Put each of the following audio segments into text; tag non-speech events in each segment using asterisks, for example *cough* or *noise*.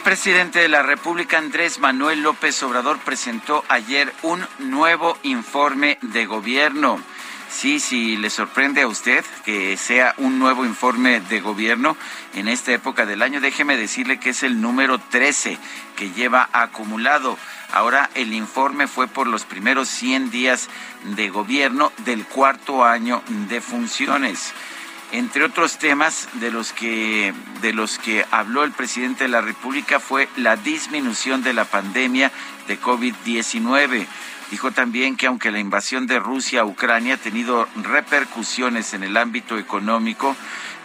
Presidente de la República, Andrés Manuel López Obrador, presentó ayer un nuevo informe de gobierno. Sí, sí, le sorprende a usted que sea un nuevo informe de gobierno en esta época del año, déjeme decirle que es el número 13 que lleva acumulado. Ahora el informe fue por los primeros 100 días de gobierno del cuarto año de funciones entre otros temas de los que de los que habló el presidente de la República fue la disminución de la pandemia de COVID-19. Dijo también que aunque la invasión de Rusia a Ucrania ha tenido repercusiones en el ámbito económico,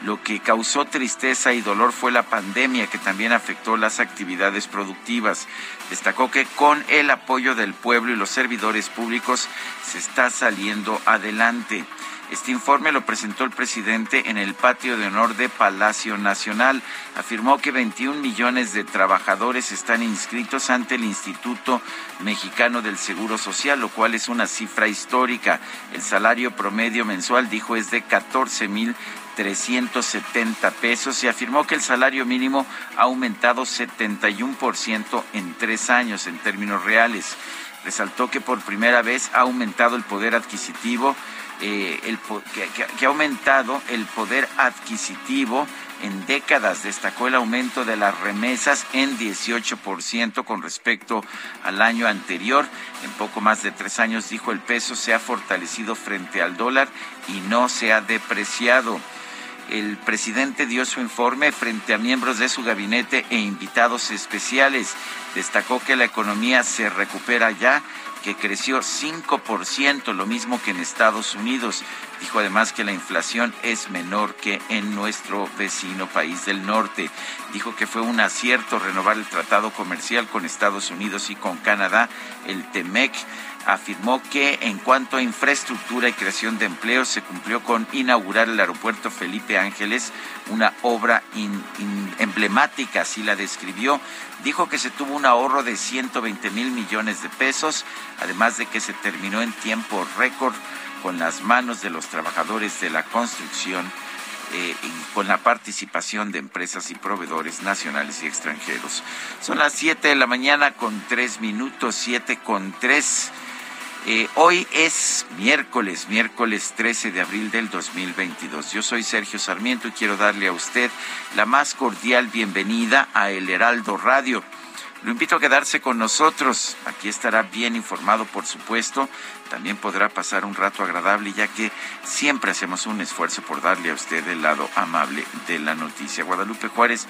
lo que causó tristeza y dolor fue la pandemia que también afectó las actividades productivas. Destacó que con el apoyo del pueblo y los servidores públicos se está saliendo adelante. Este informe lo presentó el presidente en el patio de honor de Palacio Nacional. Afirmó que 21 millones de trabajadores están inscritos ante el Instituto Mexicano del Seguro Social, lo cual es una cifra histórica. El salario promedio mensual, dijo, es de 14 mil 370 pesos y afirmó que el salario mínimo ha aumentado 71% en tres años en términos reales. Resaltó que por primera vez ha aumentado el poder adquisitivo eh, el, que, ha aumentado el poder adquisitivo en décadas. Destacó el aumento de las remesas en 18% con respecto al año anterior. En poco más de tres años, dijo, el peso se ha fortalecido frente al dólar y no se ha depreciado. El presidente dio su informe frente a miembros de su gabinete e invitados especiales. Destacó que la economía se recupera ya que creció 5%, lo mismo que en Estados Unidos. Dijo además que la inflación es menor que en nuestro vecino país del norte. Dijo que fue un acierto renovar el tratado comercial con Estados Unidos y con Canadá, el TEMEC afirmó que en cuanto a infraestructura y creación de empleo se cumplió con inaugurar el aeropuerto Felipe Ángeles, una obra emblemática, así la describió. Dijo que se tuvo un ahorro de 120 mil millones de pesos, además de que se terminó en tiempo récord con las manos de los trabajadores de la construcción eh, y con la participación de empresas y proveedores nacionales y extranjeros. Son las 7 de la mañana con 3 minutos, 7 con 3. Eh, hoy es miércoles, miércoles 13 de abril del 2022. Yo soy Sergio Sarmiento y quiero darle a usted la más cordial bienvenida a El Heraldo Radio. Lo invito a quedarse con nosotros. Aquí estará bien informado, por supuesto. También podrá pasar un rato agradable, ya que siempre hacemos un esfuerzo por darle a usted el lado amable de la noticia. Guadalupe Juárez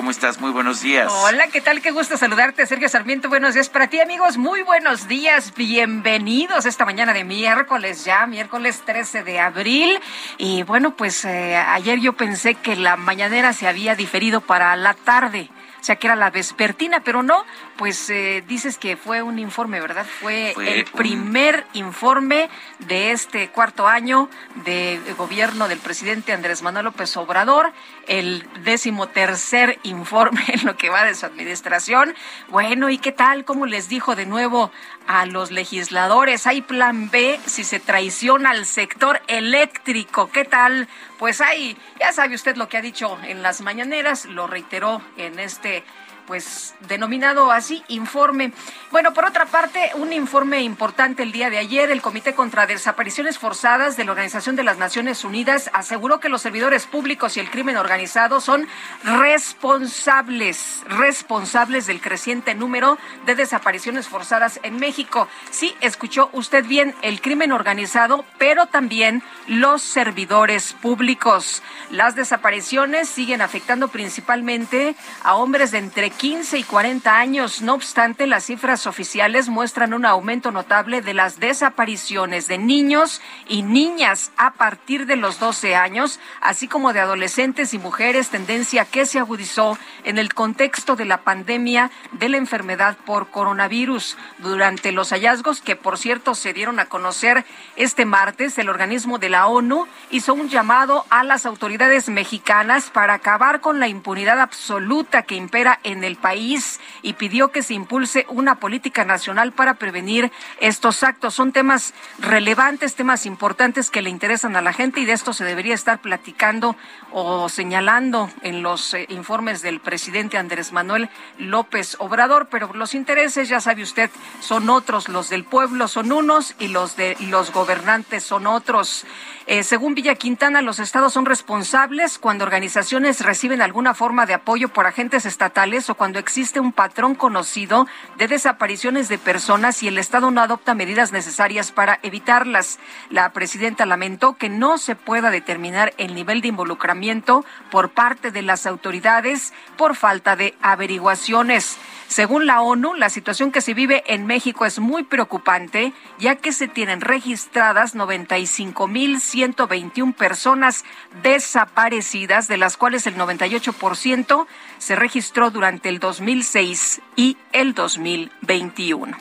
¿Cómo estás? Muy buenos días. Hola, ¿qué tal? Qué gusto saludarte, Sergio Sarmiento. Buenos días para ti, amigos. Muy buenos días. Bienvenidos esta mañana de miércoles, ya miércoles 13 de abril. Y bueno, pues eh, ayer yo pensé que la mañanera se había diferido para la tarde o sea que era la vespertina, pero no, pues eh, dices que fue un informe, ¿verdad? Fue, el primer informe de este cuarto año de gobierno del presidente Andrés Manuel López Obrador, el décimo tercer informe en lo que va de su administración. Bueno, ¿y qué tal? ¿Cómo les dijo de nuevo a los legisladores? ¿Hay plan B si se traiciona al sector eléctrico? ¿Qué tal? Pues hay, ya sabe usted lo que ha dicho en las mañaneras, lo reiteró en este pues denominado así informe. Bueno, por otra parte, un informe importante el día de ayer, el Comité contra Desapariciones Forzadas de la Organización de las Naciones Unidas aseguró que los servidores públicos y el crimen organizado son responsables, responsables del creciente número de desapariciones forzadas en México. Sí, escuchó usted bien, el crimen organizado, pero también los servidores públicos. Las desapariciones siguen afectando principalmente a hombres de entre 15 y 40 años. No obstante, las cifras oficiales muestran un aumento notable de las desapariciones de niños y niñas a partir de los 12 años, así como de adolescentes y mujeres, tendencia que se agudizó en el contexto de la pandemia de la enfermedad por coronavirus. Durante los hallazgos que, por cierto, se dieron a conocer este martes, el organismo de la ONU hizo un llamado a las autoridades mexicanas para acabar con la impunidad absoluta que impera en el país y pidió que se impulse una política nacional para prevenir estos actos. Son temas relevantes, temas importantes que le interesan a la gente y de esto se debería estar platicando o señalando en los eh, informes del presidente Andrés Manuel López Obrador, pero los intereses, ya sabe usted, son otros, los del pueblo son unos y los de los gobernantes son otros. Eh, según Villa Quintana, los estados son responsables cuando organizaciones reciben alguna forma de apoyo por agentes estatales o cuando existe un patrón conocido de desapariciones de personas y el estado no adopta medidas necesarias para evitarlas. La presidenta lamentó que no se pueda determinar el nivel de involucramiento por parte de las autoridades por falta de averiguaciones. Según la ONU, la situación que se vive en México es muy preocupante, ya que se tienen registradas 95.121 personas desaparecidas, de las cuales el 98% se registró durante el 2006 y el 2021.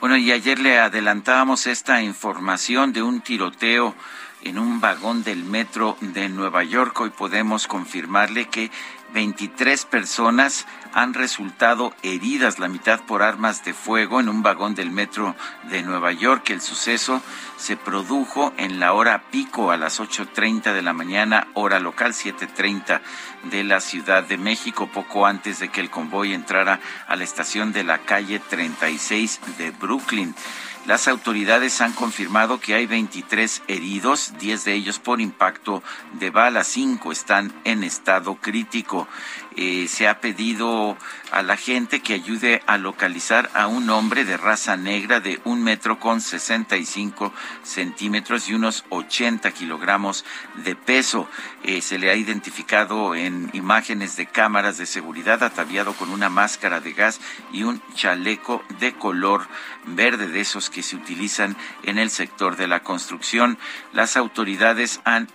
Bueno, y ayer le adelantábamos esta información de un tiroteo en un vagón del metro de Nueva York. Hoy podemos confirmarle que 23 personas han resultado heridas, la mitad por armas de fuego, en un vagón del metro de Nueva York. El suceso se produjo en la hora pico a las 8.30 de la mañana, hora local 7.30 de la Ciudad de México, poco antes de que el convoy entrara a la estación de la calle 36 de Brooklyn. Las autoridades han confirmado que hay 23 heridos, 10 de ellos por impacto de bala, 5 están en estado crítico. Eh, se ha pedido a la gente que ayude a localizar a un hombre de raza negra de un metro con 65 centímetros y unos 80 kilogramos de peso. Eh, se le ha identificado en imágenes de cámaras de seguridad ataviado con una máscara de gas y un chaleco de color verde de esos que se utilizan en el sector de la construcción. Las autoridades han,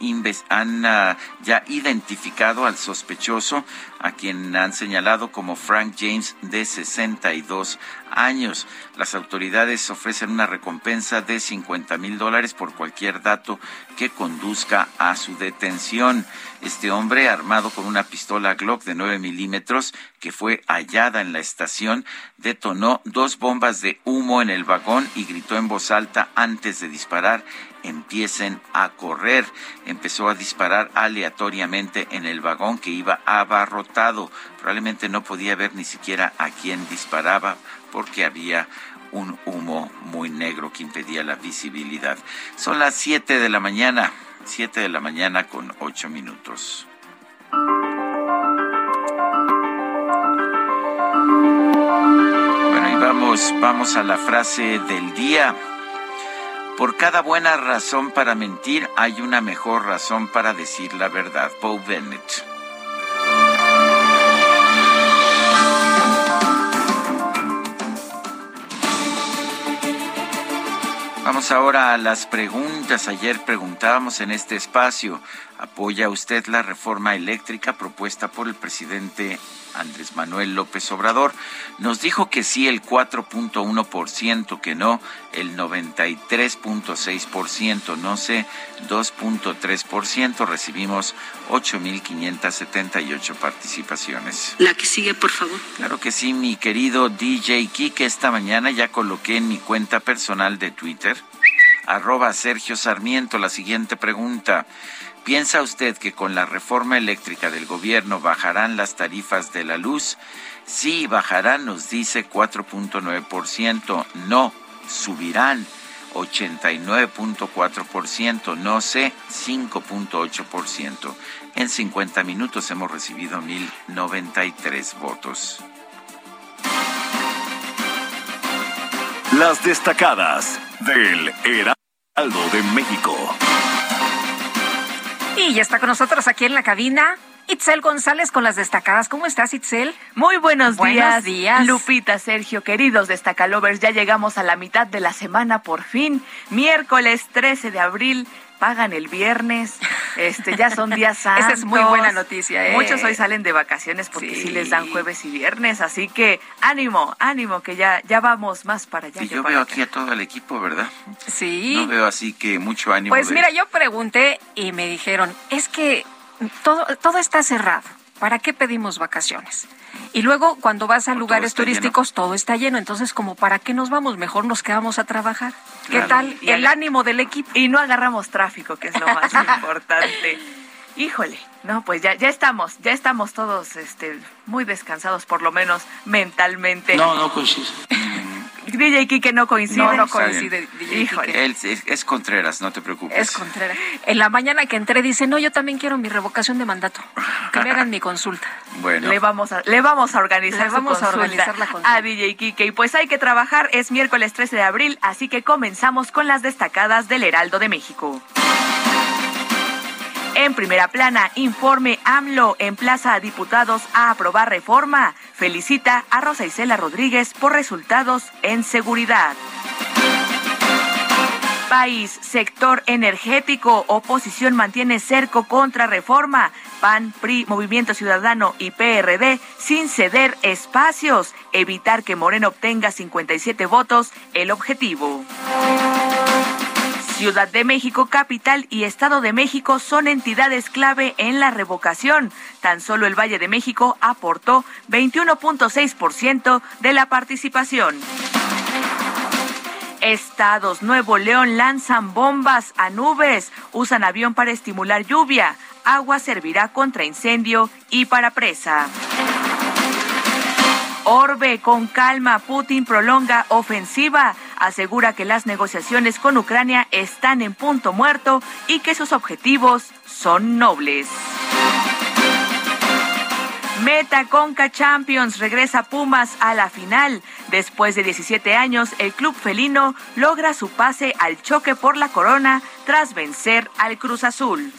han ah, ya identificado al sospechoso a quien han señalado como Frank James de 62 años. Las autoridades ofrecen una recompensa de 50 mil dólares por cualquier dato que conduzca a su detención. Este hombre, armado con una pistola Glock de 9 milímetros que fue hallada en la estación, detonó dos bombas de humo en el vagón y gritó en voz alta antes de disparar empiecen a correr. Empezó a disparar aleatoriamente en el vagón que iba abarrotado. Probablemente no podía ver ni siquiera a quién disparaba porque había un humo muy negro que impedía la visibilidad. Son las 7 de la mañana, 7 de la mañana con 8 minutos. Bueno, y vamos, vamos a la frase del día. Por cada buena razón para mentir hay una mejor razón para decir la verdad. Paul Bennett. Vamos ahora a las preguntas. Ayer preguntábamos en este espacio, ¿apoya usted la reforma eléctrica propuesta por el presidente Andrés Manuel López Obrador. Nos dijo que sí el 4.1%, que no el 93.6%, no sé, 2.3%. Recibimos 8.578 participaciones. La que sigue, por favor. Claro que sí, mi querido DJ Kike. Esta mañana ya coloqué en mi cuenta personal de Twitter, arroba Sergio Sarmiento, la siguiente pregunta. ¿Piensa usted que con la reforma eléctrica del gobierno bajarán las tarifas de la luz? Sí, bajarán, nos dice 4.9%. No, subirán 89.4%. No sé, 5.8%. En 50 minutos hemos recibido 1.093 votos. Las destacadas del Heraldo de México. Y ya está con nosotros aquí en la cabina Itzel González con las destacadas. ¿Cómo estás, Itzel? Muy buenos, buenos días. Lupita, Sergio, queridos destacalovers, ya llegamos a la mitad de la semana por fin. Miércoles 13 de abril, pagan el viernes, este ya son días santos. *laughs* Esa es muy buena noticia. ¿eh? Muchos hoy salen de vacaciones porque sí. les dan jueves y viernes, así que ánimo, ánimo, que ya, ya vamos más para allá. Y yo veo aquí a todo el equipo, ¿verdad? Sí. No veo así que mucho ánimo. Pues mira, yo pregunté y me dijeron, es que todo, todo está cerrado. ¿Para qué pedimos vacaciones? Y luego cuando vas a lugares turísticos lleno. todo está lleno, entonces como para qué nos vamos, mejor nos quedamos a trabajar. ¿Qué claro. tal y el ánimo del equipo? Y no agarramos tráfico, que es lo más *laughs* importante. Híjole, no, pues ya, ya estamos, ya estamos todos este, muy descansados, por lo menos mentalmente. No, no coincide. *laughs* DJ Kike no coincide. No, no coincide. DJ Híjole. Él es, es, Contreras, no te preocupes. Es Contreras. En la mañana que entré dice, no, yo también quiero mi revocación de mandato. Que me hagan mi consulta. *laughs* Bueno. Le vamos a, le vamos a organizar, le vamos a organizar la consulta a DJ Kike. Y pues hay que trabajar, es miércoles 13 de abril, así que comenzamos con las destacadas del Heraldo de México. En primera plana, informe AMLO emplaza a diputados a aprobar reforma. Felicita a Rosa Isela Rodríguez por resultados en seguridad. País, sector energético, oposición mantiene cerco contra reforma. PAN, PRI, Movimiento Ciudadano y PRD sin ceder espacios. Evitar que Moreno obtenga 57 votos, el objetivo. Ciudad de México, capital y Estado de México son entidades clave en la revocación. Tan solo el Valle de México aportó 21.6% de la participación. Estados Nuevo León lanzan bombas a nubes, usan avión para estimular lluvia, agua servirá contra incendio y para presa. Orbe, con calma, Putin prolonga ofensiva, asegura que las negociaciones con Ucrania están en punto muerto y que sus objetivos son nobles. Meta Conca Champions regresa Pumas a la final. Después de 17 años, el club felino logra su pase al choque por la corona tras vencer al Cruz Azul.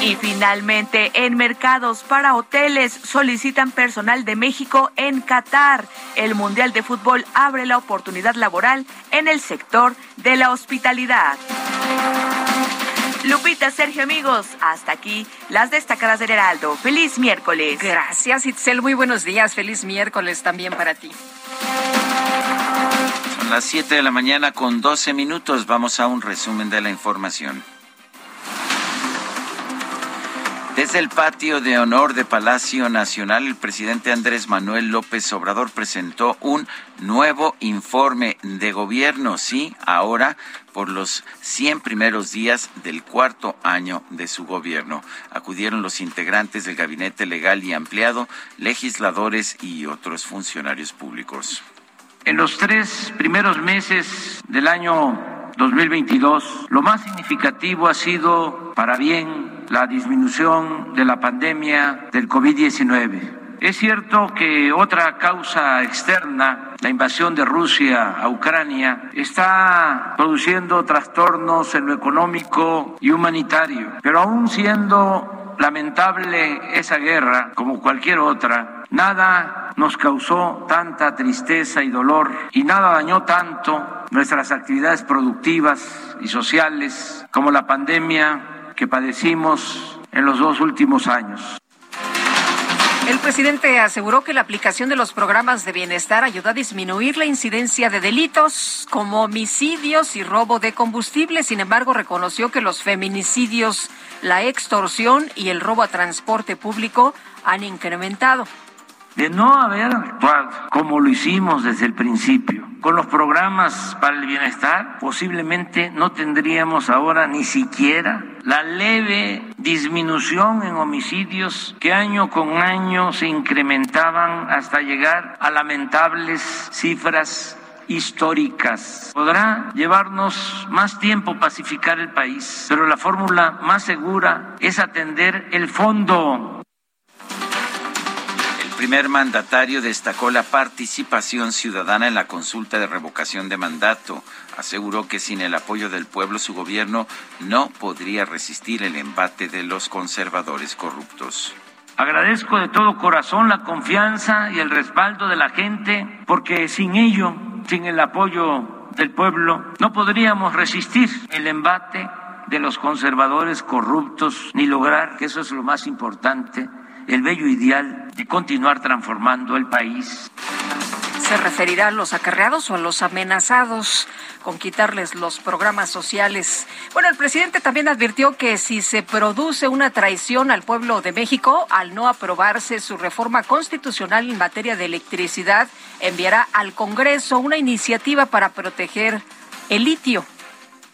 Y finalmente, en mercados para hoteles solicitan personal de México en Qatar. El Mundial de Fútbol abre la oportunidad laboral en el sector de la hospitalidad. Lupita, Sergio, amigos, hasta aquí las destacadas del Heraldo. Feliz miércoles. Gracias, Itzel. Muy buenos días. Feliz miércoles también para ti. Son las 7 de la mañana con 12 minutos. Vamos a un resumen de la información. Desde el patio de honor de Palacio Nacional, el presidente Andrés Manuel López Obrador presentó un nuevo informe de gobierno, sí, ahora por los 100 primeros días del cuarto año de su gobierno. Acudieron los integrantes del gabinete legal y ampliado, legisladores y otros funcionarios públicos. En los tres primeros meses del año 2022, lo más significativo ha sido, para bien, la disminución de la pandemia del COVID-19. Es cierto que otra causa externa, la invasión de Rusia a Ucrania, está produciendo trastornos en lo económico y humanitario, pero aún siendo lamentable esa guerra, como cualquier otra, nada nos causó tanta tristeza y dolor y nada dañó tanto nuestras actividades productivas y sociales como la pandemia que padecimos en los dos últimos años. El presidente aseguró que la aplicación de los programas de bienestar ayudó a disminuir la incidencia de delitos como homicidios y robo de combustible. Sin embargo, reconoció que los feminicidios, la extorsión y el robo a transporte público han incrementado. De no haber actuado como lo hicimos desde el principio con los programas para el bienestar, posiblemente no tendríamos ahora ni siquiera la leve disminución en homicidios que año con año se incrementaban hasta llegar a lamentables cifras históricas. Podrá llevarnos más tiempo pacificar el país, pero la fórmula más segura es atender el fondo primer mandatario destacó la participación ciudadana en la consulta de revocación de mandato. Aseguró que sin el apoyo del pueblo su gobierno no podría resistir el embate de los conservadores corruptos. Agradezco de todo corazón la confianza y el respaldo de la gente, porque sin ello, sin el apoyo del pueblo, no podríamos resistir el embate de los conservadores corruptos ni lograr, que eso es lo más importante, el bello ideal de continuar transformando el país. ¿Se referirá a los acarreados o a los amenazados con quitarles los programas sociales? Bueno, el presidente también advirtió que si se produce una traición al pueblo de México al no aprobarse su reforma constitucional en materia de electricidad, enviará al Congreso una iniciativa para proteger el litio.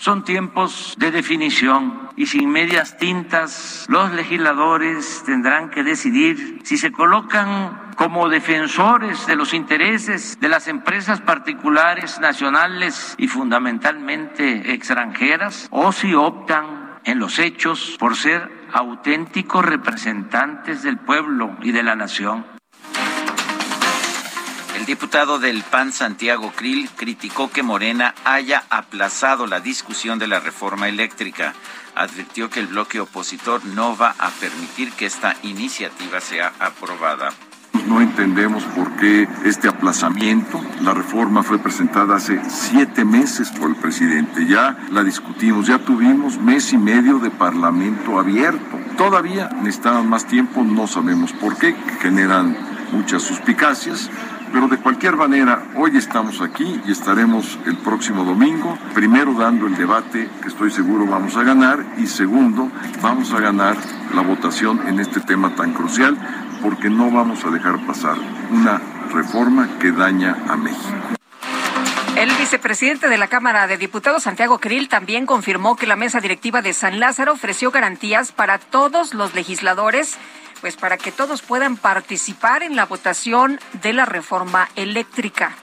Son tiempos de definición y sin medias tintas los legisladores tendrán que decidir si se colocan como defensores de los intereses de las empresas particulares, nacionales y fundamentalmente extranjeras o si optan en los hechos por ser auténticos representantes del pueblo y de la nación. El diputado del PAN, Santiago Krill, criticó que Morena haya aplazado la discusión de la reforma eléctrica. Advirtió que el bloque opositor no va a permitir que esta iniciativa sea aprobada. No entendemos por qué este aplazamiento. La reforma fue presentada hace siete meses por el presidente. Ya la discutimos, ya tuvimos mes y medio de parlamento abierto. Todavía necesitaban más tiempo, no sabemos por qué, generan muchas suspicacias. Pero de cualquier manera, hoy estamos aquí y estaremos el próximo domingo, primero dando el debate que estoy seguro vamos a ganar y segundo, vamos a ganar la votación en este tema tan crucial porque no vamos a dejar pasar una reforma que daña a México. El vicepresidente de la Cámara de Diputados, Santiago Krill, también confirmó que la mesa directiva de San Lázaro ofreció garantías para todos los legisladores pues para que todos puedan participar en la votación de la reforma eléctrica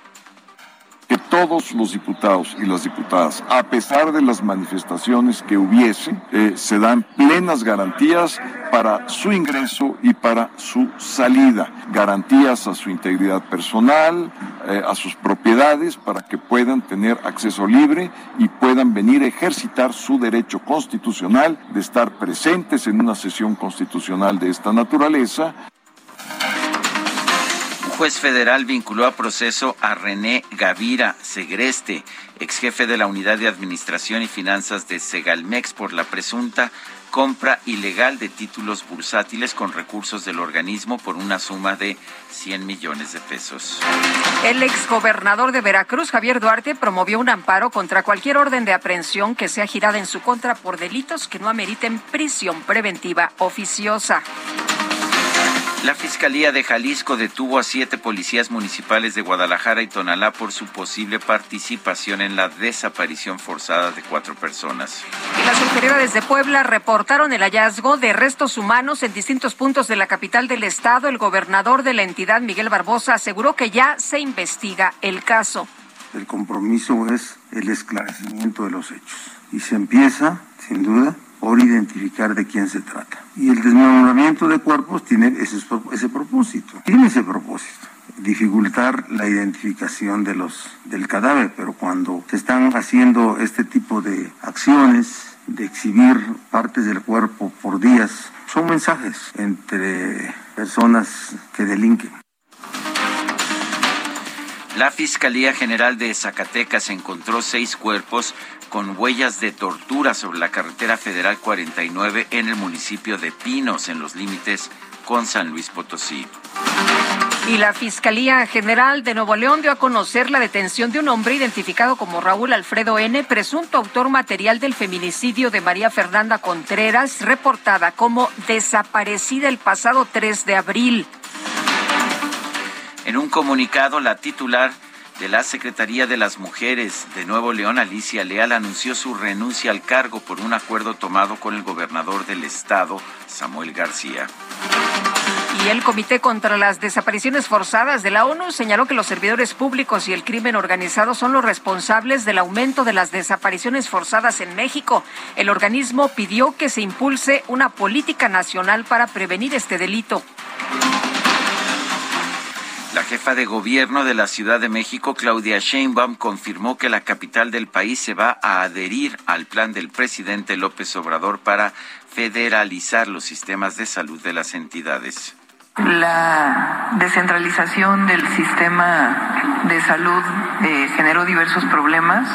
que todos los diputados y las diputadas, a pesar de las manifestaciones que hubiese, eh, se dan plenas garantías para su ingreso y para su salida, garantías a su integridad personal, eh, a sus propiedades, para que puedan tener acceso libre y puedan venir a ejercitar su derecho constitucional de estar presentes en una sesión constitucional de esta naturaleza juez federal vinculó a proceso a René Gavira Segreste, ex jefe de la Unidad de Administración y Finanzas de Segalmex, por la presunta compra ilegal de títulos bursátiles con recursos del organismo por una suma de 100 millones de pesos. El exgobernador de Veracruz, Javier Duarte, promovió un amparo contra cualquier orden de aprehensión que sea girada en su contra por delitos que no ameriten prisión preventiva oficiosa. La Fiscalía de Jalisco detuvo a siete policías municipales de Guadalajara y Tonalá por su posible participación en la desaparición forzada de cuatro personas. Y las autoridades de Puebla reportaron el hallazgo de restos humanos en distintos puntos de la capital del estado. El gobernador de la entidad, Miguel Barbosa, aseguró que ya se investiga el caso. El compromiso es el esclarecimiento de los hechos y se empieza, sin duda, por identificar de quién se trata. Y el desmembramiento de cuerpos tiene ese, ese propósito, tiene ese propósito dificultar la identificación de los del cadáver, pero cuando se están haciendo este tipo de acciones de exhibir partes del cuerpo por días, son mensajes entre personas que delinquen. La Fiscalía General de Zacatecas encontró seis cuerpos con huellas de tortura sobre la carretera federal 49 en el municipio de Pinos, en los límites con San Luis Potosí. Y la Fiscalía General de Nuevo León dio a conocer la detención de un hombre identificado como Raúl Alfredo N., presunto autor material del feminicidio de María Fernanda Contreras, reportada como desaparecida el pasado 3 de abril. En un comunicado, la titular de la Secretaría de las Mujeres de Nuevo León, Alicia Leal, anunció su renuncia al cargo por un acuerdo tomado con el gobernador del estado, Samuel García. Y el Comité contra las Desapariciones Forzadas de la ONU señaló que los servidores públicos y el crimen organizado son los responsables del aumento de las desapariciones forzadas en México. El organismo pidió que se impulse una política nacional para prevenir este delito. La jefa de gobierno de la Ciudad de México, Claudia Sheinbaum, confirmó que la capital del país se va a adherir al plan del presidente López Obrador para federalizar los sistemas de salud de las entidades. La descentralización del sistema de salud eh, generó diversos problemas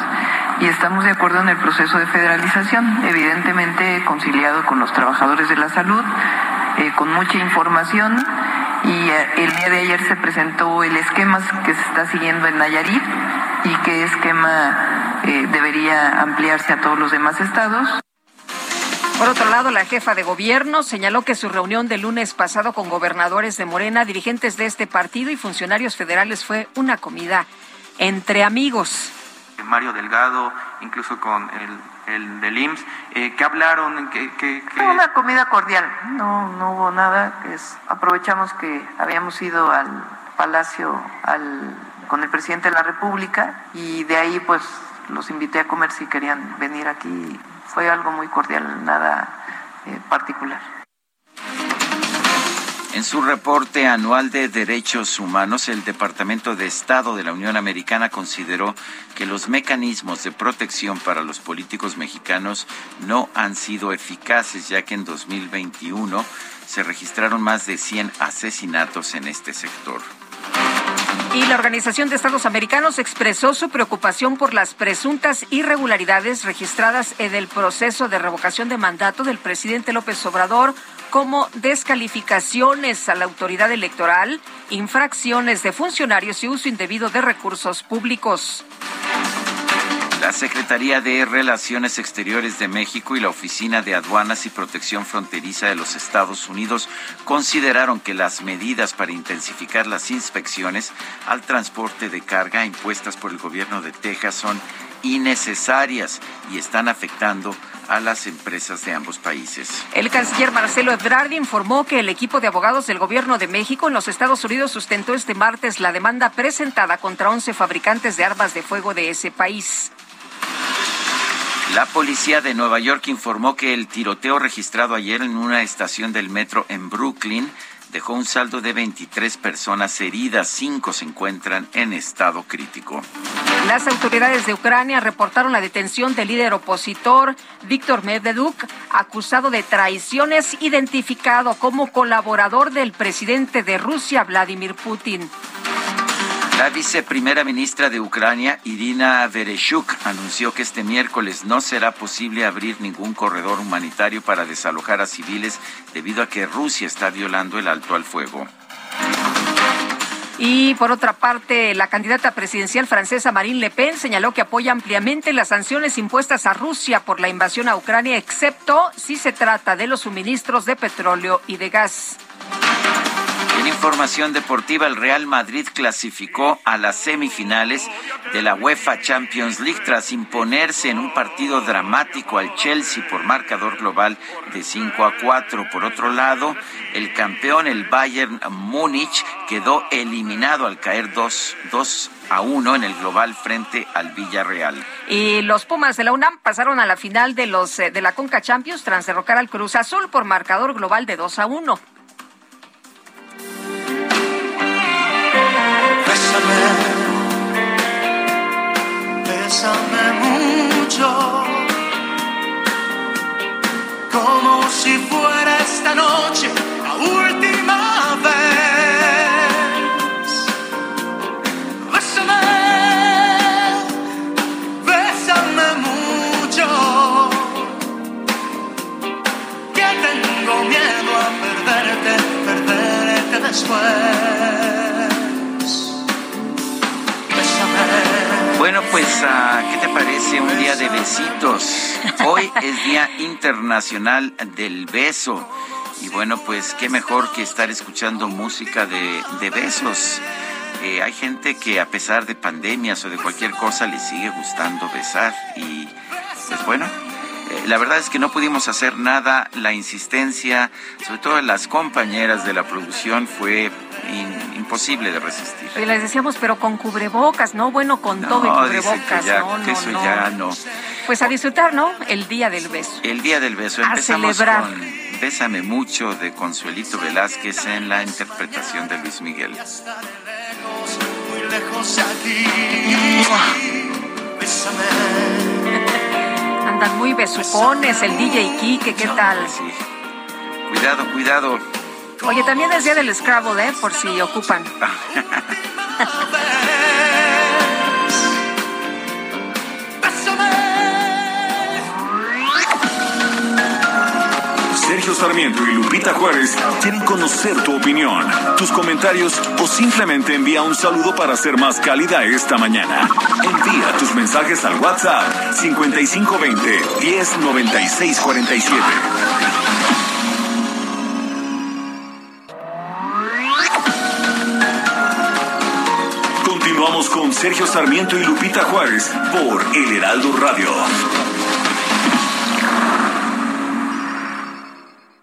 y estamos de acuerdo en el proceso de federalización, evidentemente conciliado con los trabajadores de la salud, eh, con mucha información y eh, el día de ayer se presentó el esquema que se está siguiendo en Nayarit y qué esquema eh, debería ampliarse a todos los demás estados. Por otro lado, la jefa de gobierno señaló que su reunión del lunes pasado con gobernadores de Morena, dirigentes de este partido y funcionarios federales fue una comida entre amigos. Mario Delgado, incluso con el, el del IMSS, eh, que hablaron, que, que, Una comida cordial, no, no hubo nada, es, aprovechamos que habíamos ido al Palacio al, con el presidente de la República y de ahí pues los invité a comer si querían venir aquí, fue algo muy cordial, nada eh, particular. En su reporte anual de derechos humanos, el Departamento de Estado de la Unión Americana consideró que los mecanismos de protección para los políticos mexicanos no han sido eficaces, ya que en 2021 se registraron más de 100 asesinatos en este sector. Y la Organización de Estados Americanos expresó su preocupación por las presuntas irregularidades registradas en el proceso de revocación de mandato del presidente López Obrador como descalificaciones a la autoridad electoral, infracciones de funcionarios y uso indebido de recursos públicos. La Secretaría de Relaciones Exteriores de México y la Oficina de Aduanas y Protección Fronteriza de los Estados Unidos consideraron que las medidas para intensificar las inspecciones al transporte de carga impuestas por el gobierno de Texas son innecesarias y están afectando a las empresas de ambos países. El canciller Marcelo Ebrard informó que el equipo de abogados del Gobierno de México en los Estados Unidos sustentó este martes la demanda presentada contra 11 fabricantes de armas de fuego de ese país. La policía de Nueva York informó que el tiroteo registrado ayer en una estación del metro en Brooklyn dejó un saldo de 23 personas heridas, cinco se encuentran en estado crítico. Las autoridades de Ucrania reportaron la detención del líder opositor Víctor Medveduk, acusado de traiciones, identificado como colaborador del presidente de Rusia, Vladimir Putin. La viceprimera ministra de Ucrania, Irina Vereshchuk, anunció que este miércoles no será posible abrir ningún corredor humanitario para desalojar a civiles debido a que Rusia está violando el alto al fuego. Y por otra parte, la candidata presidencial francesa Marine Le Pen señaló que apoya ampliamente las sanciones impuestas a Rusia por la invasión a Ucrania, excepto si se trata de los suministros de petróleo y de gas. Información deportiva, el Real Madrid clasificó a las semifinales de la UEFA Champions League tras imponerse en un partido dramático al Chelsea por marcador global de 5 a 4. Por otro lado, el campeón, el Bayern Múnich, quedó eliminado al caer 2, 2 a 1 en el global frente al Villarreal. Y los Pumas de la UNAM pasaron a la final de los eh, de la Conca Champions tras derrocar al Cruz Azul por marcador global de 2 a 1. Del Beso. Y bueno, pues, qué mejor que estar escuchando música de, de besos. eh, hay gente que a pesar de pandemias o de cualquier cosa le sigue gustando besar y pues bueno, eh, la verdad es que no pudimos hacer nada, la insistencia, sobre todo de las compañeras de la producción, fue imposible de resistir. Y les decíamos, pero con cubrebocas, ¿no? Bueno, con todo y cubrebocas, ya, no, no, eso no. ya no. Pues a disfrutar, ¿no? El día del beso. El día del beso. A Empezamos celebrar. con Bésame mucho de Consuelito Velázquez en la interpretación de Luis Miguel. muy lejos. Andan muy besucones, el DJ Kike, ¿qué tal? Sí. Cuidado, cuidado. Oye, también es día del Scrabble, ¿eh? Por si ocupan. Sergio Sarmiento y Lupita Juárez quieren conocer tu opinión, tus comentarios o simplemente envía un saludo para ser más cálida esta mañana. Envía tus mensajes al WhatsApp 5520 109647. Continuamos con Sergio Sarmiento y Lupita Juárez por El Heraldo Radio.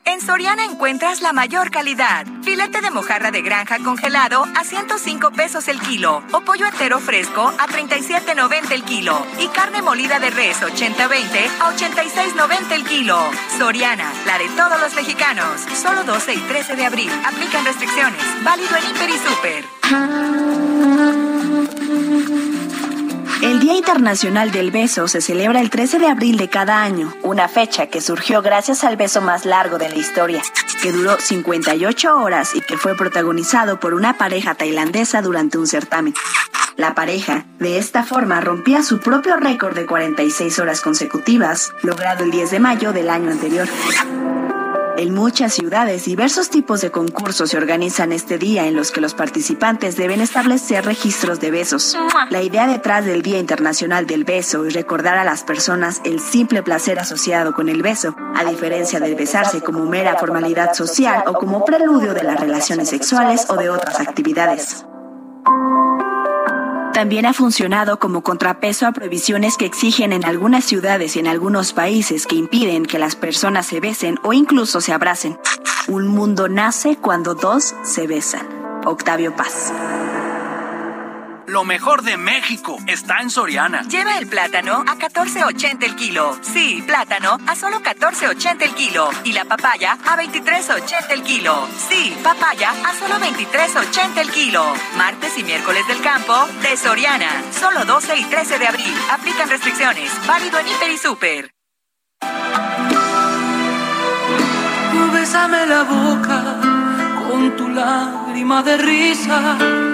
En Soriana encuentras la mayor calidad. Filete de mojarra de granja congelado a 105 pesos el kilo o pollo entero fresco a 37.90 el kilo y carne molida de res 80-20 a 86.90 el kilo. Soriana, la de todos los mexicanos. Solo 12 y 13 de abril. Aplican restricciones. Válido en Hiper y Super. El Día Internacional del Beso se celebra el 13 de abril de cada año, una fecha que surgió gracias al beso más largo de la historia, que duró 58 horas y que fue protagonizado por una pareja tailandesa durante un certamen. La pareja, de esta forma, rompía su propio récord de 46 horas consecutivas, logrado el 10 de mayo del año anterior. En muchas ciudades, diversos tipos de concursos se organizan este día en los que los participantes deben establecer registros de besos. La idea detrás del Día Internacional del Beso es recordar a las personas el simple placer asociado con el beso, a diferencia del besarse como mera formalidad social o como preludio de las relaciones sexuales o de otras actividades. También ha funcionado como contrapeso a prohibiciones que exigen en algunas ciudades y en algunos países que impiden que las personas se besen o incluso se abracen. Un mundo nace cuando dos se besan. Octavio Paz. Lo mejor de México está en Soriana. Lleva el plátano a 14.80 el kilo. Sí, plátano a solo 14.80 el kilo. Y la papaya a 23.80 el kilo. Sí, papaya a solo 23.80 el kilo. Martes y miércoles del campo de Soriana. Solo 12 y 13 de abril. Aplican restricciones. Válido en Hiper y Super. Bésame la boca con tu lágrima de risa.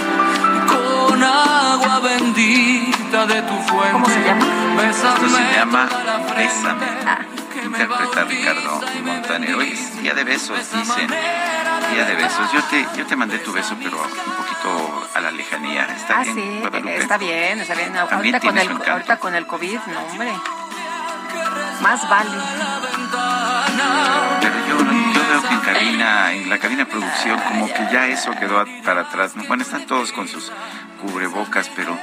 Con agua bendita de tu fuente. ¿Cómo se llama? Esto se llama Bésame. Interpreta Ricardo Montaner. Hoy es día de besos, dicen. Día de besos. Yo te, yo te mandé tu beso, pero un poquito a la lejanía. ¿Está Ah, bien? sí, Guadalupe? está bien, está bien. También Ahorita con, tiene el, ahorita con el COVID, no, hombre. Más vale. Pero yo, yo veo que en cabina, en la cabina producción, como que ya eso quedó para atrás. Bueno, están todos con sus cubrebocas, pero,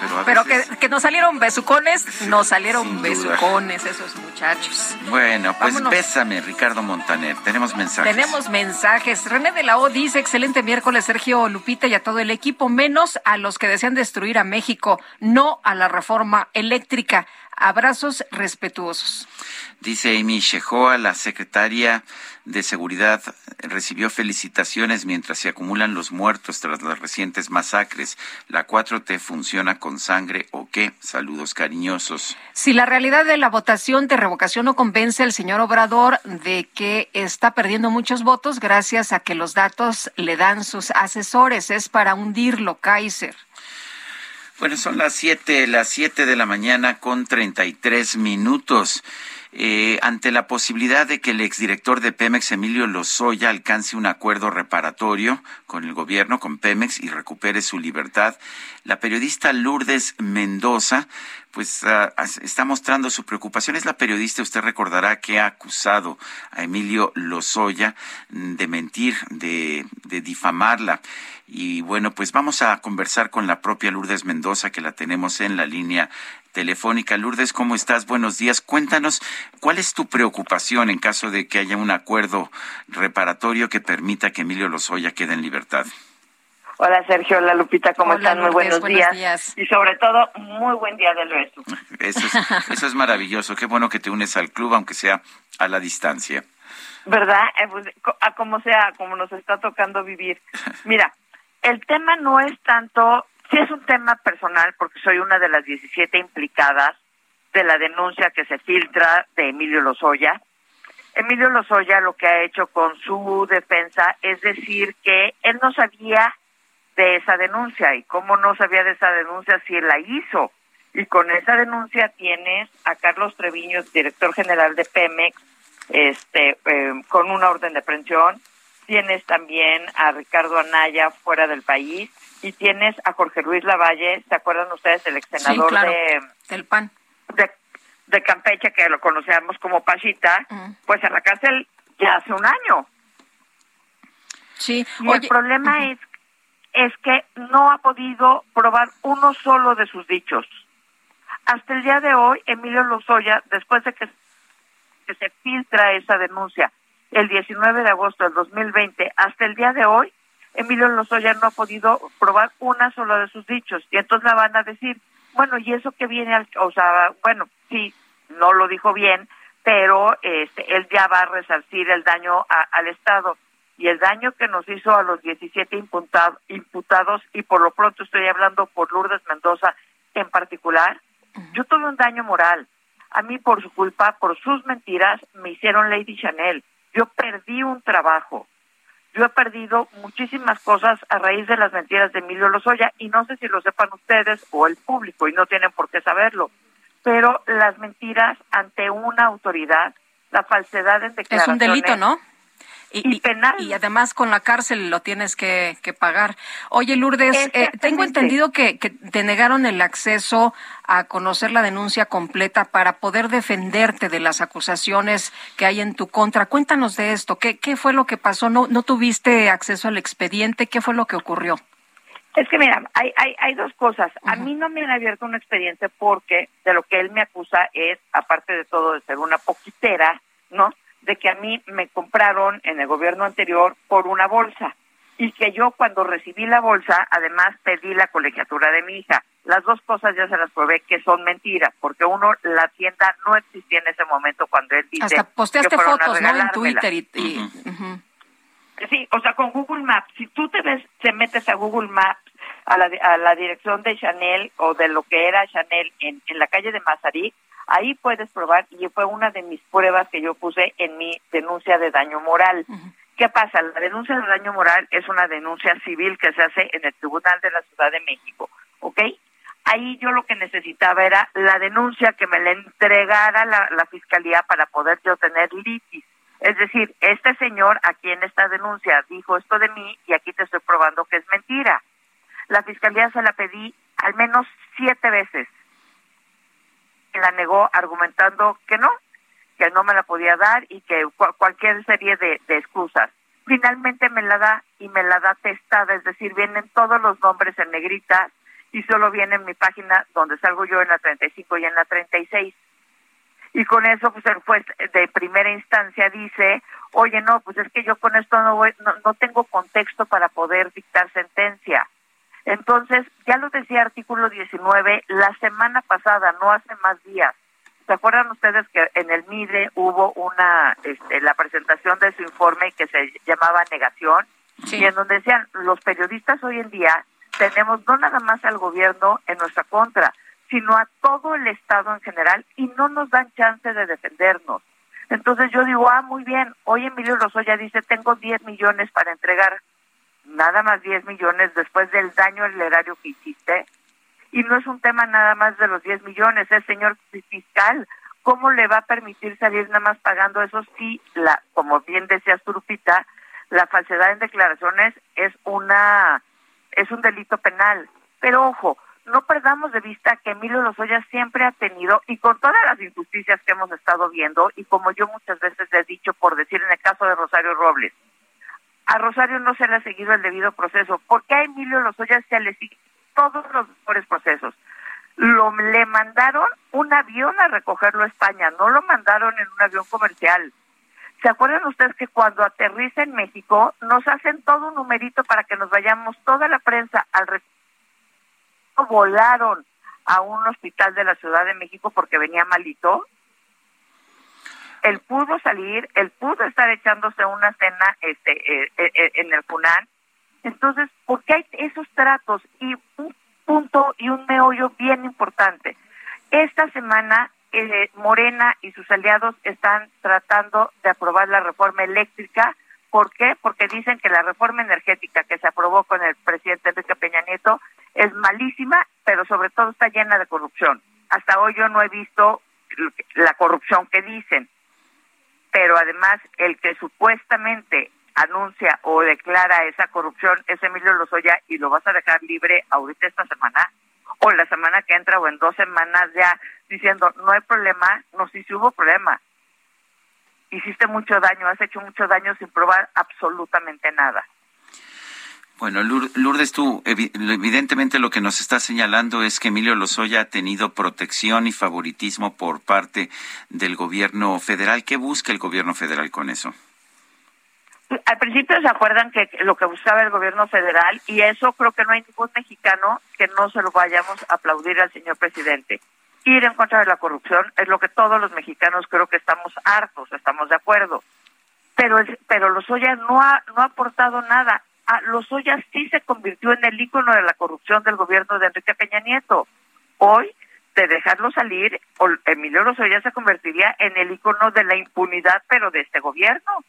pero a Pero veces... que, que nos salieron besucones, nos salieron besucones esos muchachos. Bueno, pues Vámonos. bésame, Ricardo Montaner. Tenemos mensajes. Tenemos mensajes. René de la O dice, excelente miércoles, Sergio Lupita y a todo el equipo, menos a los que desean destruir a México, no a la reforma eléctrica. Abrazos respetuosos. Dice Amy Shehoa, la secretaria de Seguridad, recibió felicitaciones mientras se acumulan los muertos tras las recientes masacres. ¿La 4T funciona con sangre o qué? Saludos cariñosos. Si la realidad de la votación de revocación no convence al señor Obrador de que está perdiendo muchos votos gracias a que los datos le dan sus asesores, es para hundirlo, Kaiser. Bueno, son las siete, las siete de la mañana con treinta y tres minutos. Eh, ante la posibilidad de que el exdirector de Pemex, Emilio Lozoya, alcance un acuerdo reparatorio con el gobierno, con Pemex, y recupere su libertad, la periodista Lourdes Mendoza, pues ah, está mostrando su preocupación. Es la periodista, usted recordará, que ha acusado a Emilio Lozoya de mentir, de, de difamarla. Y bueno, pues vamos a conversar con la propia Lourdes Mendoza, que la tenemos en la línea telefónica. Lourdes, ¿cómo estás? Buenos días. Cuéntanos, ¿cuál es tu preocupación en caso de que haya un acuerdo reparatorio que permita que Emilio Lozoya quede en libertad? Hola Sergio, hola Lupita, ¿cómo están? Muy buenos, días. Y sobre todo, muy buen día del resto. Eso es, eso es maravilloso. Qué bueno que te unes al club, aunque sea a la distancia. ¿Verdad? Eh, pues, a como sea, como nos está tocando vivir. *laughs* Mira, el tema no es tanto, sí es un tema personal porque soy una de las 17 implicadas de la denuncia que se filtra de Emilio Lozoya. Emilio Lozoya lo que ha hecho con su defensa es decir que él no sabía de esa denuncia y cómo no sabía de esa denuncia si él la hizo. Y con esa denuncia tienes a Carlos Treviño, director general de Pemex, este, eh, con una orden de aprehensión, tienes también a Ricardo Anaya fuera del país y tienes a Jorge Luis Lavalle, ¿se acuerdan ustedes? El ex senador de, del PAN. De, Campeche, que lo conocíamos como Pachita, pues en la cárcel ya hace un año. Sí. Y el problema es, es que no ha podido probar uno solo de sus dichos. Hasta el día de hoy, Emilio Lozoya, después de que se filtra esa denuncia, el 19 de agosto del 2020 hasta el día de hoy, Emilio Lozoya no ha podido probar una sola de sus dichos. Y entonces la van a decir, bueno, ¿y eso que viene? Al, o sea, bueno, sí, no lo dijo bien, pero este, él ya va a resarcir el daño al Estado. Y el daño que nos hizo a los 17 imputados, y por lo pronto estoy hablando por Lourdes Mendoza en particular, yo tuve un daño moral. A mí, por su culpa, por sus mentiras, me hicieron Lady Chanel yo perdí un trabajo. Yo he perdido muchísimas cosas a raíz de las mentiras de Emilio Lozoya y no sé si lo sepan ustedes o el público y no tienen por qué saberlo, pero las mentiras ante una autoridad, la falsedad en declaraciones... Es un delito, ¿no? Y, penal. Y además con la cárcel lo tienes que, pagar. Oye, Lourdes, eh, tengo entendido que, que te negaron el acceso a conocer la denuncia completa para poder defenderte de las acusaciones que hay en tu contra. Cuéntanos de esto. ¿Qué, qué fue lo que pasó? ¿No, ¿No tuviste acceso al expediente? ¿Qué fue lo que ocurrió? Es que mira, hay, hay, hay dos cosas. A mí no me han abierto un expediente porque de lo que él me acusa es, aparte de todo, de ser una poquitera, ¿no? De que a mí me compraron en el gobierno anterior por una bolsa y que yo cuando recibí la bolsa además pedí la colegiatura de mi hija. Las dos cosas ya se las probé que son mentiras, porque uno, la tienda no existía en ese momento cuando él dice Hasta posteaste fotos, ¿no? En Twitter y... Sí, o sea, con Google Maps, si tú te ves, te metes a Google Maps, a la, a la dirección de Chanel o de lo que era Chanel en, en la calle de Mazarí, Ahí puedes probar y fue una de mis pruebas que yo puse en mi denuncia de daño moral. ¿Qué pasa? La denuncia de daño moral es una denuncia civil que se hace en el Tribunal de la Ciudad de México, ¿ok? Ahí yo lo que necesitaba era la denuncia que me la entregara la, la Fiscalía para poder yo tener litis. Es decir, este señor aquí en esta denuncia dijo esto de mí y aquí te estoy probando que es mentira. La Fiscalía se la pedí al menos siete veces la negó argumentando que no, que no me la podía dar y que cualquier serie de, excusas. Finalmente me la da y me la da testada, es decir, vienen todos los nombres en negrita y solo viene en mi página donde salgo yo en la 35 y en la 36. Y con eso, pues el juez de primera instancia dice, oye, no, pues es que yo con esto no, voy, no, no tengo contexto para poder dictar sentencia. Entonces, ya lo decía artículo 19, la semana pasada, no hace más días. ¿Se acuerdan ustedes que en el MIDE hubo una, este, la presentación de su informe que se llamaba negación? Y en donde decían, los periodistas hoy en día tenemos no nada más al gobierno en nuestra contra, sino a todo el Estado en general y no nos dan chance de defendernos. Entonces yo digo, ah, muy bien, hoy Emilio Lozoya dice, tengo 10 millones para entregar nada más 10 millones después del daño al erario que hiciste. Y no es un tema nada más de los 10 millones, es señor fiscal. ¿Cómo le va a permitir salir nada más pagando eso si, la, como bien decía Turupita, la falsedad en declaraciones es una es un delito penal. Pero ojo, no perdamos de vista que Emilio Lozoya siempre ha tenido, y con todas las injusticias que hemos estado viendo, y como yo muchas veces le he dicho, por decir en el caso de Rosario Robles, a Rosario no se le ha seguido el debido proceso. ¿Por qué a Emilio Lozoya se le siguen todos los mejores procesos? Lo, le mandaron un avión a recogerlo a España, no lo mandaron en un avión comercial. ¿Se acuerdan ustedes que cuando aterriza en México nos hacen todo un numerito para que nos vayamos toda la prensa al volaron a un hospital de la Ciudad de México porque venía malito. Él pudo salir, él pudo estar echándose una cena este, eh, eh, eh, en el FUNAN. Entonces, ¿por qué hay esos tratos? Y un punto y un meollo bien importante. Esta semana Morena y sus aliados están tratando de aprobar la reforma eléctrica. ¿Por qué? Porque dicen que la reforma energética que se aprobó con el presidente Enrique Peña Nieto es malísima, pero sobre todo está llena de corrupción. Hasta hoy yo no he visto la corrupción que dicen, pero además el que supuestamente anuncia o declara esa corrupción es Emilio Lozoya y lo vas a dejar libre ahorita esta semana o la semana que entra o en dos semanas ya diciendo no hay problema, no sí, sí hubo problema. Hiciste mucho daño, has hecho mucho daño sin probar absolutamente nada. Bueno, Lourdes, tú evidentemente lo que nos está señalando es que Emilio Lozoya ha tenido protección y favoritismo por parte del gobierno federal. ¿Qué busca el gobierno federal con eso? Al principio se acuerdan que lo que buscaba el gobierno federal, y eso creo que no hay ningún mexicano que no se lo vayamos a aplaudir al señor presidente. Ir en contra de la corrupción es lo que todos los mexicanos creo que estamos hartos, estamos de acuerdo. Pero, pero Lozoya no ha, no ha aportado nada a Lozoya sí se convirtió en el ícono de la corrupción del gobierno de Enrique Peña Nieto. Hoy, de dejarlo salir, Emilio Lozoya se convertiría en el ícono de la impunidad, pero de este gobierno.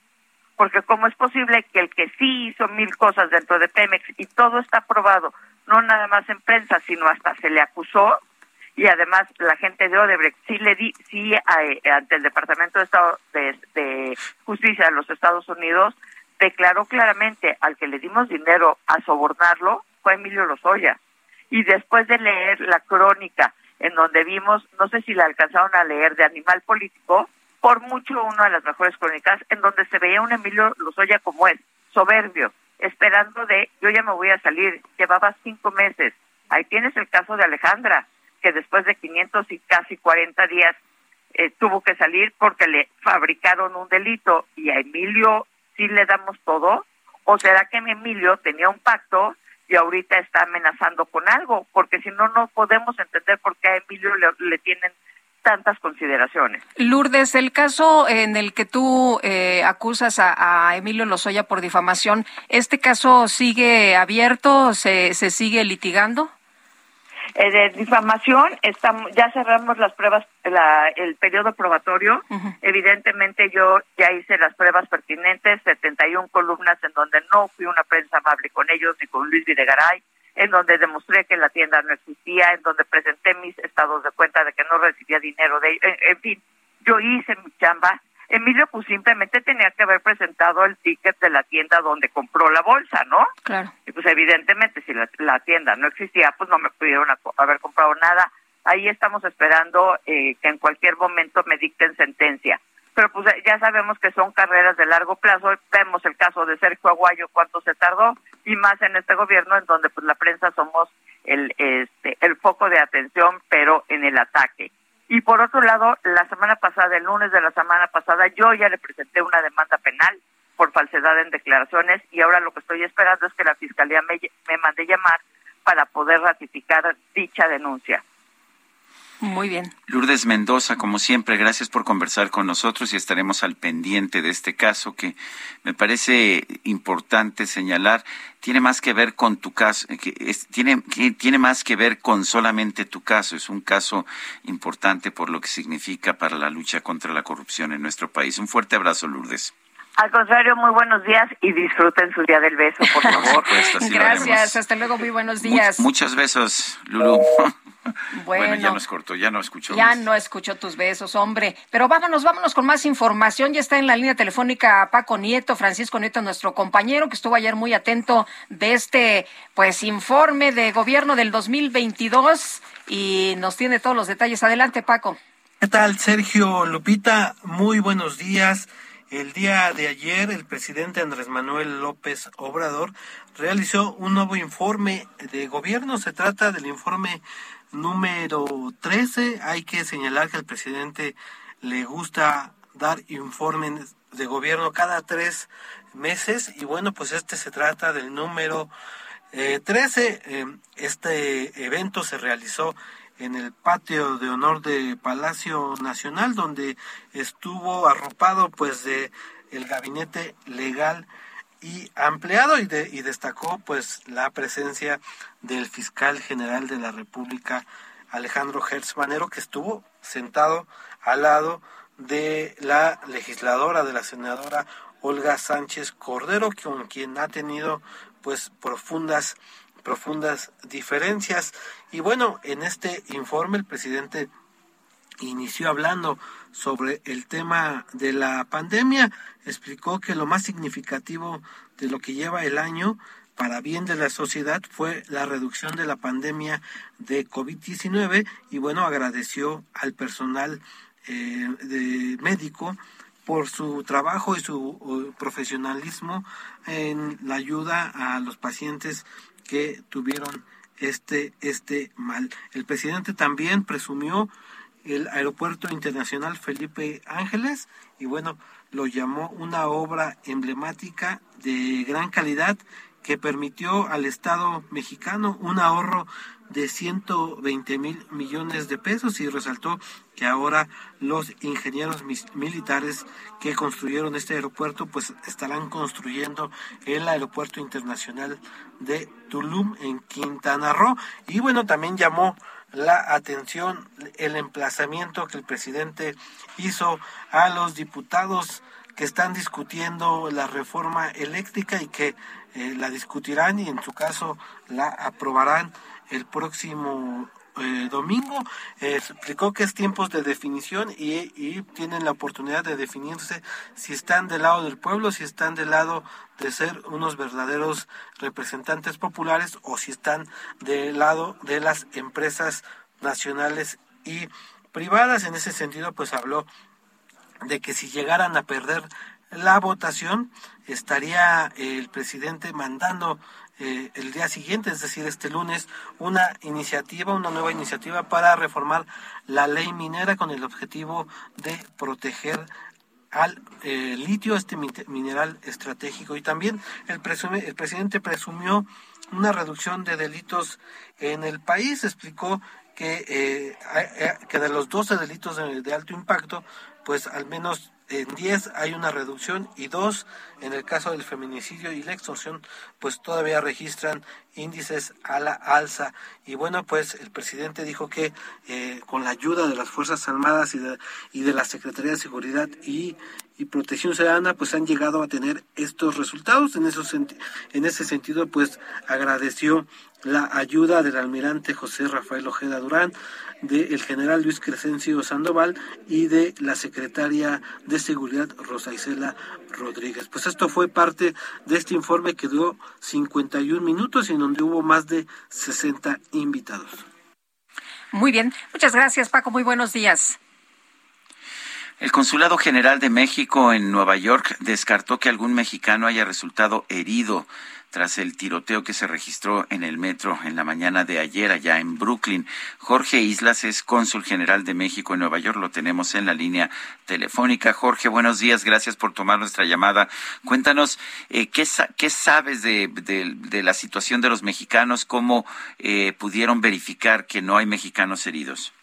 Porque cómo es posible que el que sí hizo mil cosas dentro de Pemex y todo está aprobado, no nada más en prensa, sino hasta se le acusó, y además la gente de Odebrecht sí le di, sí eh, ante el Departamento de Estado de Justicia de los Estados Unidos declaró claramente al que le dimos dinero a sobornarlo fue Emilio Lozoya. Y después de leer la crónica en donde vimos, no sé si la alcanzaron a leer, de Animal Político, por mucho una de las mejores crónicas, en donde se veía un Emilio Lozoya como es, soberbio, esperando de, yo ya me voy a salir, llevaba cinco meses. Ahí tienes el caso de Alejandra, que después de 500 y casi 40 días eh, tuvo que salir porque le fabricaron un delito y a Emilio si le damos todo? ¿O será que mi Emilio tenía un pacto y ahorita está amenazando con algo? Porque si no, no podemos entender por qué a Emilio le, tienen tantas consideraciones. Lourdes, el caso en el que tú eh, acusas a, Emilio Lozoya por difamación, ¿este caso sigue abierto? ¿Se, se sigue litigando? Eh, de difamación, estamos, ya cerramos las pruebas, la, el periodo probatorio. Evidentemente yo ya hice las pruebas pertinentes, 71 columnas en donde no fui una prensa amable con ellos ni con Luis Videgaray, en donde demostré que la tienda no existía, en donde presenté mis estados de cuenta de que no recibía dinero de ellos. en fin, yo hice mi chamba Emilio pues simplemente tenía que haber presentado el ticket de la tienda donde compró la bolsa, ¿no? Claro. Y pues evidentemente si la, tienda no existía, pues no me pudieron haber comprado nada. Ahí estamos esperando eh, que en cualquier momento me dicten sentencia. Pero pues ya sabemos que son carreras de largo plazo. Vemos el caso de Sergio Aguayo, cuánto se tardó, y más en este gobierno en donde pues la prensa somos el, este, el foco de atención, pero en el ataque. Y por otro lado, la semana pasada, el lunes de la semana pasada, yo ya le presenté una demanda penal por falsedad en declaraciones y ahora lo que estoy esperando es que la Fiscalía me, me mande llamar para poder ratificar dicha denuncia. Muy bien. Lourdes Mendoza, como siempre, gracias por conversar con nosotros y estaremos al pendiente de este caso que me parece importante señalar. Tiene más que ver con tu caso, que tiene, tiene más que ver con solamente tu caso. Es un caso importante por lo que significa para la lucha contra la corrupción en nuestro país. Un fuerte abrazo, Lourdes. Al contrario, muy buenos días y disfruten su día del beso, por *laughs* favor. Gracias, hasta luego, muy buenos días. muchos besos, Lulu. *laughs* Bueno, ya nos cortó, ya no escuchó. Ya no escuchó tus besos, hombre. Pero vámonos, vámonos con más información. Ya está en la línea telefónica Paco Nieto, Francisco Nieto, nuestro compañero, que estuvo ayer muy atento de este, pues, informe de gobierno del 2022 y nos tiene todos los detalles. Adelante, Paco. ¿Qué tal, Sergio Lupita? Muy buenos días. El día de ayer, el presidente Andrés Manuel López Obrador realizó un nuevo informe de gobierno. Se trata del informe número 13. Hay que señalar que al presidente le gusta dar informes de gobierno cada tres meses y bueno, pues este se trata del número 13. Eh, este evento se realizó en el patio de honor de Palacio Nacional, donde estuvo arropado pues de el gabinete legal y ampliado y, de, y destacó pues la presencia del fiscal general de la República Alejandro Hertz que estuvo sentado al lado de la legisladora de la senadora Olga Sánchez Cordero con quien ha tenido pues profundas profundas diferencias. Y bueno, en este informe el presidente inició hablando sobre el tema de la pandemia, explicó que lo más significativo de lo que lleva el año para bien de la sociedad fue la reducción de la pandemia de COVID-19 y bueno, agradeció al personal eh, de médico por su trabajo y su profesionalismo en la ayuda a los pacientes que tuvieron este, este mal. El presidente también presumió el Aeropuerto Internacional Felipe Ángeles y bueno, lo llamó una obra emblemática de gran calidad que permitió al Estado mexicano un ahorro de 120 mil millones de pesos y resaltó que ahora los ingenieros militares que construyeron este aeropuerto pues estarán construyendo el aeropuerto internacional de Tulum en Quintana Roo. Y bueno también llamó la atención el emplazamiento que el presidente hizo a los diputados que están discutiendo la reforma eléctrica y que eh, la discutirán y en su caso la aprobarán el próximo eh, domingo. Eh, explicó que es tiempos de definición y, y, tienen la oportunidad de definirse si están del lado del pueblo, si están del lado de ser unos verdaderos representantes populares o si están del lado de las empresas nacionales y privadas. En ese sentido, pues habló de que si llegaran a perder la votación, estaría el presidente mandando eh, el día siguiente, es decir, este lunes, una iniciativa, una nueva iniciativa para reformar la ley minera con el objetivo de proteger al eh, litio, este mineral estratégico. Y también el, el presidente presumió una reducción de delitos en el país. Explicó que, eh, que de los 12 delitos de alto impacto, pues al menos en 10 hay una reducción y dos, en el caso del feminicidio y la extorsión, pues todavía registran índices a la alza. Y bueno, pues el presidente dijo que eh, con la ayuda de las Fuerzas Armadas y de, y de la Secretaría de Seguridad y, y Protección Ciudadana, pues han llegado a tener estos resultados. En, esos, en ese sentido, pues agradeció la ayuda del almirante José Rafael Ojeda Durán, del general Luis Crescencio Sandoval y de la secretaria de Seguridad Rosa Isela Rodríguez. Pues esto fue parte de este informe que duró 51 minutos y en donde hubo más de 60 invitados. Muy bien, muchas gracias Paco, muy buenos días. El Consulado General de México en Nueva York descartó que algún mexicano haya resultado herido tras el tiroteo que se registró en el metro en la mañana de ayer allá en Brooklyn. Jorge Islas es cónsul general de México en Nueva York, lo tenemos en la línea telefónica. Jorge, buenos días, gracias por tomar nuestra llamada. Cuéntanos, eh, ¿qué, ¿qué, sabes de, la situación de los mexicanos? ¿Cómo eh, pudieron verificar que no hay mexicanos heridos?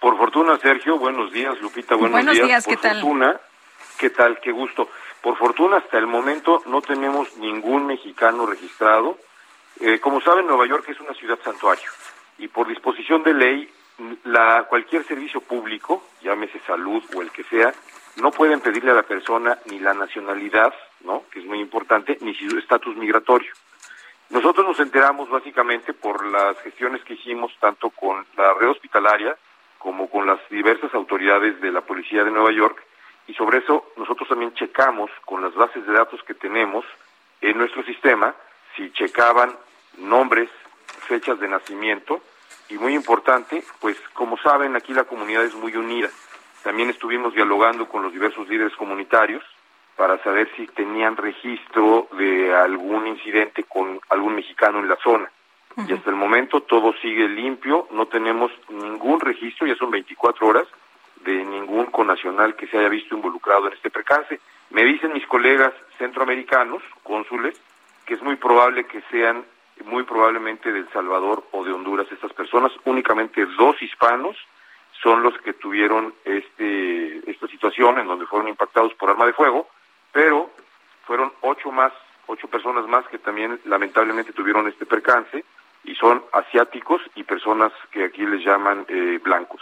Por fortuna, Sergio, buenos días, Lupita, buenos, buenos días. ¿qué tal? Fortuna, ¿qué tal? Qué gusto. Por fortuna, hasta el momento no tenemos ningún mexicano registrado. Eh, como saben, Nueva York es una ciudad santuario y por disposición de ley la, cualquier servicio público, llámese salud o el que sea, no pueden pedirle a la persona ni la nacionalidad, ¿no? que es muy importante, ni su estatus migratorio. Nosotros nos enteramos básicamente por las gestiones que hicimos tanto con la red hospitalaria como con las diversas autoridades de la Policía de Nueva York y sobre eso nosotros también checamos con las bases de datos que tenemos en nuestro sistema si checaban nombres, fechas de nacimiento y muy importante, pues como saben aquí la comunidad es muy unida. También estuvimos dialogando con los diversos líderes comunitarios para saber si tenían registro de algún incidente con algún mexicano en la zona. Y hasta el momento todo sigue limpio, no tenemos ningún registro, ya son 24 horas, de ningún conacional que se haya visto involucrado en este percance. Me dicen mis colegas centroamericanos, cónsules, que es muy probable que sean muy probablemente de El Salvador o de Honduras estas personas, únicamente dos hispanos son los que tuvieron este, esta situación en donde fueron impactados por arma de fuego pero fueron ocho más, ocho personas más que también lamentablemente tuvieron este percance y son asiáticos y personas que aquí les llaman eh, blancos.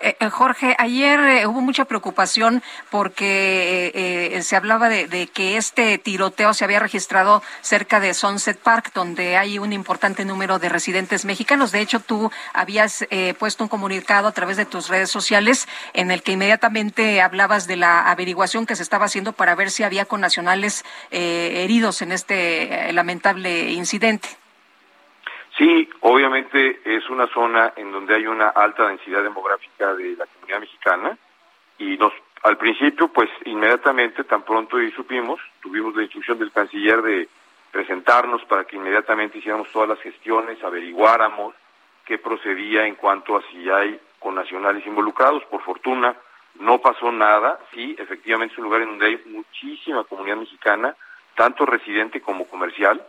Eh, eh, Jorge, ayer eh, hubo mucha preocupación porque se hablaba de, que este tiroteo se había registrado cerca de Sunset Park, donde hay un importante número de residentes mexicanos. De hecho, tú habías puesto un comunicado a través de tus redes sociales en el que inmediatamente hablabas de la averiguación que se estaba haciendo para ver si había connacionales heridos en este lamentable incidente. Sí, obviamente es una zona en donde hay una alta densidad demográfica de la comunidad mexicana y nos al principio pues inmediatamente tan pronto y supimos, tuvimos la instrucción del canciller de presentarnos para que inmediatamente hiciéramos todas las gestiones, averiguáramos qué procedía en cuanto a si hay connacionales involucrados. Por fortuna no pasó nada, sí, efectivamente es un lugar en donde hay muchísima comunidad mexicana, tanto residente como comercial,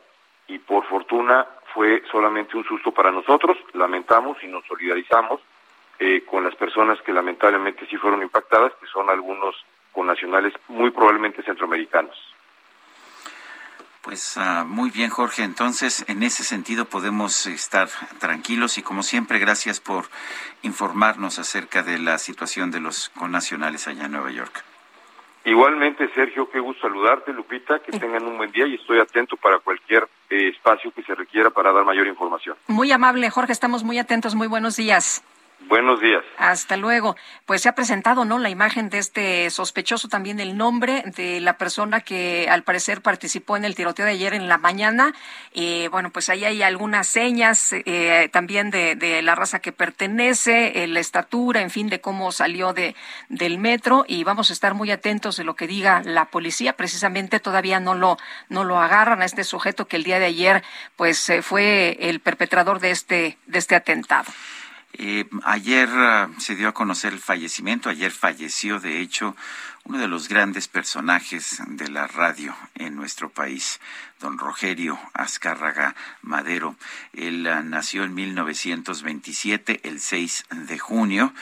y por fortuna fue solamente un susto para nosotros, lamentamos y nos solidarizamos eh, con las personas que lamentablemente sí fueron impactadas, que son algunos connacionales muy probablemente centroamericanos. Pues ah, muy bien, Jorge. Entonces, en ese sentido podemos estar tranquilos y como siempre, gracias por informarnos acerca de la situación de los connacionales allá en Nueva York. Igualmente, Sergio, qué gusto saludarte, Lupita, que tengan un buen día y estoy atento para cualquier eh, espacio que se requiera para dar mayor información. Muy amable, Jorge, estamos muy atentos. Muy buenos días. Buenos días. Hasta luego. Pues se ha presentado, ¿no? La imagen de este sospechoso, también el nombre de la persona que al parecer participó en el tiroteo de ayer en la mañana. Eh, bueno, pues ahí hay algunas señas eh, también de, la raza que pertenece, eh, la estatura, en fin, de cómo salió de, del metro y vamos a estar muy atentos de lo que diga la policía. Precisamente todavía no lo, no lo agarran a este sujeto que el día de ayer, pues fue el perpetrador de este, de este atentado. Eh, ayer ah, se dio a conocer el fallecimiento, ayer falleció de hecho uno de los grandes personajes de la radio en nuestro país, don Rogerio Azcárraga Madero. Él ah, nació en 1927, el 6 de junio,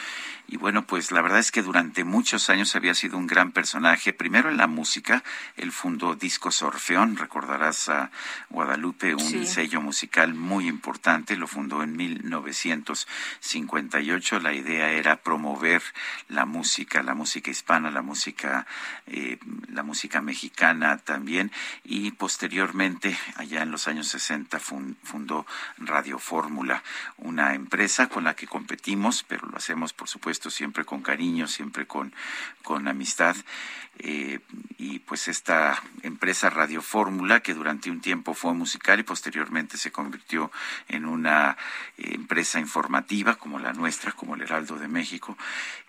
y bueno, pues la verdad es que durante muchos años había sido un gran personaje, primero en la música, él fundó Discos Orfeón, recordarás a Guadalupe, un sello musical muy importante, lo fundó en 1958, la idea era promover la música, la música hispana, la música, eh, la música mexicana también, y posteriormente, allá en los años 60, fundó Radio Fórmula, una empresa con la que competimos, pero lo hacemos por supuesto siempre con cariño, siempre con, con amistad. Eh, y pues esta empresa Radio Fórmula, que durante un tiempo fue musical y posteriormente se convirtió en una eh, empresa informativa como la nuestra, como el Heraldo de México,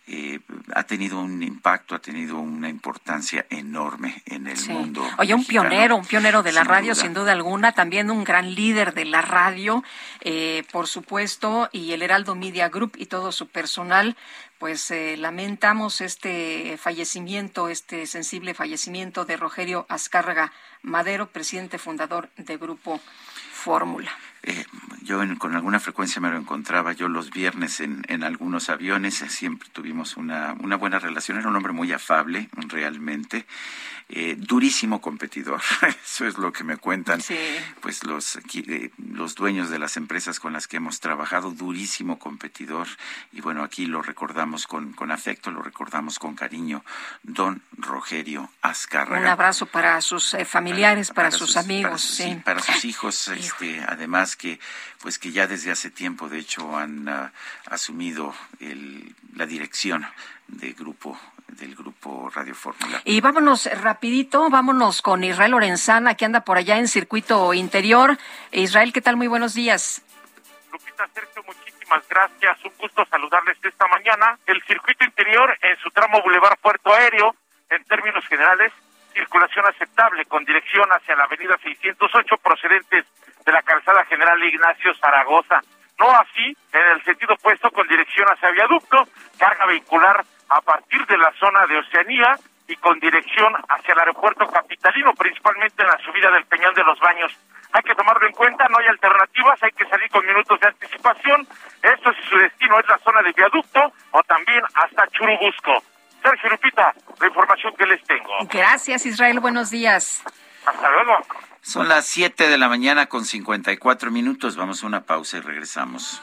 eh, ha tenido un impacto, ha tenido una importancia enorme en el mundo. Oye, un pionero, un pionero de la radio, sin duda alguna, también un gran líder de la radio, por supuesto, y el Heraldo Media Group y todo su personal, pues eh, lamentamos este fallecimiento, este sensible fallecimiento de Rogerio Azcárraga Madero, presidente fundador de Grupo Fórmula. Eh, yo con alguna frecuencia me lo encontraba yo los viernes en, en algunos aviones, siempre tuvimos una buena relación, era un hombre muy afable realmente eh, durísimo competidor. *laughs* Eso es lo que me cuentan pues los, eh, los dueños de las empresas con las que hemos trabajado, durísimo competidor. Y bueno, aquí lo recordamos con, con afecto, lo recordamos con cariño, don Rogerio Azcárraga. Un abrazo para sus eh, familiares, para, sus, amigos. Para sus, hijos, este, además que pues que ya desde hace tiempo, de hecho, han ah, asumido el, la dirección del grupo del grupo Radio Fórmula. Y vámonos rapidito, vámonos con Israel Lorenzana, que anda por allá en circuito interior. Israel, ¿qué tal? Muy buenos días. Lupita Sergio, muchísimas gracias. Un gusto saludarles esta mañana. El circuito interior en su tramo Boulevard Puerto Aéreo, en términos generales, circulación aceptable con dirección hacia la avenida 608 procedentes de la calzada General Ignacio Zaragoza. No así en el sentido opuesto con dirección hacia viaducto, carga vehicular a partir de la zona de Oceanía y con dirección hacia el aeropuerto capitalino, principalmente en la subida del Peñón de los Baños. Hay que tomarlo en cuenta, no hay alternativas, hay que salir con minutos de anticipación. Esto si su destino es la zona de viaducto o también hasta Churubusco. Sergio Lupita, la información que les tengo. Gracias, Israel. Buenos días. Hasta luego. Son las 7 de la mañana con 54 minutos. Vamos a una pausa y regresamos.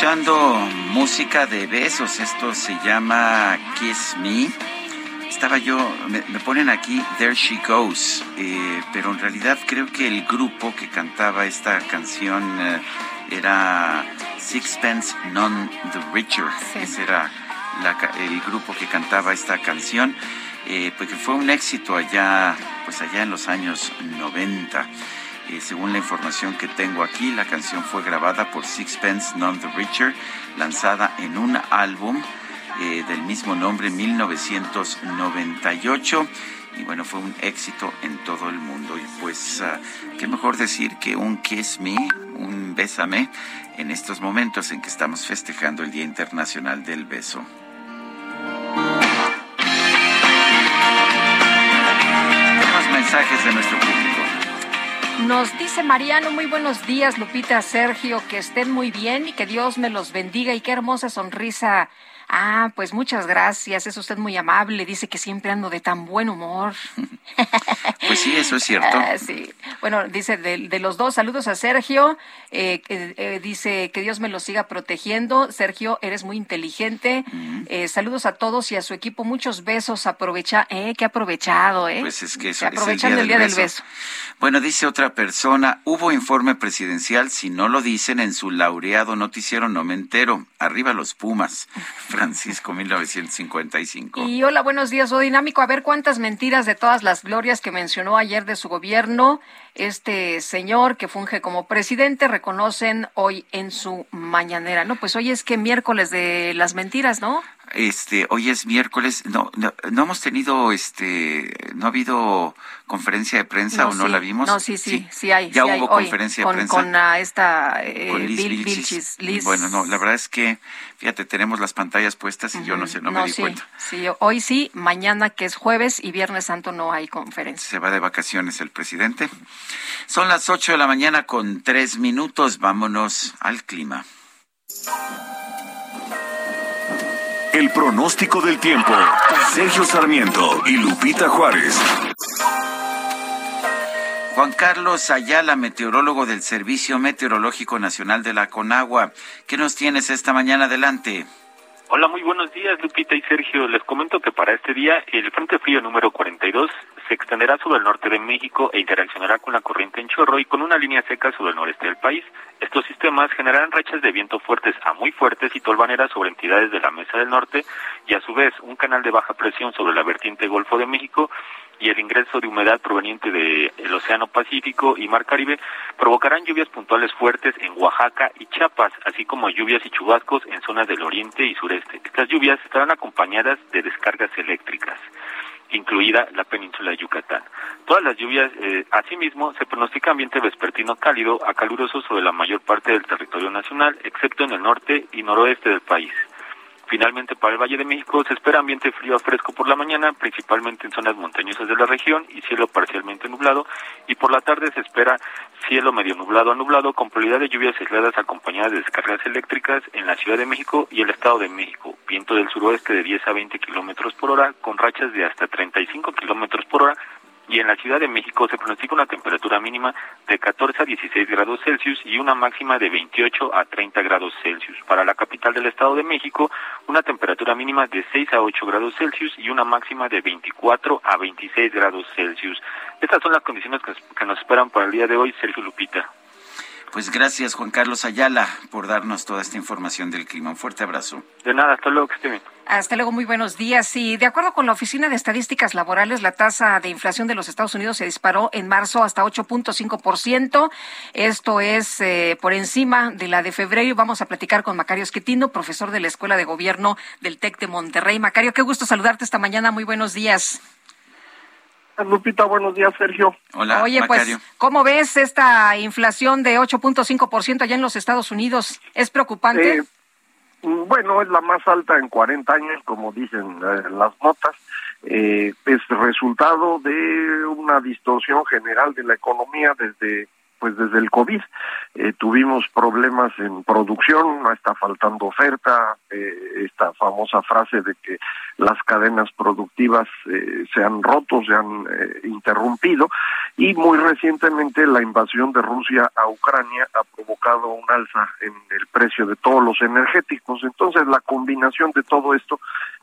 Escuchando música de besos. Esto se llama Kiss Me. Estaba yo, me, ponen aquí There She Goes, eh, pero en realidad creo que el grupo que cantaba esta canción eh, era Sixpence None the Richer. Ese era el grupo que cantaba esta canción, eh, porque fue un éxito allá, pues allá en los años 90. Eh, según la información que tengo aquí, la canción fue grabada por Sixpence None the Richer, lanzada en un álbum eh, del mismo nombre en 1998 y bueno, fue un éxito en todo el mundo. Y pues, ah, qué mejor decir que un kiss me, un bésame, en estos momentos en que estamos festejando el Día Internacional del Beso. Tenemos mensajes de nuestro. Nos dice Mariano, muy buenos días, Lupita, Sergio, que estén muy bien y que Dios me los bendiga y qué hermosa sonrisa Ah, pues muchas gracias, es usted muy amable, dice que siempre ando de tan buen humor. *laughs* Pues sí, eso es *laughs* cierto. Ah, sí. Bueno, dice de, los dos, saludos a Sergio, eh, eh, dice que Dios me lo siga protegiendo. Sergio, eres muy inteligente. Eh, saludos a todos y a su equipo, muchos besos, aprovecha, eh, que aprovechado, eh. Pues es que eso, aprovechando el día, del, beso. Bueno, dice otra persona, hubo informe presidencial, si no lo dicen en su laureado noticiero no me entero. Arriba los Pumas. *laughs* Francisco, 1955. Y hola, buenos días, Dinámico. A ver cuántas mentiras de todas las glorias que mencionó ayer de su gobierno este señor que funge como presidente reconocen hoy en su mañanera. No, pues hoy es que miércoles de las mentiras, ¿no? Este, hoy es miércoles, no, no, hemos tenido, este, no ha habido conferencia de prensa o no la vimos. No, sí, sí, sí, hay. Ya hubo conferencia de prensa. Con esta eh, Liz, Liz, Bueno, no, la verdad es que, fíjate, tenemos las pantallas puestas y yo no sé, no, me di cuenta. Sí, hoy sí, mañana que es jueves y viernes santo no hay conferencia. Se va de vacaciones el presidente. Son las ocho de la mañana con tres minutos, vámonos al clima. El pronóstico del tiempo. Sergio Sarmiento y Lupita Juárez. Juan Carlos Ayala, meteorólogo del Servicio Meteorológico Nacional de la Conagua. ¿Qué nos tienes esta mañana adelante? Hola, muy buenos días, Lupita y Sergio. Les comento que para este día el Frente Frío número 42 se extenderá sobre el norte de México e interaccionará con la corriente en chorro y con una línea seca sobre el noreste del país. Estos sistemas generarán rachas de viento fuertes a muy fuertes y tolvaneras sobre entidades de la Mesa del Norte y a su vez un canal de baja presión sobre la vertiente Golfo de México y el ingreso de humedad proveniente del Océano Pacífico y Mar Caribe provocarán lluvias puntuales fuertes en Oaxaca y Chiapas, así como lluvias y chubascos en zonas del oriente y sureste. Estas lluvias estarán acompañadas de descargas eléctricas incluida la península de Yucatán. Todas las lluvias, eh, asimismo, se pronostica ambiente vespertino cálido a caluroso sobre la mayor parte del territorio nacional, excepto en el norte y noroeste del país. Finalmente, para el Valle de México se espera ambiente frío a fresco por la mañana, principalmente en zonas montañosas de la región y cielo parcialmente nublado. Y por la tarde se espera cielo medio nublado a nublado con probabilidad de lluvias aisladas acompañadas de descargas eléctricas en la Ciudad de México y el Estado de México. Viento del suroeste de 10 a 20 kilómetros por hora con rachas de hasta 35 kilómetros por hora y en la Ciudad de México se pronostica una temperatura mínima de 14 a 16 grados Celsius y una máxima de 28 a 30 grados Celsius. Para la capital del Estado de México, una temperatura mínima de 6 a 8 grados Celsius y una máxima de 24 a 26 grados Celsius. Estas son las condiciones que, que nos esperan para el día de hoy, Sergio Lupita. Pues gracias, Juan Carlos Ayala, por darnos toda esta información del clima. Un fuerte abrazo. De nada, hasta luego, que esté bien. Hasta luego, muy buenos días. Y de acuerdo con la Oficina de Estadísticas Laborales, la tasa de inflación de los Estados Unidos se disparó en marzo hasta 8.5%. Esto es eh, por encima de la de febrero. Vamos a platicar con Macario Esquetino, profesor de la Escuela de Gobierno del TEC de Monterrey. Macario, qué gusto saludarte esta mañana. Muy buenos días. Lupita, buenos días, Sergio. Hola, Oye, pues, ¿cómo ves esta inflación de 8.5% allá en los Estados Unidos? ¿Es preocupante? Eh, bueno, es la más alta en 40 años, como dicen eh, las notas. Eh, es resultado de una distorsión general de la economía desde pues desde el COVID eh, tuvimos problemas en producción, no está faltando oferta, eh, esta famosa frase de que las cadenas productivas eh, se han roto, se han eh, interrumpido y muy recientemente la invasión de Rusia a Ucrania ha provocado un alza en el precio de todos los energéticos. Entonces la combinación de todo esto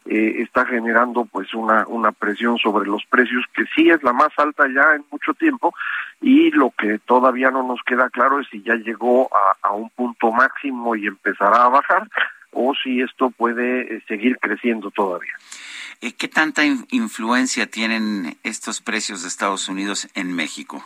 está generando pues una, una presión sobre los precios que sí es la más alta ya en mucho tiempo y lo que todavía no nos queda claro es si ya llegó a, a un punto máximo y empezará a bajar o si esto puede eh, seguir creciendo todavía. Eh, ¿Qué tanta influencia tienen estos precios de Estados Unidos en México?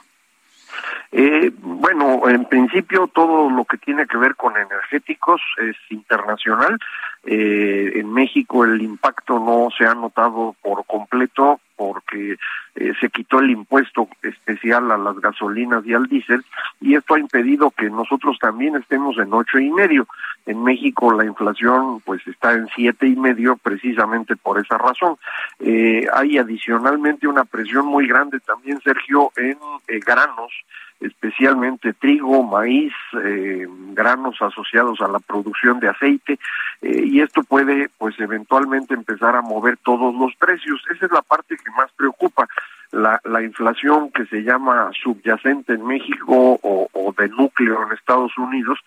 Eh, bueno, en principio todo lo que tiene que ver con energéticos es internacional. Eh, en México el impacto no se ha notado por completo porque eh, se quitó el impuesto especial a las gasolinas y al diésel y esto ha impedido que nosotros también estemos en ocho y medio. En México la inflación pues está en siete y medio precisamente por esa razón. Eh, hay adicionalmente una presión muy grande también, Sergio, en eh, granos especialmente trigo, maíz, eh, granos asociados a la producción de aceite, eh, y esto puede, pues, eventualmente empezar a mover todos los precios. Esa es la parte que más preocupa. La, la inflación que se llama subyacente en México o, de núcleo en Estados Unidos,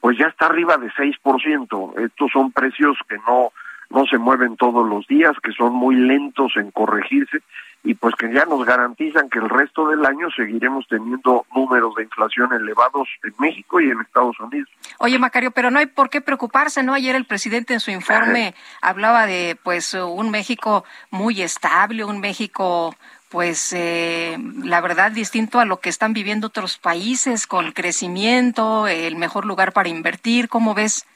pues ya está arriba de 6%. Estos son precios que no, no se mueven todos los días, que son muy lentos en corregirse y pues que ya nos garantizan que el resto del año seguiremos teniendo números de inflación elevados en México y en Estados Unidos. Oye, Macario, pero no hay por qué preocuparse, ¿no? Ayer el presidente en su informe hablaba de pues un México muy estable, un México pues eh, la verdad distinto a lo que están viviendo otros países con crecimiento, el mejor lugar para invertir, ¿cómo ves?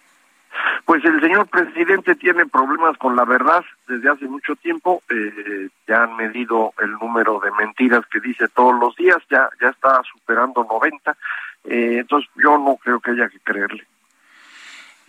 Pues el señor presidente tiene problemas con la verdad desde hace mucho tiempo. Eh, ya han medido el número de mentiras que dice todos los días, ya ya está superando 90. Eh, entonces yo no creo que haya que creerle.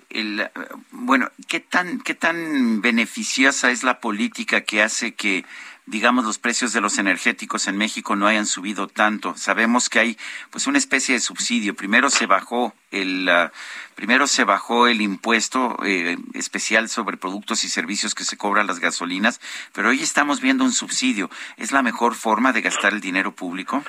El, bueno, ¿qué tan, ¿qué tan beneficiosa es la política que hace que digamos, los precios de los energéticos en México no hayan subido tanto. Sabemos que hay pues una especie de subsidio. Primero se bajó el uh, primero se bajó el impuesto eh, especial sobre productos y servicios que se cobran las gasolinas, pero hoy estamos viendo un subsidio. ¿Es la mejor forma de gastar el dinero público?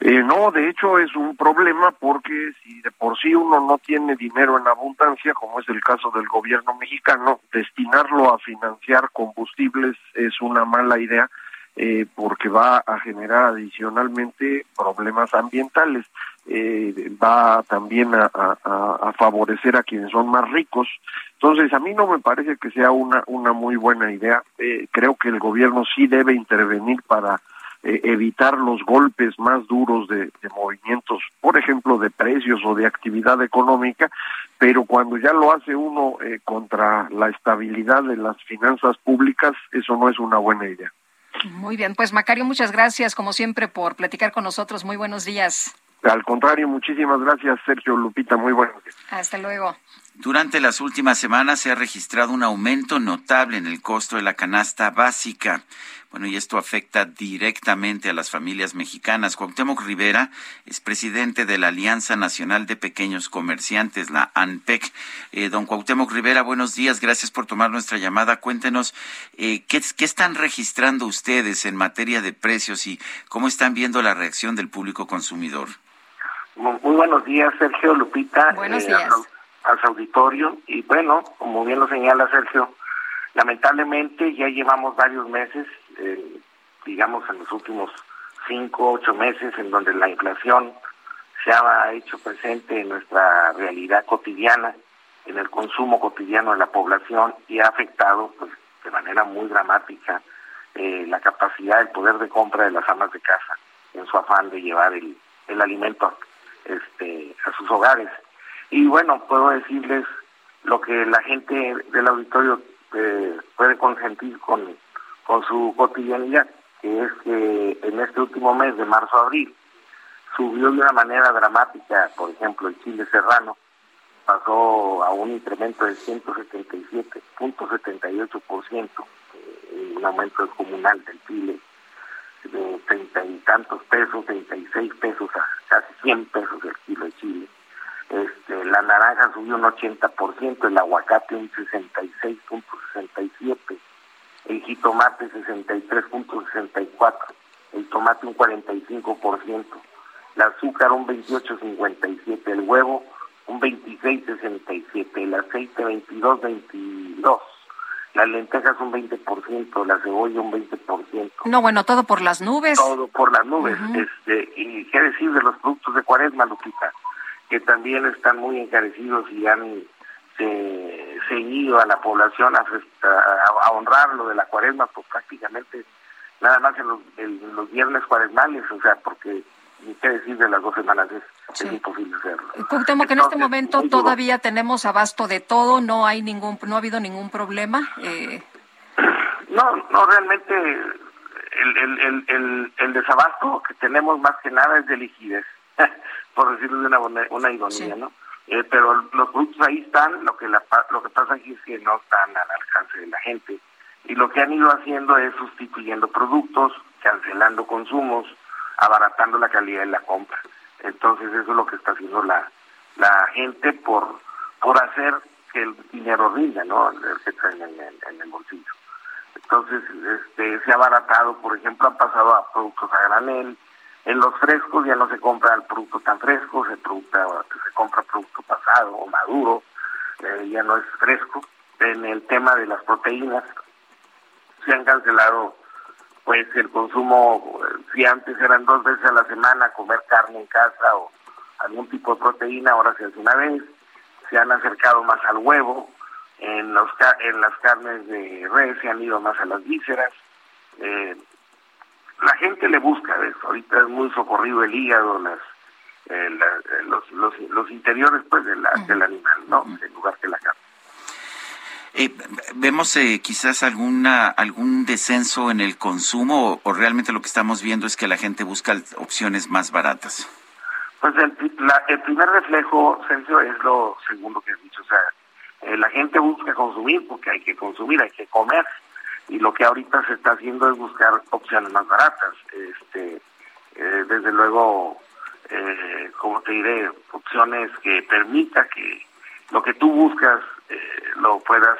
Eh, no, de hecho es un problema porque si de por sí uno no tiene dinero en abundancia, como es el caso del gobierno mexicano, destinarlo a financiar combustibles es una mala idea eh, porque va a generar adicionalmente problemas ambientales. Eh, va también a, a, favorecer a quienes son más ricos. Entonces, a mí no me parece que sea una, una muy buena idea. Eh, creo que el gobierno sí debe intervenir para eh, evitar los golpes más duros de, movimientos, por ejemplo, de precios o de actividad económica, pero cuando ya lo hace uno eh, contra la estabilidad de las finanzas públicas, eso no es una buena idea. Muy bien, pues Macario, muchas gracias como siempre por platicar con nosotros. Muy buenos días. Al contrario, muchísimas gracias, Sergio Lupita. Muy buenos días. Hasta luego. Durante las últimas semanas se ha registrado un aumento notable en el costo de la canasta básica. Bueno, y esto afecta directamente a las familias mexicanas. Cuauhtémoc Rivera es presidente de la Alianza Nacional de Pequeños Comerciantes, la ANPEC. Eh, don Cuauhtémoc Rivera, buenos días. Gracias por tomar nuestra llamada. Cuéntenos eh, ¿qué, qué están registrando ustedes en materia de precios y cómo están viendo la reacción del público consumidor. Muy, buenos días, Sergio Lupita. Buenos eh, días. Al, auditorio. Y bueno, como bien lo señala Sergio, lamentablemente ya llevamos varios meses eh, digamos, en los últimos cinco, ocho meses, en donde la inflación se ha hecho presente en nuestra realidad cotidiana, en el consumo cotidiano de la población y ha afectado pues, de manera muy dramática eh, la capacidad, el poder de compra de las amas de casa en su afán de llevar el, el alimento este, a sus hogares. Y bueno, puedo decirles lo que la gente del auditorio eh, puede consentir con con su cotidianidad, que es que en este último mes de marzo-abril subió de una manera dramática, por ejemplo, el chile serrano pasó a un incremento de 177.78%, eh, un aumento descomunal del chile de treinta y tantos pesos, 36 pesos a casi 100 pesos el kilo de chile. Este, la naranja subió un 80%, el aguacate un 66.67%, el jitomate 63.64, el tomate un 45%, el azúcar un 28.57, el huevo un 26.67, el aceite 22.22, las lentejas un 20%, la cebolla un 20%. No, bueno, todo por las nubes. Todo por las nubes. este, y qué decir de los productos de cuaresma, Lupita, que también están muy encarecidos y han se, seguido a la población a, a, honrar lo de la cuaresma, pues prácticamente nada más en los, en los viernes cuaresmales, o sea, porque ni qué decir de las dos semanas es, imposible hacerlo. Temo que en este momento todavía tenemos abasto de todo, no hay ningún, no ha habido ningún problema. Eh... No, no realmente el, el, el, el, desabasto que tenemos más que nada es de liquidez, *laughs* por decirlo de una, una ironía, ¿no? Eh, pero los productos ahí están, lo que, la, lo que pasa aquí es que no están al alcance de la gente. Y lo que han ido haciendo es sustituyendo productos, cancelando consumos, abaratando la calidad de la compra. Entonces eso es lo que está haciendo la, la gente por, por hacer que el dinero rinda, ¿no? El en, en, el bolsillo. Entonces, este, se ha abaratado, por ejemplo, han pasado a productos a granel, en los frescos ya no se compra el producto tan fresco, se, se compra producto pasado o maduro, eh, ya no es fresco. En el tema de las proteínas, se han cancelado pues el consumo, si antes eran dos veces a la semana comer carne en casa o algún tipo de proteína, ahora se hace una vez, se han acercado más al huevo, en, los, en las carnes de res se han ido más a las vísceras, eh, la gente le busca eso. Ahorita es muy socorrido el hígado, las, eh, eh, los, los, los, interiores pues de la, del animal, ¿no? En lugar que la carne. Eh, ¿Vemos eh, quizás alguna algún descenso en el consumo o, realmente lo que estamos viendo es que la gente busca opciones más baratas? Pues el, el primer reflejo, Sergio, es lo segundo que has dicho. O sea, eh, la gente busca consumir porque hay que consumir, hay que comer. Y lo que ahorita se está haciendo es buscar opciones más baratas. Este, eh, desde luego, eh, como te diré, opciones que permita que lo que tú buscas eh, lo puedas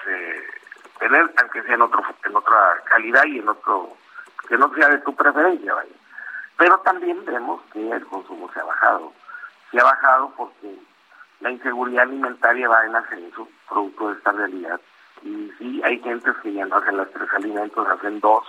tener, aunque sea en otro en otra calidad y en otro que no sea de tu preferencia, Pero también vemos que el consumo se ha bajado. Se ha bajado porque la inseguridad alimentaria va en ascenso, producto de esta realidad. Y sí, hay gente que ya no hacen los tres alimentos, hacen dos.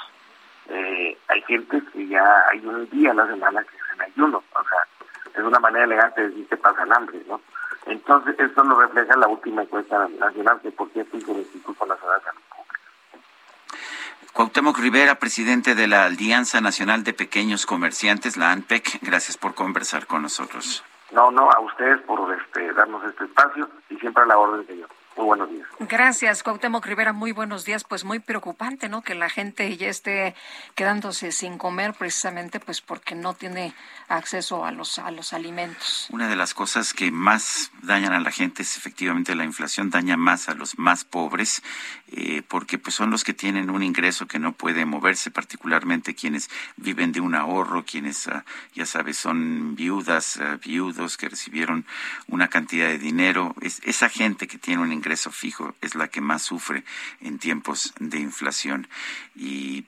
Eh, hay gente que ya hay un día a la semana que hacen ayuno. O sea, es una manera elegante de decir que pasan hambre, ¿no? Entonces, esto lo refleja la última encuesta nacional que por cierto hizo el Instituto Nacional de Salud Cuauhtémoc Rivera, presidente de la Alianza Nacional de Pequeños Comerciantes, la ANPEC, gracias por conversar con nosotros. No, no, a ustedes por este, darnos este espacio y siempre a la orden de Dios. Muy buenos días. Gracias, Cuauhtémoc Rivera. Muy buenos días. Pues muy preocupante, ¿no? Que la gente ya esté quedándose sin comer precisamente pues porque no tiene acceso a los, a los alimentos. Una de las cosas que más dañan a la gente es efectivamente la inflación, daña más a los más pobres, eh, porque pues son los que tienen un ingreso que no puede moverse, particularmente quienes viven de un ahorro, quienes, ah, ya sabes, son viudas, ah, viudos que recibieron una cantidad de dinero. Es, esa gente que tiene un ingreso ingreso fijo es la que más sufre en tiempos de inflación. Y,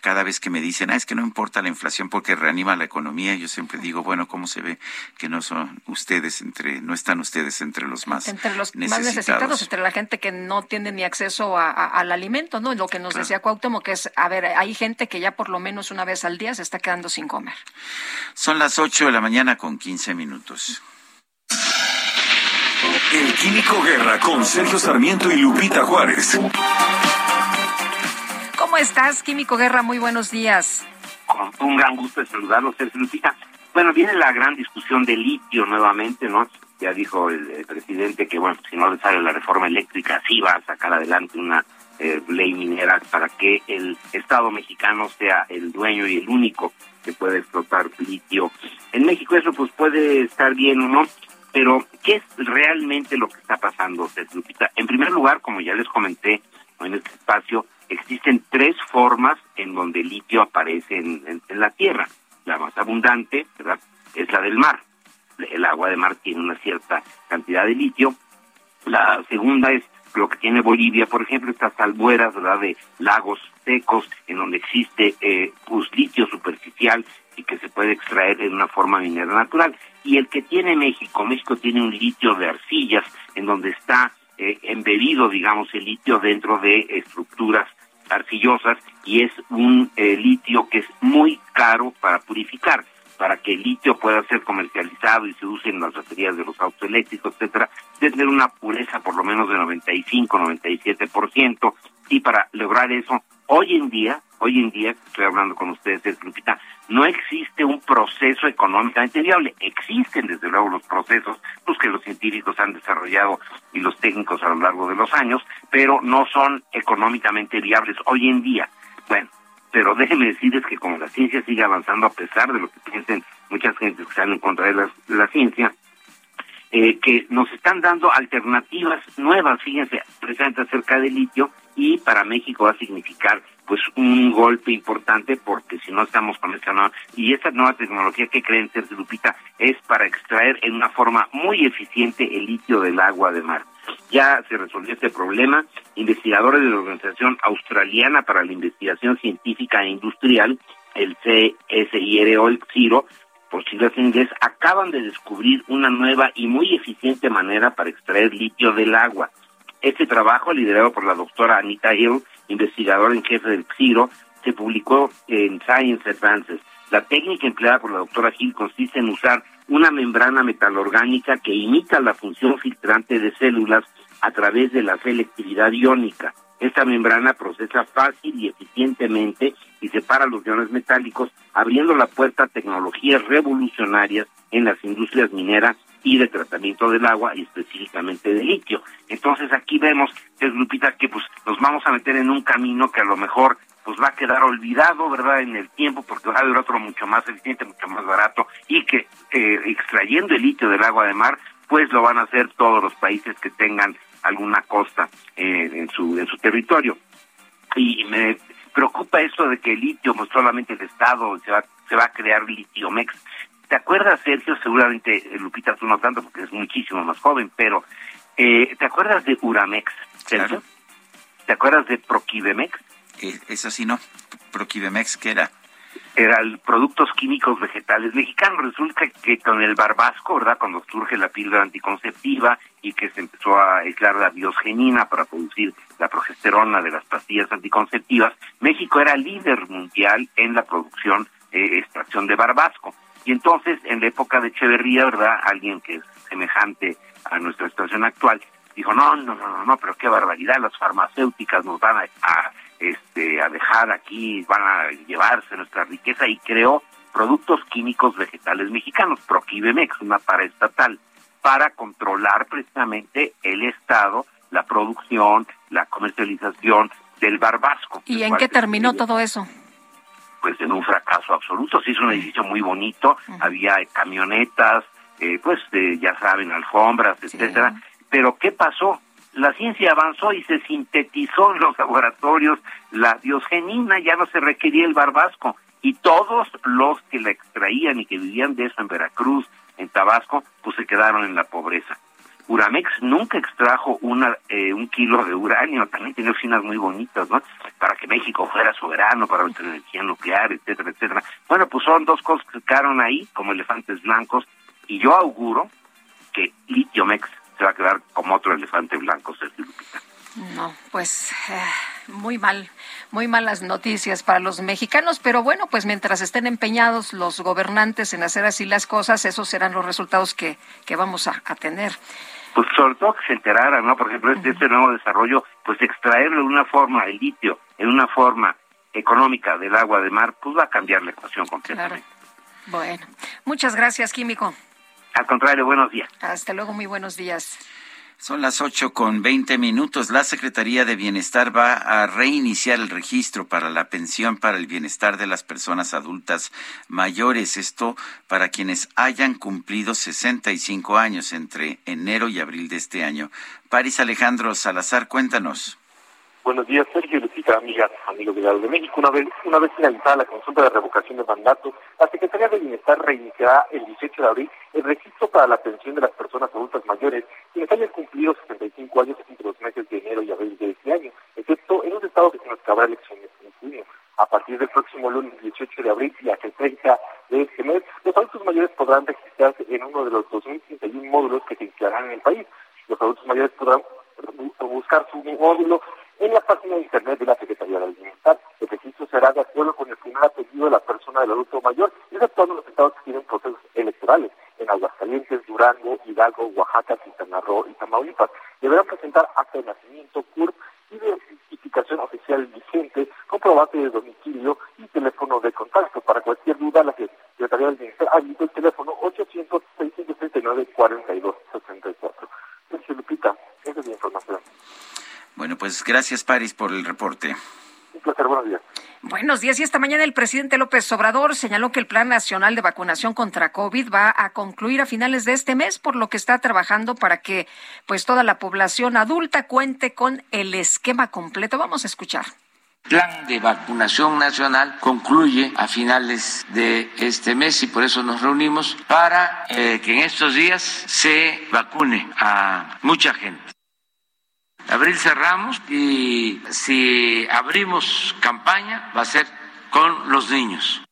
cada vez que me dicen, ah, es que no importa la inflación porque reanima la economía, yo siempre digo, bueno, ¿cómo se ve que no son ustedes entre, no están ustedes entre los más Entre los más necesitados, entre la gente que no tiene ni acceso al alimento, ¿no? Lo que nos decía Cuauhtémoc, que es, a ver, hay gente que ya por lo menos una vez al día se está quedando sin comer. Son las 8 de la mañana con 15 minutos. El Químico Guerra con Sergio Sarmiento y Lupita Juárez. ¿Cómo estás, Químico Guerra? Muy buenos días. Con un gran gusto de saludarlos, Sergio Lupita. Bueno, viene la gran discusión de litio nuevamente, ¿no? Ya dijo el, presidente que, bueno, si no le sale la reforma eléctrica, sí va a sacar adelante una eh, ley minera para que el Estado mexicano sea el dueño y el único que pueda explotar litio. En México eso pues puede estar bien o no, pero, ¿qué es realmente lo que está pasando, Lupita? En primer lugar, como ya les comenté en este espacio, existen tres formas en donde el litio aparece en, la Tierra. La más abundante, ¿verdad? Es la del mar. El agua de mar tiene una cierta cantidad de litio. La segunda es lo que tiene Bolivia, por ejemplo, estas albueras, ¿verdad? De lagos secos en donde existe eh, pues, litio superficial y que se puede extraer en una forma minera natural y el que tiene México. México tiene un litio de arcillas en donde está eh, embebido, digamos, el litio dentro de estructuras arcillosas y es un eh, litio que es muy caro para purificar. Para que el litio pueda ser comercializado y se use en las baterías de los autos eléctricos, etcétera, debe tener una pureza por lo menos de 95, 97%. Y para lograr eso, hoy en día, hoy en día, estoy hablando con ustedes, es Lupita, no existe un proceso económicamente viable. Existen, desde luego, los procesos, los que los científicos han desarrollado y los técnicos a lo largo de los años, pero no son económicamente viables hoy en día. Bueno, pero déjenme decirles que como la ciencia sigue avanzando, a pesar de lo que piensen muchas gentes que están en contra de la, ciencia, eh, que nos están dando alternativas nuevas, fíjense, precisamente acerca del litio, y para México va a significar pues un golpe importante porque si no estamos con esta nueva y esta nueva tecnología que creen ser Lupita es para extraer en una forma muy eficiente el litio del agua de mar. Ya se resolvió este problema. Investigadores de la Organización Australiana para la Investigación Científica e Industrial, el CSIRO, el CIRO, por siglas en inglés, acaban de descubrir una nueva y muy eficiente manera para extraer litio del agua. Este trabajo, liderado por la doctora Anita Hill, investigadora en jefe del CIRO, se publicó en Science Advances. La técnica empleada por la doctora Hill consiste en usar una membrana metalorgánica que imita la función filtrante de células a través de la selectividad iónica. Esta membrana procesa fácil y eficientemente y separa los iones metálicos, abriendo la puerta a tecnologías revolucionarias en las industrias mineras y de tratamiento del agua y específicamente de litio. Entonces aquí vemos, Lupita, que pues nos vamos a meter en un camino que a lo mejor pues va a quedar olvidado, ¿verdad?, en el tiempo, porque va a haber otro mucho más eficiente, mucho más barato, y que eh, extrayendo el litio del agua de mar, pues lo van a hacer todos los países que tengan alguna costa eh, en su en su territorio. Y me preocupa esto de que el litio, pues solamente el Estado se va, se va a crear litiomex. ¿Te acuerdas, Sergio? Seguramente, eh, Lupita, tú no tanto porque es muchísimo más joven, pero ¿te acuerdas de Uramex, Sergio? ¿Te acuerdas de Proquibemex? Eh, eso sí, no. Proquibemex, ¿qué era? Eran productos químicos vegetales mexicanos. Resulta que con el barbasco, ¿verdad? Cuando surge la píldora anticonceptiva y que se empezó a aislar la biosgenina para producir la progesterona de las pastillas anticonceptivas, México era líder mundial en la producción, eh, extracción de barbasco. Y entonces, en la época de Echeverría, ¿verdad? Alguien que es semejante a nuestra situación actual, dijo, no, no, no, no, pero qué barbaridad, las farmacéuticas nos van a este, a dejar aquí, van a llevarse nuestra riqueza y creó productos químicos vegetales mexicanos, Proquibemex, una paraestatal, para controlar precisamente el Estado, la producción, la comercialización del barbasco. ¿Y en qué terminó todo eso? Pues en un fracaso absoluto. Se hizo un edificio muy bonito, había camionetas, eh, pues ya saben, alfombras, etcétera. Pero ¿qué pasó? La ciencia avanzó y se sintetizó en los laboratorios la diosgenina, ya no se requería el barbasco y todos los que la extraían y que vivían de eso en Veracruz, en Tabasco, pues se quedaron en la pobreza. Uramex nunca extrajo una, eh, un kilo de uranio, también tenía oficinas muy bonitas, ¿no? Para que México fuera soberano, para tener energía nuclear, etcétera, etcétera. Bueno, pues son dos cosas que quedaron ahí como elefantes blancos y yo auguro que Litiomex se va a quedar como otro elefante blanco, Sergio Lupita. No, pues eh, muy mal, muy malas noticias para los mexicanos, pero bueno, pues mientras estén empeñados los gobernantes en hacer así las cosas, esos serán los resultados que, que vamos a, tener. Pues sobre todo que se enteraran, ¿no? Por ejemplo, este, este nuevo desarrollo, pues extraerlo de una forma, el litio, en una forma económica del agua de mar, pues va a cambiar la ecuación completamente. Bueno, muchas gracias, Químico. Al contrario, buenos días. Hasta luego, muy buenos días. Son las ocho con veinte minutos. La Secretaría de Bienestar va a reiniciar el registro para la pensión para el bienestar de las personas adultas mayores. Esto para quienes hayan cumplido 65 años entre enero y abril de este año. Paris Alejandro Salazar, cuéntanos. Buenos días, Sergio Lucita, amigas, amigos de México. Una vez, una vez finalizada la consulta de revocación de mandato, la Secretaría de Bienestar reiniciará el 18 de abril el registro para la pensión de las personas adultas mayores quienes hayan cumplido 65 años entre los meses de enero y abril de este año, excepto en los estados en los que habrá elecciones en junio. A partir del próximo lunes 18 de abril y hasta el 30 de este mes, los adultos mayores podrán registrarse en uno de los 2.031 módulos que se instalarán en el país. Los adultos mayores podrán buscar su módulo en la página de internet de la Secretaría del Bienestar. El registro será de acuerdo con el primer apellido de la persona del adulto mayor, exceptuando los estados que tienen procesos electorales, en Aguascalientes, Durango, Hidalgo, Oaxaca, Quintana Roo y Tamaulipas. Deberán presentar acta de nacimiento, CURP, identificación oficial vigente, comprobante de domicilio y teléfono de contacto. Para cualquier duda, la Secretaría del Bienestar habilita el teléfono 800-639-4264. Sergio Lupita, esa es la información. Bueno, pues gracias, Paris, por el reporte. Un placer, buenos días. Buenos días. Y esta mañana el presidente López Obrador señaló que el Plan Nacional de Vacunación contra COVID va a concluir a finales de este mes, por lo que está trabajando para que pues toda la población adulta cuente con el esquema completo. Vamos a escuchar. Plan de vacunación nacional concluye a finales de este mes y por eso nos reunimos para eh, que en estos días se vacune a mucha gente. Abril cerramos y si abrimos campaña va a ser con los niños.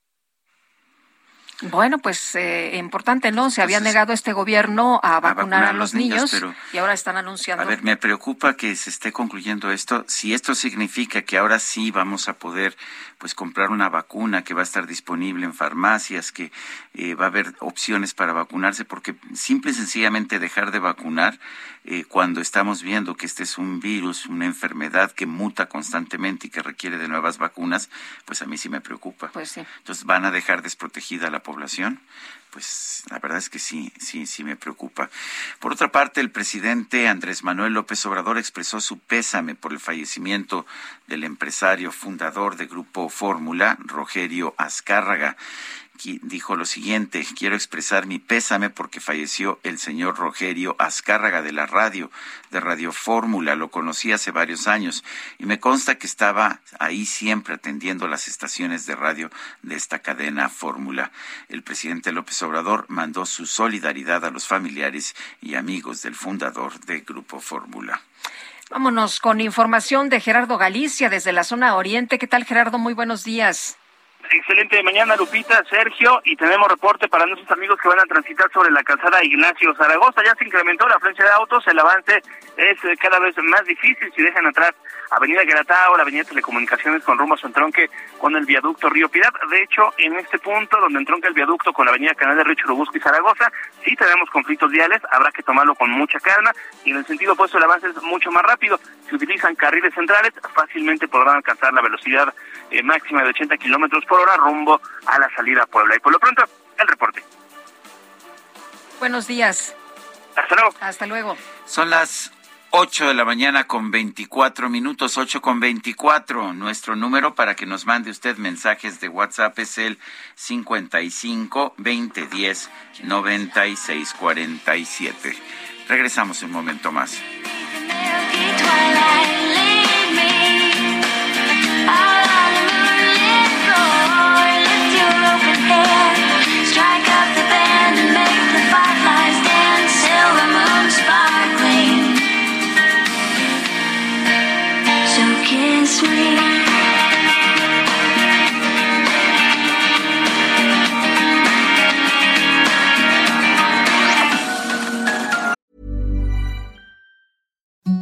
Bueno, pues eh, importante, ¿no? Se había negado este gobierno a vacunar a, los, niños, y ahora están anunciando. A ver, me preocupa que se esté concluyendo esto. Si esto significa que ahora sí vamos a poder pues comprar una vacuna que va a estar disponible en farmacias, que eh, va a haber opciones para vacunarse, porque simple y sencillamente dejar de vacunar eh, cuando estamos viendo que este es un virus, una enfermedad que muta constantemente y que requiere de nuevas vacunas, pues a mí sí me preocupa. Pues sí. Entonces van a dejar desprotegida a la población población, pues la verdad es que sí, sí, sí me preocupa. Por otra parte, el presidente Andrés Manuel López Obrador expresó su pésame por el fallecimiento del empresario fundador de Grupo Fórmula, Rogerio Azcárraga dijo lo siguiente, quiero expresar mi pésame porque falleció el señor Rogerio Azcárraga de la radio, de Radio Fórmula, lo conocí hace varios años y me consta que estaba ahí siempre atendiendo las estaciones de radio de esta cadena Fórmula. El presidente López Obrador mandó su solidaridad a los familiares y amigos del fundador de Grupo Fórmula. Vámonos con información de Gerardo Galicia desde la zona oriente. ¿Qué tal, Gerardo? Muy buenos días. Excelente mañana, Lupita, Sergio, y tenemos reporte para nuestros amigos que van a transitar sobre la calzada Ignacio Zaragoza. Ya se incrementó la afluencia de autos, el avance es eh, cada vez más difícil si dejan atrás Avenida Gueratao, la Avenida Telecomunicaciones con rumbo a su entronque con el viaducto Río Piedad. De hecho, en este punto donde entronca el viaducto con la Avenida Canal de Río Churubusco y Zaragoza, sí tenemos conflictos viales, habrá que tomarlo con mucha calma y en el sentido opuesto el avance es mucho más rápido. Si utilizan carriles centrales, fácilmente podrán alcanzar la velocidad eh, máxima de 80 kilómetros por hora rumbo a la salida a Puebla. Y por lo pronto, el reporte. Buenos días. Hasta luego. Hasta luego. Son las 8 de la mañana con 24 minutos, 8 con 24. Nuestro número para que nos mande usted mensajes de WhatsApp es el 55 2010 9647. Regresamos un momento más. Thank you.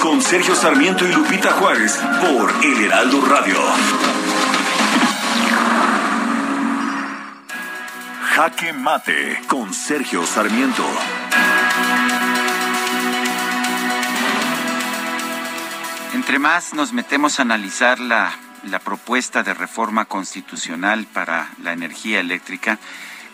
Con Sergio Sarmiento y Lupita Juárez por El Heraldo Radio. Jaque Mate con Sergio Sarmiento. Entre más nos metemos a analizar la, la propuesta de reforma constitucional para la energía eléctrica,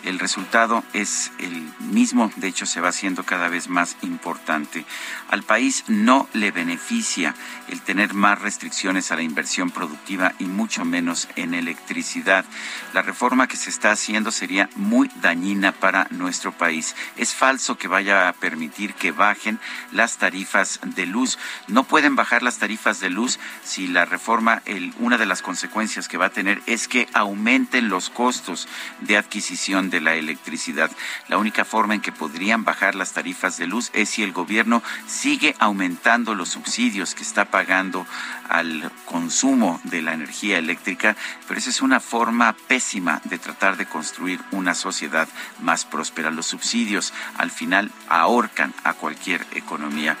el resultado es el mismo, de hecho se va haciendo cada vez más importante. Al país no le beneficia el tener más restricciones a la inversión productiva y mucho menos en electricidad. La reforma que se está haciendo sería muy dañina para nuestro país. Es falso que vaya a permitir que bajen las tarifas de luz. No pueden bajar las tarifas de luz si la reforma, una de las consecuencias que va a tener es que aumenten los costos de adquisición de la electricidad. La única forma en que podrían bajar las tarifas de luz es si el gobierno sigue aumentando los subsidios que está pagando al consumo de la energía eléctrica, pero esa es una forma pésima de tratar de construir una sociedad más próspera. Los subsidios al final ahorcan a cualquier economía.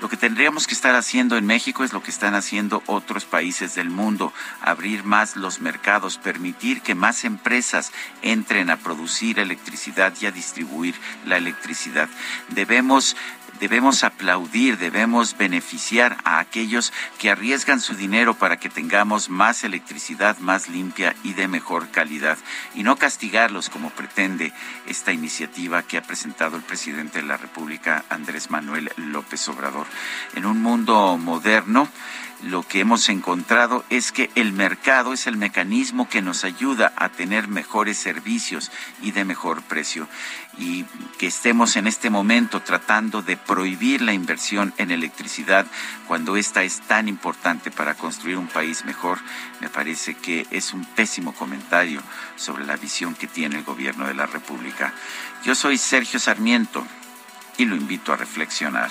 Lo que tendríamos que estar haciendo en México es lo que están haciendo otros países del mundo, abrir más los mercados, permitir que más empresas entren a producir electricidad y a distribuir la electricidad. Debemos debemos aplaudir, debemos beneficiar a aquellos que arriesgan su dinero para que tengamos más electricidad más limpia y de mejor calidad y no castigarlos como pretende esta iniciativa que ha presentado el presidente de la República, Andrés Manuel López Obrador. En un mundo moderno, lo que hemos encontrado es que el mercado es el mecanismo que nos ayuda a tener mejores servicios y de mejor precio. Y que estemos en este momento tratando de prohibir la inversión en electricidad cuando esta es tan importante para construir un país mejor, me parece que es un pésimo comentario sobre la visión que tiene el gobierno de la República. Yo soy Sergio Sarmiento y lo invito a reflexionar.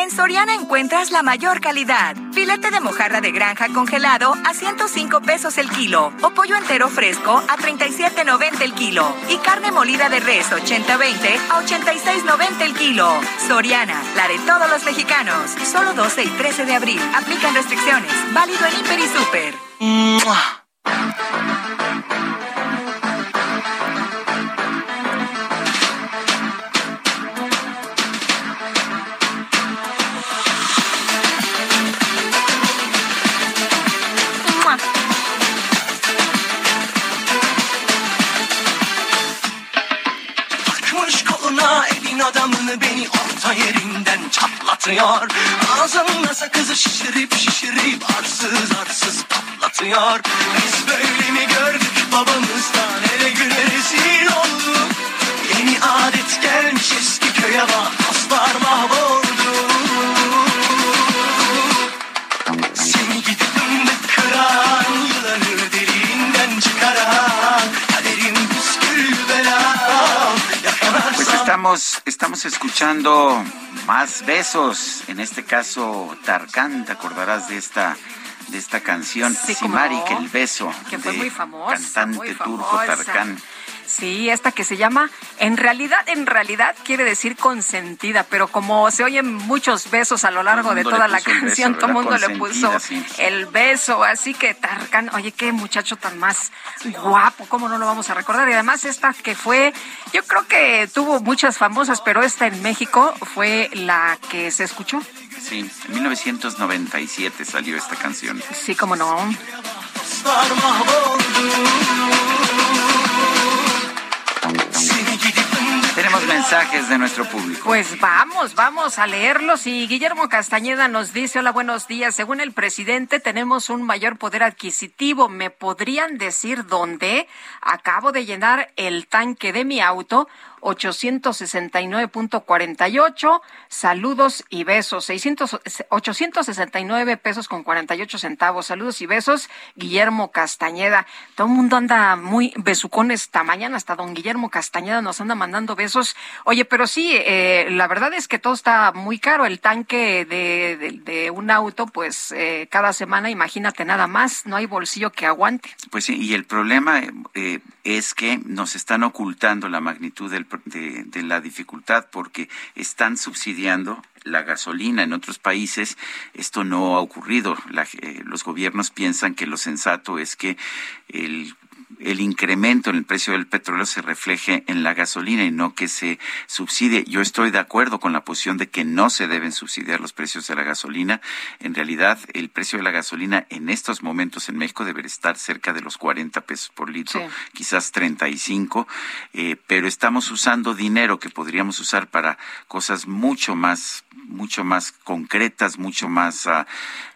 En Soriana encuentras la mayor calidad. Filete de mojarra de granja congelado a 105 pesos el kilo. O pollo entero fresco a 37.90 el kilo. Y carne molida de res 80-20 a 86.90 el kilo. Soriana, la de todos los mexicanos. Solo 12 y 13 de abril. Aplican restricciones. Válido en Hiper y Super. Takmış adamını beni orta yerinden çatlatıyor. Ağzımda sakızı şişirip şişirip arsız arsız patlatıyor. Biz böyle mi gördük babamızdan ele güne rezil olduk? Yeni adet gelmiş eski köye bak dostlar mahvoldu estamos, estamos escuchando más besos. En este caso, Tarkan, te acordarás de esta de esta canción, Sí, Simari, que el beso. Que fue de muy famosa, Cantante muy turco. Tarkan. Sí, esta que se llama, en realidad, en realidad quiere decir consentida, pero como se oyen muchos besos a lo largo de toda la beso, canción, todo el mundo le puso sí. el beso, así que Tarkan, oye, qué muchacho tan más guapo, ¿cómo no lo vamos a recordar? Y además esta que fue, yo creo que tuvo muchas famosas, pero esta en México fue la que se escuchó. Sí, en 1997 salió esta canción. Sí, como no. Mensajes de nuestro público. Pues vamos, vamos a leerlos. Y Guillermo Castañeda nos dice, hola, buenos días. Según el presidente, tenemos un mayor poder adquisitivo. ¿Me podrían decir dónde? Acabo de llenar el tanque de mi auto. 869.48, saludos y besos, 600, 869 pesos con 48 centavos, saludos y besos, Guillermo Castañeda. Todo el mundo anda muy besucón esta mañana, hasta don Guillermo Castañeda nos anda mandando besos. Oye, pero sí, eh, la verdad es que todo está muy caro, el tanque de, un auto, pues eh, cada semana, imagínate nada más, no hay bolsillo que aguante. Pues sí, y el problema eh, es que nos están ocultando la magnitud del de, la dificultad porque están subsidiando la gasolina en otros países. Esto no ha ocurrido. La- eh, los gobiernos piensan que lo sensato es que el el incremento en el precio del petróleo se refleje en la gasolina y no que se subsidie. Yo estoy de acuerdo con la posición de que no se deben subsidiar los precios de la gasolina. En realidad, el precio de la gasolina en estos momentos en México debe estar cerca de los 40 pesos por litro, Sí. quizás 35, eh, pero estamos usando dinero que podríamos usar para cosas mucho más mucho más concretas, mucho más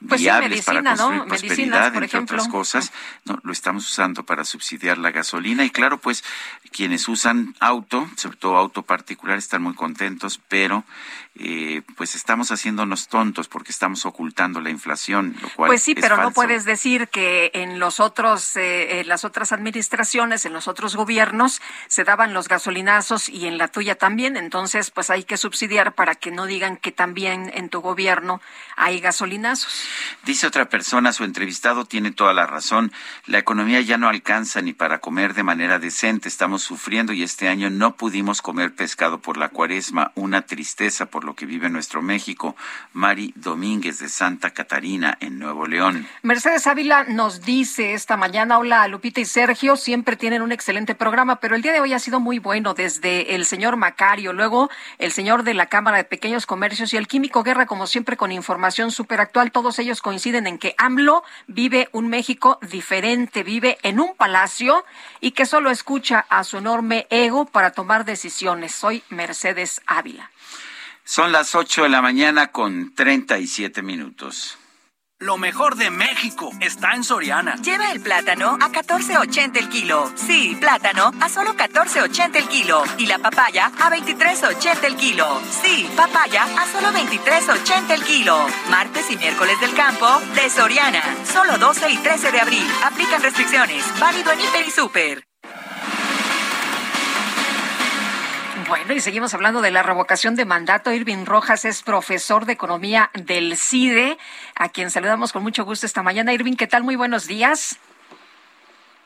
Pues sí, viables para medicina, ¿no? construir Medicinas, prosperidad, por entre otras ejemplo. cosas. No, lo estamos usando para subsidiar la gasolina. Y claro, pues quienes usan auto, sobre todo auto particular, están muy contentos, pero eh, pues estamos haciéndonos tontos porque estamos ocultando la inflación, lo cual Pues sí, es pero no puedes decir que en los otros, eh, en las otras administraciones, en los otros gobiernos, se daban los gasolinazos y en la tuya también. Entonces, pues hay que subsidiar para que no digan que también en tu gobierno hay gasolinazos. Dice otra persona, su entrevistado tiene toda la razón. La economía ya no alcanza ni para comer de manera decente. Estamos sufriendo y este año no pudimos comer pescado por la cuaresma. Una tristeza por lo que vive nuestro México. Mari Domínguez de Santa Catarina en Nuevo León. Mercedes Ávila nos dice esta mañana, hola Lupita y Sergio, siempre tienen un excelente programa, pero el día de hoy ha sido muy bueno desde el señor Macario, luego el señor de la Cámara de Pequeños Comercios y el Químico Guerra, como siempre con información súper actual. Todos ellos coinciden en que AMLO vive un México diferente, vive en un palacio y que solo escucha a su enorme ego para tomar decisiones. Soy Mercedes Ávila. Son las 8 de la mañana con 37 minutos. Lo mejor de México está en Soriana. Lleva el plátano a 14.80 el kilo. Sí, plátano a solo 14.80 el kilo. Y la papaya a 23.80 el kilo. Sí, papaya a solo 23.80 el kilo. Martes y miércoles del campo de Soriana. Solo 12 y 13 de abril. Aplican restricciones. Válido en Hiper y Super. Bueno, y seguimos hablando de la revocación de mandato. Irving Rojas es profesor de economía del CIDE, a quien saludamos con mucho gusto esta mañana. Irving, ¿qué tal? Muy buenos días.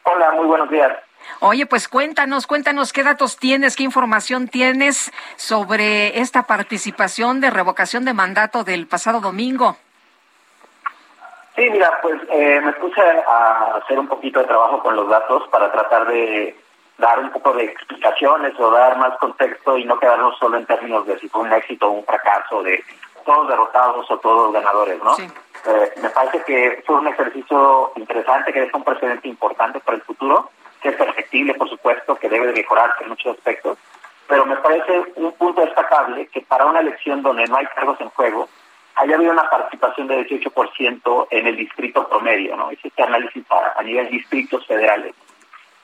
Hola, muy buenos días. Oye, pues cuéntanos, cuéntanos qué datos tienes, qué información tienes sobre esta participación de revocación de mandato del pasado domingo. Sí, mira, pues eh, me puse a hacer un poquito de trabajo con los datos para tratar de dar un poco de explicaciones o dar más contexto y no quedarnos solo en términos de si fue un éxito o un fracaso, de todos derrotados o todos ganadores, ¿no? Eh, me parece que fue un ejercicio interesante que deja un precedente importante para el futuro, que es perfectible, por supuesto, que debe de mejorarse en muchos aspectos, pero me parece un punto destacable que para una elección donde no hay cargos en juego, haya habido una participación de 18% en el distrito promedio, ¿no? Ese análisis a, a nivel distritos federales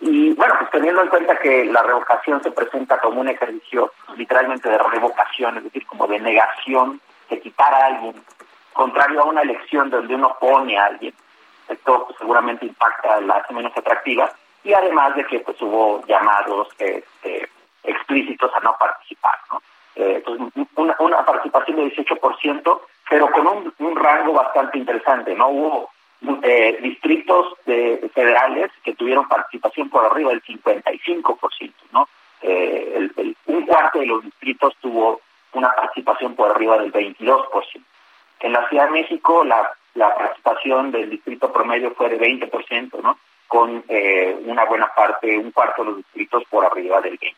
y bueno, pues teniendo en cuenta que la revocación se presenta como un ejercicio literalmente de revocación, es decir, como de negación, de quitar a alguien, contrario a una elección donde uno pone a alguien, esto pues, seguramente impacta, la hace menos atractiva, y además de que pues hubo llamados este, explícitos a no participar, ¿no? Eh, entonces, una, una participación de 18%, pero con un rango bastante interesante, ¿no? Hubo eh, distritos de, federales que tuvieron participación por arriba del 55%, ¿no? Eh, un cuarto de los distritos tuvo una participación por arriba del 22%. En la Ciudad de México la, la participación del distrito promedio fue de 20%, ¿no? Con eh, una buena parte, un cuarto de los distritos por arriba del 22%.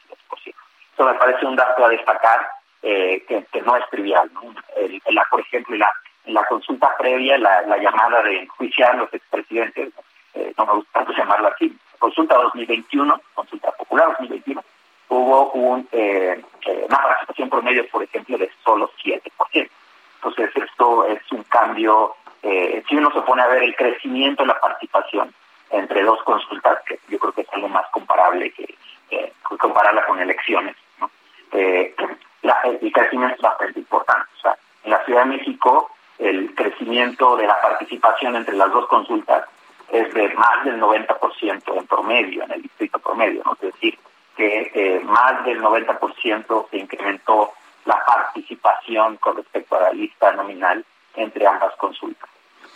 Eso me parece un dato a destacar eh, que, que, no es trivial, ¿no? El, la, por ejemplo, la la consulta previa, la, llamada de enjuiciar a los expresidentes, eh, no me gusta tanto llamarla así, consulta 2021, consulta popular 2021, hubo un, eh, eh, una participación promedio, por ejemplo, de solo 7%. Entonces, esto es un cambio, si uno se pone a ver el crecimiento de la participación entre dos consultas, que yo creo que es algo más comparable que, compararla con elecciones, ¿no? la, el crecimiento es bastante importante. O sea, en la Ciudad de México el crecimiento de la participación entre las dos consultas es de más del 90% en promedio, en el distrito promedio, ¿no? es decir, que eh, más del 90% se incrementó la participación con respecto a la lista nominal entre ambas consultas.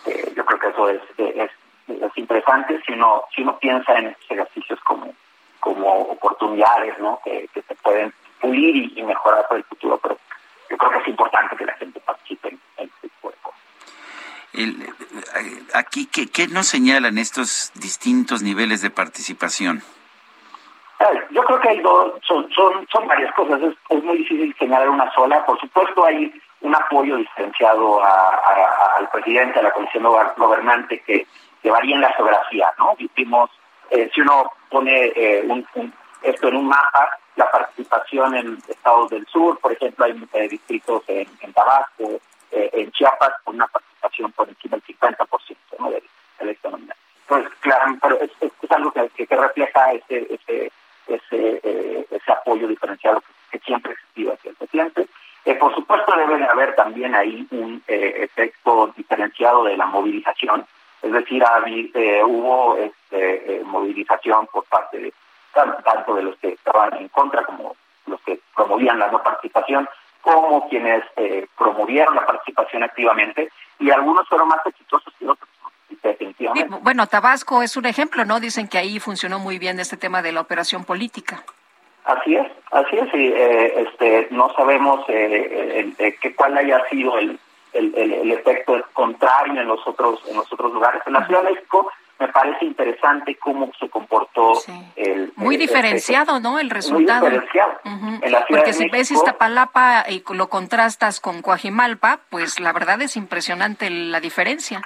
Eh, yo creo que eso es, es, es, interesante si uno, si uno piensa en estos ejercicios como, como oportunidades ¿no? que, se pueden pulir y, mejorar para el futuro, pero yo creo que es importante que la gente participe en. El, aquí, ¿qué, ¿qué nos señalan estos distintos niveles de participación? Yo creo que hay dos, son, son, son varias cosas. Es, es, muy difícil señalar una sola. Por supuesto, hay un apoyo diferenciado a, a, al presidente, a la comisión gobernante, que, que varía en la geografía. ¿no? Vimos, eh, si uno pone eh, un, un, esto en un mapa, la participación en estados del sur, por ejemplo, hay eh, distritos en, en Tabasco, eh, en Chiapas, con una participación por encima del 50% ¿no? de, de la economía. Entonces, claro, pero es, es, es algo que, que, refleja ese ese ese, eh, ese apoyo diferenciado que, que, siempre ha existido hacia el presidente. Eh, por supuesto, debe de haber también ahí un eh, efecto diferenciado de la movilización, es decir, eh, hubo este, movilización por parte de tanto de los que estaban en contra como los que promovían la no participación, como quienes eh, promovieron la participación activamente, y algunos fueron más exitosos que otros. Bueno, Tabasco es un ejemplo, ¿no? Dicen que ahí funcionó muy bien este tema de la operación política. Así es, así es, y eh, este, no sabemos eh, que cuál haya sido el, el, el, efecto contrario en los otros en los otros lugares. En la Ciudad de México me parece interesante cómo se comportó el... Muy diferenciado, ¿no? El resultado. Muy diferenciado. Porque si ves Iztapalapa y lo contrastas con Coajimalpa, pues la verdad es impresionante la diferencia.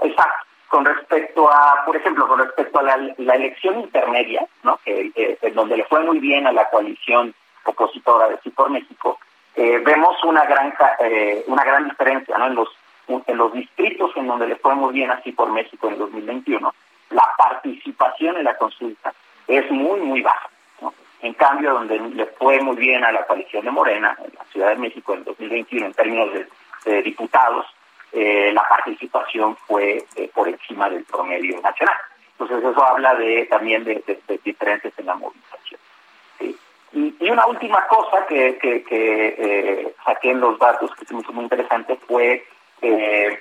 Exacto. Con respecto a, por ejemplo, con respecto a la, elección intermedia, ¿no? Que, eh, en donde le fue muy bien a la coalición opositora de Sí por México, eh, vemos una gran eh, una gran diferencia, ¿no? En los en los distritos en donde le fue muy bien así por México en 2021, la participación en la consulta es muy, muy baja. En cambio, donde le fue muy bien a la coalición de Morena, en la Ciudad de México en 2021, en términos de, diputados, eh, la participación fue eh, por encima del promedio nacional. Entonces, eso habla de también de, diferencias en la movilización. Y, una última cosa que, que, eh, saqué en los datos que se me hizo muy interesante fue eh,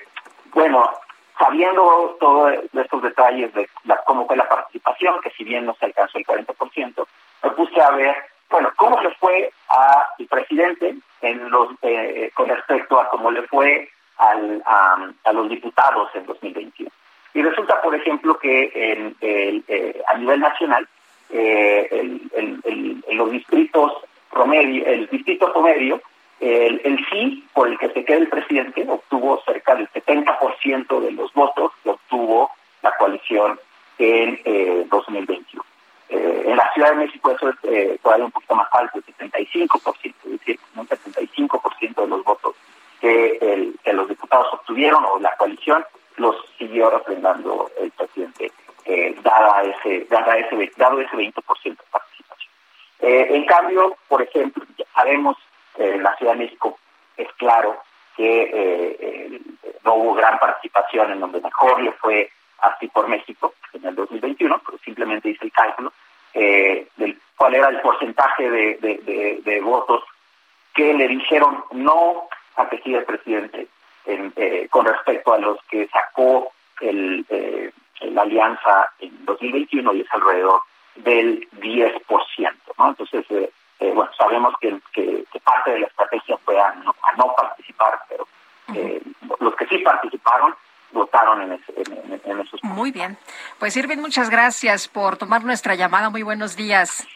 bueno, sabiendo todos estos detalles de cómo fue la participación, que si bien no se alcanzó el 40%, me puse a ver, bueno, cómo le fue al presidente en los eh, con respecto a cómo le fue al, a, los diputados en 2021. Y resulta, por ejemplo, que en, eh, a nivel nacional, eh, los distritos promedio, el distrito promedio el, el, sí por el que se queda el presidente obtuvo cerca del 70% de los votos que obtuvo la coalición en eh, 2021. Eh, en la Ciudad de México eso es eh, todavía un poquito más alto, el 75%, es decir, un 75% de los votos que, el, que los diputados obtuvieron o la coalición los siguió refrendando el presidente, eh, dada ese, dada ese, dado ese 20% de participación. Eh, en cambio, por ejemplo, sabemos en la Ciudad de México es claro que eh, eh, no hubo gran participación en donde mejor le fue así por México en el 2021, pero simplemente hice el cálculo eh, del cuál era el porcentaje de, votos que le dijeron no a que siga el presidente con respecto a los que sacó el, la alianza en 2021 y es alrededor del 10%. ¿no? Entonces, eh, bueno, sabemos que, parte de la estrategia fue a no, participar, pero eh, los que sí participaron votaron en, en, esos Muy bien. Pues Irving, muchas gracias por tomar nuestra llamada. Muy buenos días.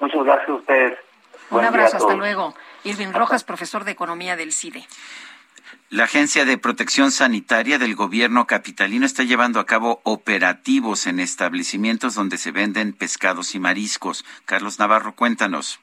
Muchas gracias a ustedes. Un abrazo, hasta luego. Irving Rojas, profesor de Economía del CIDE. La Agencia de Protección Sanitaria del Gobierno Capitalino está llevando a cabo operativos en establecimientos donde se venden pescados y mariscos. Carlos Navarro, cuéntanos.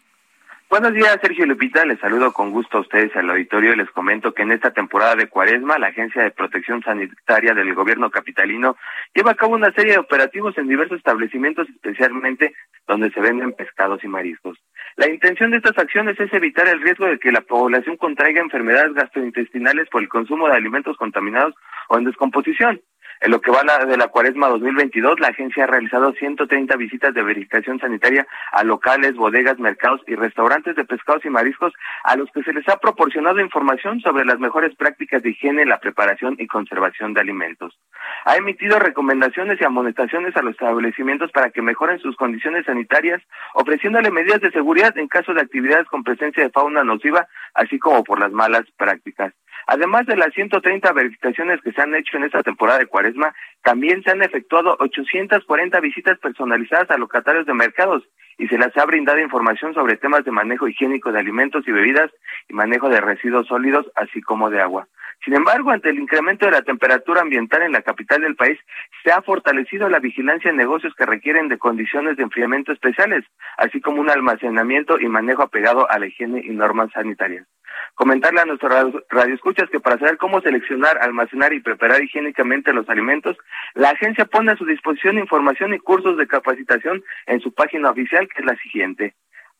Buenos días, Sergio Lupita. Les saludo con gusto a ustedes al auditorio y les comento que en esta temporada de Cuaresma, la Agencia de Protección Sanitaria del Gobierno Capitalino lleva a cabo una serie de operativos en diversos establecimientos, especialmente donde se venden pescados y mariscos. La intención de estas acciones es evitar el riesgo de que la población contraiga enfermedades gastrointestinales por el consumo de alimentos contaminados o en descomposición. En lo que va de la cuaresma 2022, la agencia ha realizado 130 visitas de verificación sanitaria a locales, bodegas, mercados y restaurantes de pescados y mariscos a los que se les ha proporcionado información sobre las mejores prácticas de higiene en la preparación y conservación de alimentos. Ha emitido recomendaciones y amonestaciones a los establecimientos para que mejoren sus condiciones sanitarias, ofreciéndole medidas de seguridad en caso de actividades con presencia de fauna nociva, así como por las malas prácticas. Además de las 130 verificaciones que se han hecho en esta temporada de cuaresma, también se han efectuado 840 visitas personalizadas a locatarios de mercados y se les ha brindado información sobre temas de manejo higiénico de alimentos y bebidas y manejo de residuos sólidos, así como de agua. Sin embargo, ante el incremento de la temperatura ambiental en la capital del país, se ha fortalecido la vigilancia en negocios que requieren de condiciones de enfriamiento especiales, así como un almacenamiento y manejo apegado a la higiene y normas sanitarias comentarle a nuestros radioescuchas que para saber cómo seleccionar, almacenar y preparar higiénicamente los alimentos, la agencia pone a su disposición información y cursos de capacitación en su página oficial, que es la siguiente,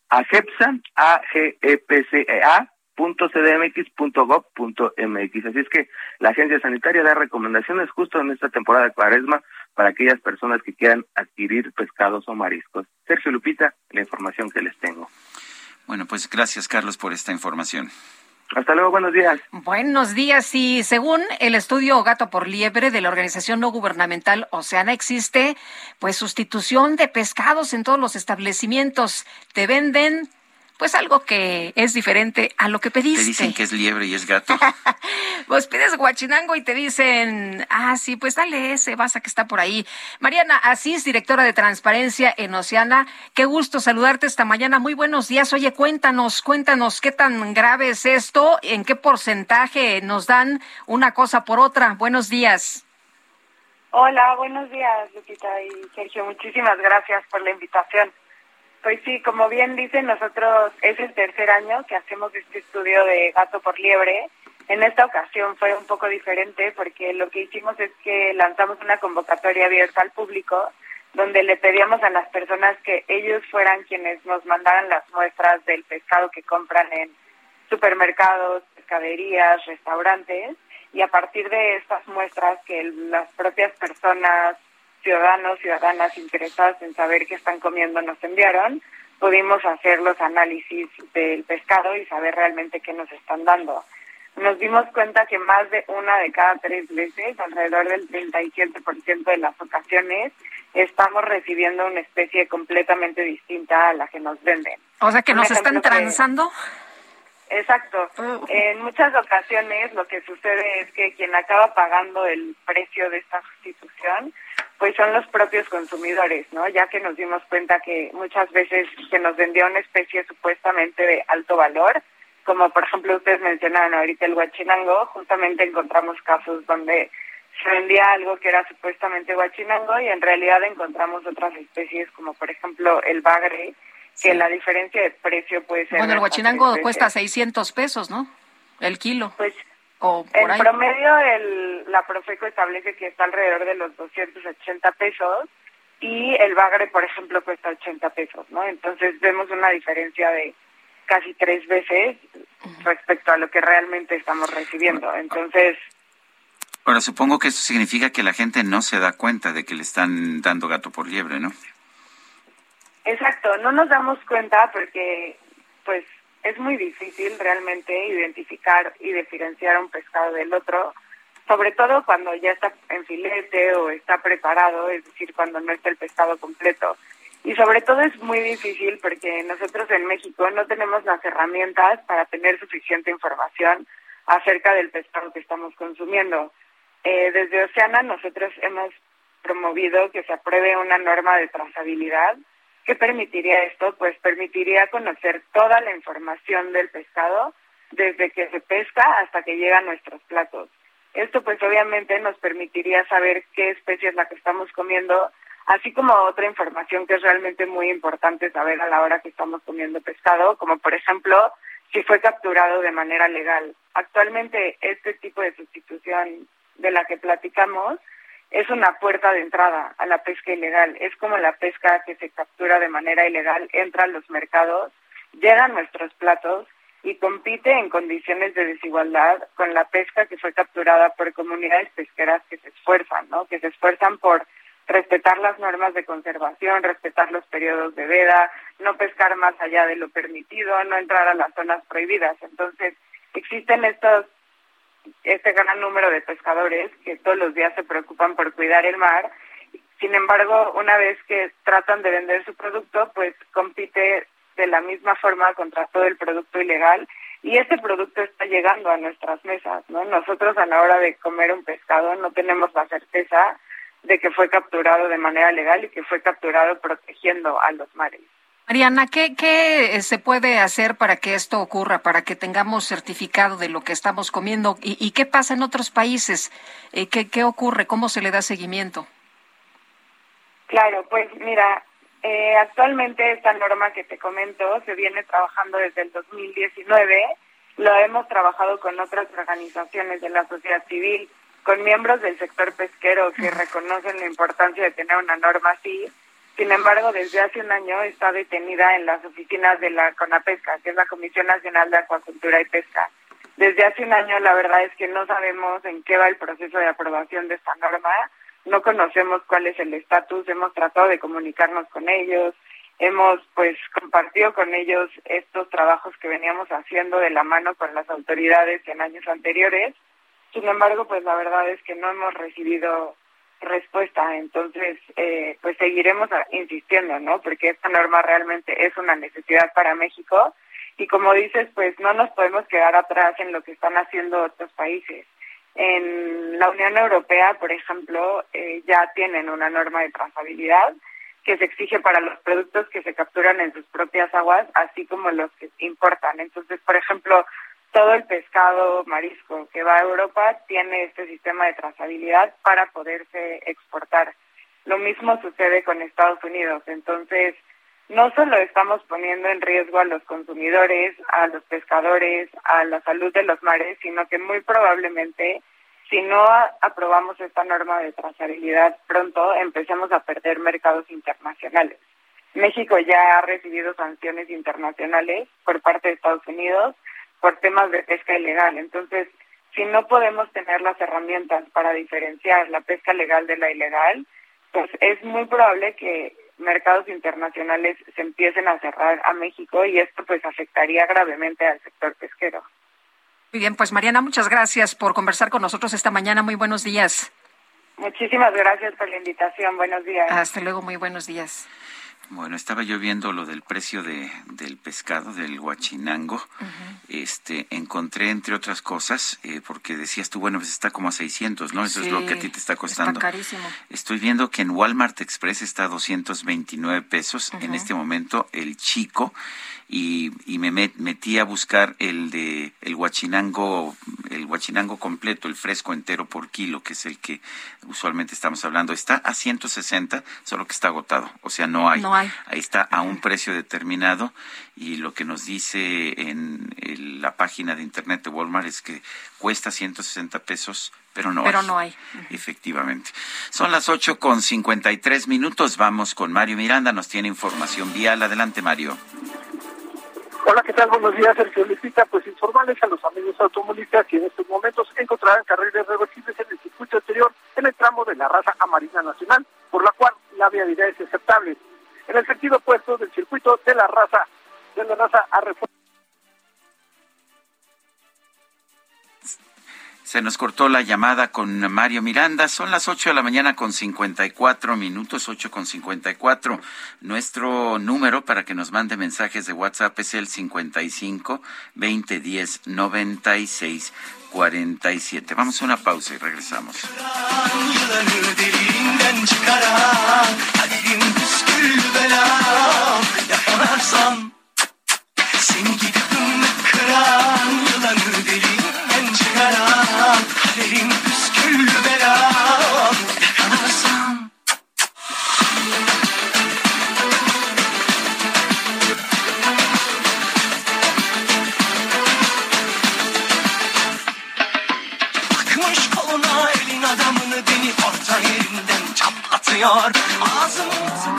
agepsa, a g e p c e a .cdmx.gov.mx. Así es que la agencia sanitaria da recomendaciones justo en esta temporada de cuaresma para aquellas personas que quieran adquirir pescados o mariscos. Sergio Lupita, la información que les tengo. Bueno, pues gracias Carlos por esta información. Hasta luego, buenos días. Buenos días. Y según el estudio Gato por Liebre de la organización no gubernamental Oceana, existe pues sustitución de pescados en todos los establecimientos. Te venden pues algo que es diferente a lo que pediste. Te dicen que es liebre y es gato. *laughs* pues pides guachinango y te dicen, ah, sí, pues dale ese, vas a que está por ahí. Mariana Asís, directora de Transparencia en Oceana, qué gusto saludarte esta mañana. Muy buenos días. Oye, cuéntanos, cuéntanos qué tan grave es esto, en qué porcentaje nos dan una cosa por otra. Buenos días. Hola, buenos días, Lupita y Sergio. Muchísimas gracias por la invitación. Pues sí, como bien dicen, nosotros es el tercer año que hacemos este estudio de gato por liebre. En esta ocasión fue un poco diferente porque lo que hicimos es que lanzamos una convocatoria abierta al público donde le pedíamos a las personas que ellos fueran quienes nos mandaran las muestras del pescado que compran en supermercados, pescaderías, restaurantes y a partir de estas muestras que las propias personas ciudadanos, ciudadanas interesadas en saber qué están comiendo nos enviaron, pudimos hacer los análisis del pescado y saber realmente qué nos están dando. Nos dimos cuenta que más de una de cada tres veces, alrededor del 37% de las ocasiones, estamos recibiendo una especie completamente distinta a la que nos venden. O sea, que nos están transando. Exacto. En muchas ocasiones lo que sucede es que quien acaba pagando el precio de esta sustitución pues son los propios consumidores, ¿no? Ya que nos dimos cuenta que muchas veces se nos vendió una especie supuestamente de alto valor, como por ejemplo ustedes mencionaron ahorita el huachinango, justamente encontramos casos donde se vendía algo que era supuestamente huachinango y en realidad encontramos otras especies como por ejemplo el bagre, que la diferencia de precio puede ser... Bueno, el huachinango cuesta 600 pesos, ¿no? El kilo. Pues en promedio, el, la Profeco establece que está alrededor de los 280 pesos y el bagre, por ejemplo, cuesta 80 pesos, ¿no? Entonces vemos una diferencia de casi tres veces respecto a lo que realmente estamos recibiendo. Entonces... Ahora, supongo que eso significa que la gente no se da cuenta de que le están dando gato por liebre, ¿no? Exacto, no nos damos cuenta porque, pues, es muy difícil realmente identificar y diferenciar un pescado del otro, sobre todo cuando ya está en filete o está preparado, es decir, cuando no está el pescado completo. Y sobre todo es muy difícil porque nosotros en México no tenemos las herramientas para tener suficiente información acerca del pescado que estamos consumiendo. Eh, desde Oceana nosotros hemos promovido que se apruebe una norma de trazabilidad ¿Qué permitiría esto? Pues permitiría conocer toda la información del pescado desde que se pesca hasta que llega a nuestros platos. Esto pues obviamente nos permitiría saber qué especie es la que estamos comiendo, así como otra información que es realmente muy importante saber a la hora que estamos comiendo pescado, como por ejemplo si fue capturado de manera legal. Actualmente este tipo de sustitución de la que platicamos es una puerta de entrada a la pesca ilegal. Es como la pesca que se captura de manera ilegal, entra a los mercados, llega a nuestros platos y compite en condiciones de desigualdad con la pesca que fue capturada por comunidades pesqueras que se esfuerzan, ¿no? Que se esfuerzan por respetar las normas de conservación, respetar los periodos de veda, no pescar más allá de lo permitido, no entrar a las zonas prohibidas. Entonces, existen estos este gran número de pescadores que todos los días se preocupan por cuidar el mar. Sin embargo, una vez que tratan de vender su producto, pues compite de la misma forma contra todo el producto ilegal y este producto está llegando a nuestras mesas, ¿no? Nosotros a la hora de comer un pescado no tenemos la certeza de que fue capturado de manera legal y que fue capturado protegiendo a los mares. Mariana, ¿qué, ¿qué, se puede hacer para que esto ocurra, para que tengamos certificado de lo que estamos comiendo? ¿Y, qué pasa en otros países? Eh, ¿qué, ¿Qué ocurre? ¿Cómo se le da seguimiento? Claro, pues mira, eh, actualmente esta norma que te comento se viene trabajando desde el 2019. Lo hemos trabajado con otras organizaciones de la sociedad civil, con miembros del sector pesquero que reconocen la importancia de tener una norma así sin embargo, desde hace un año está detenida en las oficinas de la CONAPESCA, que es la Comisión Nacional de Acuacultura y Pesca. Desde hace un año la verdad es que no sabemos en qué va el proceso de aprobación de esta norma, no conocemos cuál es el estatus, hemos tratado de comunicarnos con ellos, hemos pues compartido con ellos estos trabajos que veníamos haciendo de la mano con las autoridades en años anteriores. Sin embargo, pues la verdad es que no hemos recibido respuesta, entonces eh, pues seguiremos insistiendo, ¿no? Porque esta norma realmente es una necesidad para México y como dices, pues no nos podemos quedar atrás en lo que están haciendo otros países. En la Unión Europea, por ejemplo, eh, ya tienen una norma de trazabilidad que se exige para los productos que se capturan en sus propias aguas, así como los que importan. Entonces, por ejemplo, todo el pescado marisco que va a Europa tiene este sistema de trazabilidad para poderse exportar. Lo mismo sucede con Estados Unidos. Entonces, no solo estamos poniendo en riesgo a los consumidores, a los pescadores, a la salud de los mares, sino que muy probablemente si no aprobamos esta norma de trazabilidad pronto, empecemos a perder mercados internacionales. México ya ha recibido sanciones internacionales por parte de Estados Unidos por temas de pesca ilegal. Entonces, si no podemos tener las herramientas para diferenciar la pesca legal de la ilegal, pues es muy probable que mercados internacionales se empiecen a cerrar a México y esto pues afectaría gravemente al sector pesquero. Muy bien, pues Mariana, muchas gracias por conversar con nosotros esta mañana. Muy buenos días. Muchísimas gracias por la invitación. Buenos días. Hasta luego, muy buenos días. Bueno, estaba yo viendo lo del precio de, del pescado, del guachinango. Este, encontré entre otras cosas, eh, porque decías tú, bueno, pues está como a 600, ¿no? Eso es lo que a ti te está costando. Está carísimo. Estoy viendo que en Walmart Express está a 229 pesos. En este momento, el chico y, y me metí a buscar el de el guachinango el guachinango completo el fresco entero por kilo que es el que usualmente estamos hablando está a 160 solo que está agotado o sea no hay, hay. Ahí está a un precio determinado y lo que nos dice en, la página de internet de Walmart es que cuesta 160 pesos pero no pero hay. no hay. Efectivamente. Son las ocho con 53 minutos. Vamos con Mario Miranda. Nos tiene información vial. Adelante, Mario. Hola, ¿qué tal? Buenos días, Sergio Licita. Pues informarles a los amigos automovilistas que en estos momentos encontrarán carriles reversibles en el circuito anterior en el tramo de la raza amarina nacional, por la cual la vialidad es aceptable. En el sentido opuesto del circuito de la raza, de la raza a reforma Se nos cortó la llamada con Mario Miranda. Son las 8 de la mañana con 54 minutos, 8 con 54. Nuestro número para que nos mande mensajes de WhatsApp es el 55 2010 96 47. Vamos a una pausa y regresamos. olsan Seni gidip kıran Yılanı deliğinden çıkaran Kaderin püsküllü belan Olsan Bakmış koluna elin adamını Beni orta yerinden çatlatıyor. Ağzımı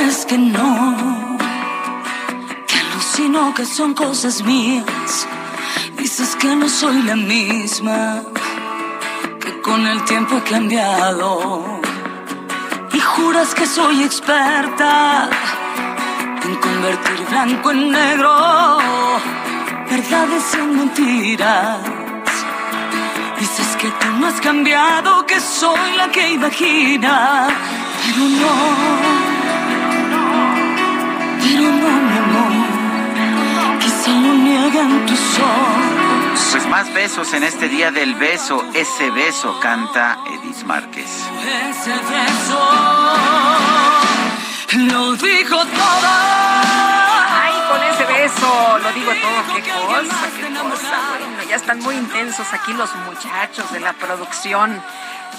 Dices que no, que alucino que son cosas mías. Dices que no soy la misma, que con el tiempo he cambiado. Y juras que soy experta en convertir blanco en negro, verdades en mentiras. Dices que tú no has cambiado, que soy la que imagina, pero no. Pero no, mi amor, quizá lo niegan tus ojos. Pues más besos en este día del beso. Ese beso canta Edith Márquez. Ese beso lo dijo todo. Ay, con ese beso lo digo todo. Qué cosa, qué cosa. Bueno, ya están muy intensos aquí los muchachos de la producción.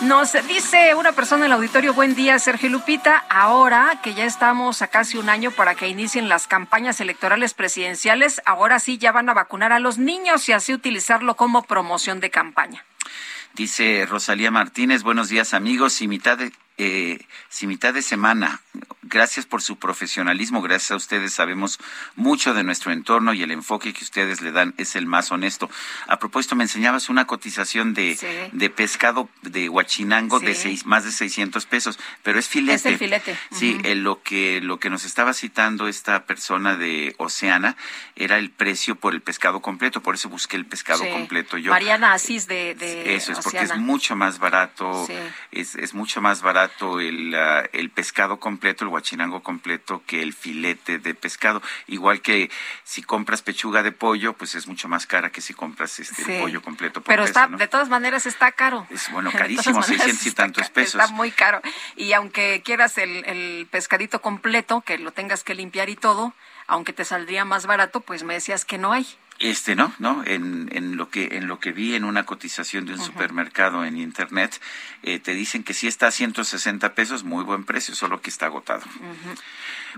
Nos dice una persona en el auditorio, buen día Sergio Lupita, ahora que ya estamos a casi un año para que inicien las campañas electorales presidenciales, ahora sí ya van a vacunar a los niños y así utilizarlo como promoción de campaña. Dice Rosalía Martínez, buenos días amigos, y mitad de, eh, si mitad de semana gracias por su profesionalismo, gracias a ustedes sabemos mucho de nuestro entorno y el enfoque que ustedes le dan es el más honesto. A propósito, me enseñabas una cotización de, de pescado de huachinango de seis, más de 600 pesos, pero es filete. Es el filete. Sí, lo, que, lo que nos estaba citando esta persona de Oceana era el precio por el pescado completo, por eso busqué el pescado completo. Yo, Mariana Asís de, de Eso es, porque es mucho más barato, es, es mucho más barato el, el pescado completo, el guachinango completo que el filete de pescado. Igual que si compras pechuga de pollo, pues es mucho más cara que si compras este pollo completo. Pero está, de todas maneras está caro. Es *laughs* bueno, carísimo, 600 y tantos pesos. Está muy caro. Y aunque quieras el, el pescadito completo, que lo tengas que limpiar y todo, aunque te saldría más barato, pues me decías que no hay. Este no, no, en, en lo que en lo que vi en una cotización de un supermercado en internet eh, te dicen que sí está a 160 pesos, muy buen precio, solo que está agotado.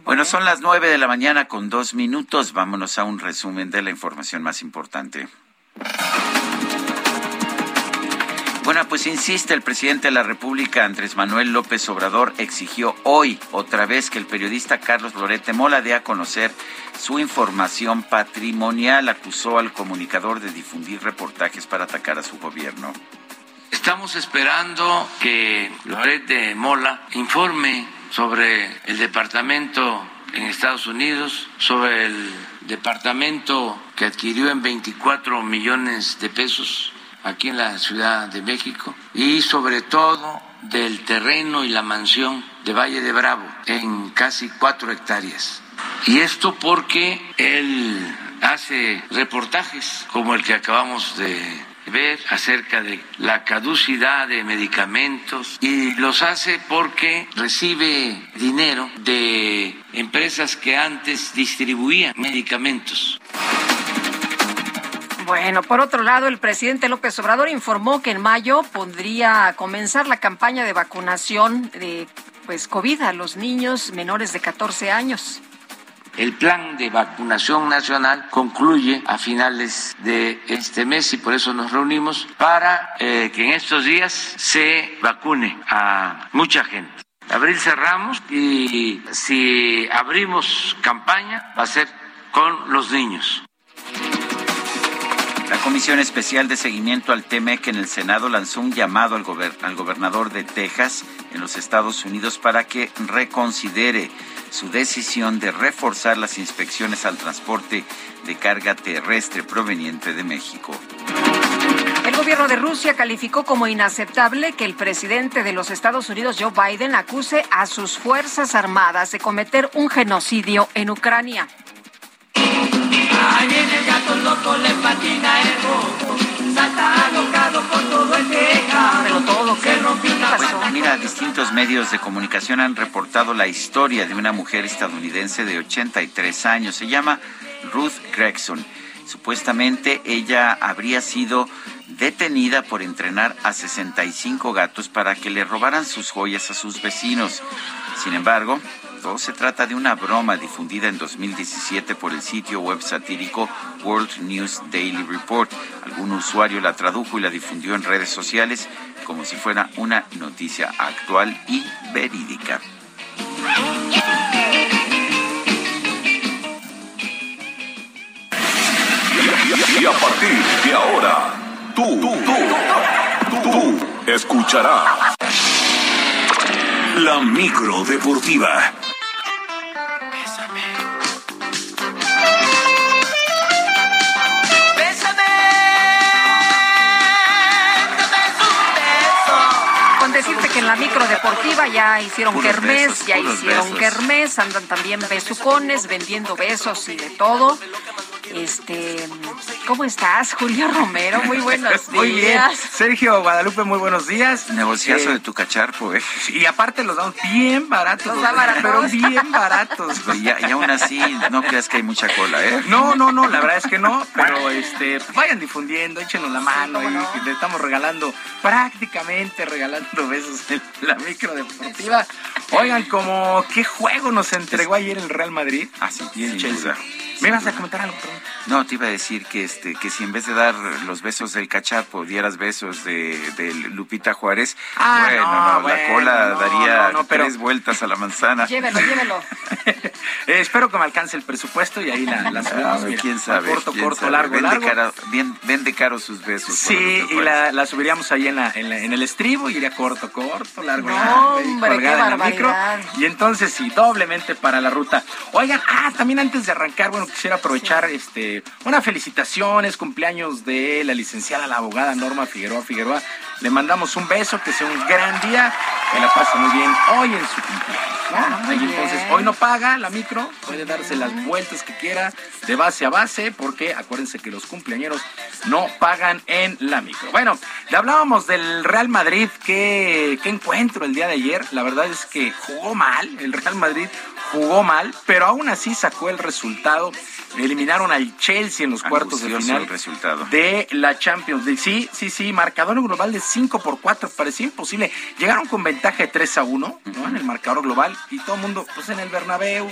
Bueno, son las nueve de la mañana con dos minutos. Vámonos a un resumen de la información más importante. Bueno, pues insiste el presidente de la República, Andrés Manuel López Obrador, exigió hoy otra vez que el periodista Carlos Lorete Mola dé a conocer su información patrimonial. Acusó al comunicador de difundir reportajes para atacar a su gobierno. Estamos esperando que Lorete Mola informe sobre el departamento en Estados Unidos, sobre el departamento que adquirió en 24 millones de pesos aquí en la Ciudad de México y sobre todo del terreno y la mansión de Valle de Bravo en casi cuatro hectáreas. Y esto porque él hace reportajes como el que acabamos de ver acerca de la caducidad de medicamentos y los hace porque recibe dinero de empresas que antes distribuían medicamentos. Bueno, por otro lado, el presidente López Obrador informó que en mayo podría comenzar la campaña de vacunación de pues COVID a los niños menores de 14 años. El plan de vacunación nacional concluye a finales de este mes y por eso nos reunimos para eh, que en estos días se vacune a mucha gente. Abril cerramos y si abrimos campaña va a ser con los niños. La Comisión Especial de Seguimiento al TEMEC en el Senado lanzó un llamado al, al, gobernador de Texas en los Estados Unidos para que reconsidere su decisión de reforzar las inspecciones al transporte de carga terrestre proveniente de México. El gobierno de Rusia calificó como inaceptable que el presidente de los Estados Unidos, Joe Biden, acuse a sus Fuerzas Armadas de cometer un genocidio en Ucrania. Ahí viene el gato loco, le patina el bobo. Salta alocado por todo el tejado. Pero todo, ¿qué? Pues mira, distintos medios de comunicación han reportado la historia de una mujer estadounidense de 83 años. Se llama Ruth Gregson. Supuestamente ella habría sido detenida por entrenar a 65 gatos para que le robaran sus joyas a sus vecinos. Sin embargo, se trata de una broma difundida en 2017 por el sitio web satírico World News Daily Report. Algún usuario la tradujo y la difundió en redes sociales como si fuera una noticia actual y verídica. Y a partir de ahora, tú, tú, tú, tú, escucharás la micro deportiva. La micro deportiva ya hicieron kermés, ya hicieron kermés, andan también besucones, vendiendo besos y de todo. Este, ¿cómo estás, Julio Romero? Muy buenos días. *laughs* Muy bien. Sergio Guadalupe, muy buenos días. Negociazo Eh, de tu cacharpo, ¿eh? Y aparte los damos bien baratos. Los da baratos. Pero bien baratos. *laughs* Y, ya- y aún así, no creas que hay mucha cola, ¿eh? No, no, no, la verdad es que no, pero este, pues vayan difundiendo, échenos la mano y que le estamos regalando, prácticamente regalando besos en la micro deportiva. Oigan, como qué juego nos entregó ayer el Real Madrid. Ah, sí, bien, Chelsea. duda. ¿Me ibas a comentar algo? perdón? No, te iba a decir que este que si en vez de dar los besos del cachapo dieras besos de, de Lupita Juárez, Ah, bueno, no, no, la bueno, cola no, daría no, pero- tres vueltas a la manzana. Llévelo, llévelo. *laughs* Eh, espero que me alcance el presupuesto y ahí la, la subimos. Quién sabe, Corto, quién corto, sabe. largo, vende largo. Caro, bien- vende caro sus besos. Sí, y la, la subiríamos ahí en, la, en, el estribo y iría corto, corto, largo, largo, hombre, qué en la micro. Y entonces sí, doblemente para la ruta. Oigan, ah, también antes de arrancar, bueno, quisiera aprovechar este una felicitación, es cumpleaños de la licenciada, la abogada Norma Figueroa Figueroa. Le mandamos un beso, que sea un gran día, que la pase muy bien hoy en su cumpleaños. ¿no? Ah, entonces, hoy no paga la micro, puede darse las vueltas que quiera de base a base, porque acuérdense que los cumpleañeros no pagan en la micro. Bueno, le hablábamos del Real Madrid, qué, qué encuentro el día de ayer. La verdad es que jugó mal, el Real Madrid jugó mal, pero aún así sacó el resultado. Eliminaron al Chelsea en los cuartos de final resultado. de la Champions League. Sí, sí, sí, marcador global de 5 por 4, parecía imposible. Llegaron con ventaja de 3 a 1, ¿no? En el marcador global y todo el mundo, pues en el Bernabéu,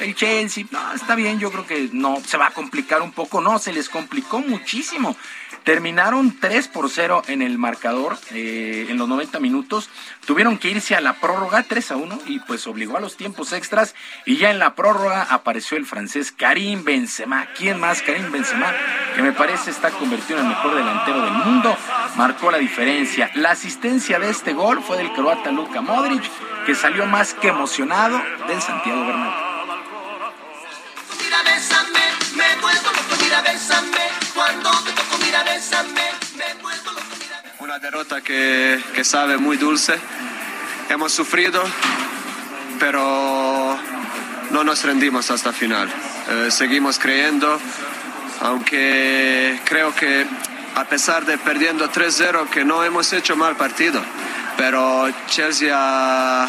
el Chelsea, no, está bien, yo creo que no, se va a complicar un poco, no, se les complicó muchísimo. Terminaron 3 por 0 en el marcador eh, en los 90 minutos. Tuvieron que irse a la prórroga 3 a 1 y pues obligó a los tiempos extras. Y ya en la prórroga apareció el francés Karim Benzema. ¿Quién más? Karim Benzema, que me parece está convertido en el mejor delantero del mundo. Marcó la diferencia. La asistencia de este gol fue del croata Luka Modric, que salió más que emocionado del Santiago Bernabéu. Que, que sabe muy dulce. Hemos sufrido, pero no nos rendimos hasta final. Eh, seguimos creyendo, aunque creo que a pesar de perdiendo 3-0, que no hemos hecho mal partido, pero Chelsea ha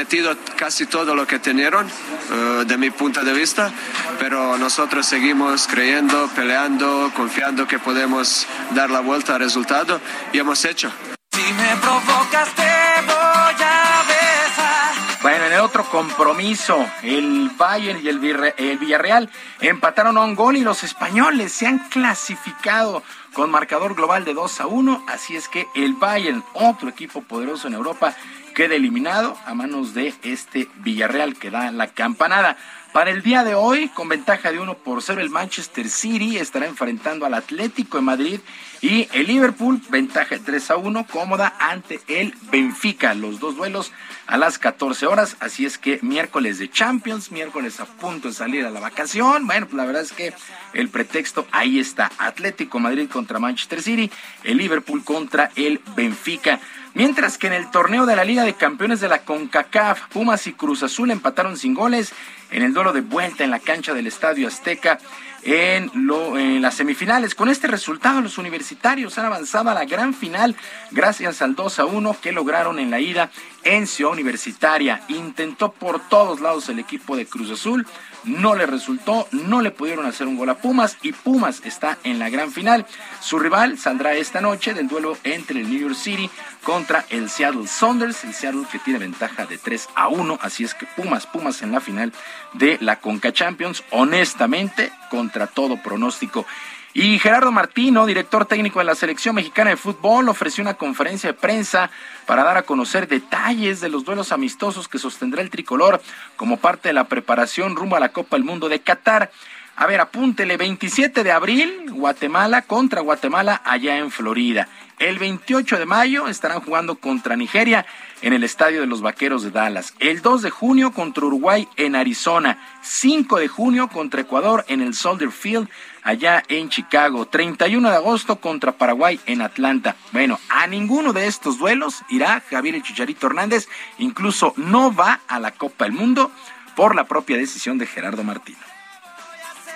metido casi todo lo que tenieron, eh, de mi punto de vista, pero nosotros seguimos creyendo, peleando, confiando que podemos dar la vuelta al resultado y hemos hecho. Si me provocas te voy a besar. Bueno, en el otro compromiso, el Bayern y el, Virre- el Villarreal empataron a un gol y los españoles se han clasificado con marcador global de 2 a 1. Así es que el Bayern, otro equipo poderoso en Europa, queda eliminado a manos de este Villarreal que da la campanada. Para el día de hoy, con ventaja de 1 por 0, el Manchester City estará enfrentando al Atlético de Madrid y el Liverpool, ventaja de 3 a 1, cómoda ante el Benfica. Los dos duelos a las 14 horas, así es que miércoles de Champions, miércoles a punto de salir a la vacación. Bueno, pues la verdad es que el pretexto ahí está. Atlético Madrid contra Manchester City, el Liverpool contra el Benfica. Mientras que en el torneo de la Liga de Campeones de la CONCACAF, Pumas y Cruz Azul empataron sin goles en el duelo de vuelta en la cancha del Estadio Azteca en, en las semifinales. Con este resultado, los universitarios han avanzado a la gran final gracias al 2 a 1 que lograron en la ida en Ciudad Universitaria. Intentó por todos lados el equipo de Cruz Azul, no le resultó, no le pudieron hacer un gol a Pumas y Pumas está en la gran final. Su rival saldrá esta noche del duelo entre el New York City contra el Seattle Saunders, el Seattle que tiene ventaja de 3 a 1, así es que Pumas, Pumas en la final de la Conca Champions, honestamente, contra todo pronóstico. Y Gerardo Martino, director técnico de la selección mexicana de fútbol, ofreció una conferencia de prensa para dar a conocer detalles de los duelos amistosos que sostendrá el tricolor como parte de la preparación rumbo a la Copa del Mundo de Qatar. A ver, apúntele, 27 de abril, Guatemala contra Guatemala allá en Florida. El 28 de mayo estarán jugando contra Nigeria en el Estadio de los Vaqueros de Dallas. El 2 de junio contra Uruguay en Arizona. 5 de junio contra Ecuador en el Soldier Field allá en Chicago. 31 de agosto contra Paraguay en Atlanta. Bueno, a ninguno de estos duelos irá Javier El Chicharito Hernández. Incluso no va a la Copa del Mundo por la propia decisión de Gerardo Martino.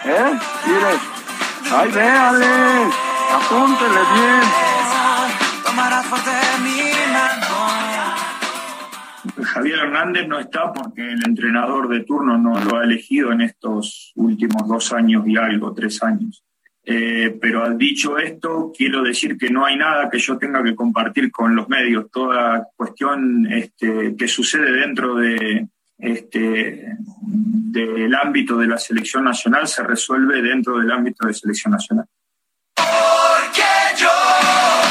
¿Eh? Mire, ay, véale, apúntele bien. Javier Hernández no está porque el entrenador de turno no lo ha elegido en estos últimos dos años y algo, tres años. Eh, pero al dicho esto, quiero decir que no hay nada que yo tenga que compartir con los medios. Toda cuestión este, que sucede dentro de, este, del ámbito de la selección nacional se resuelve dentro del ámbito de selección nacional. Ya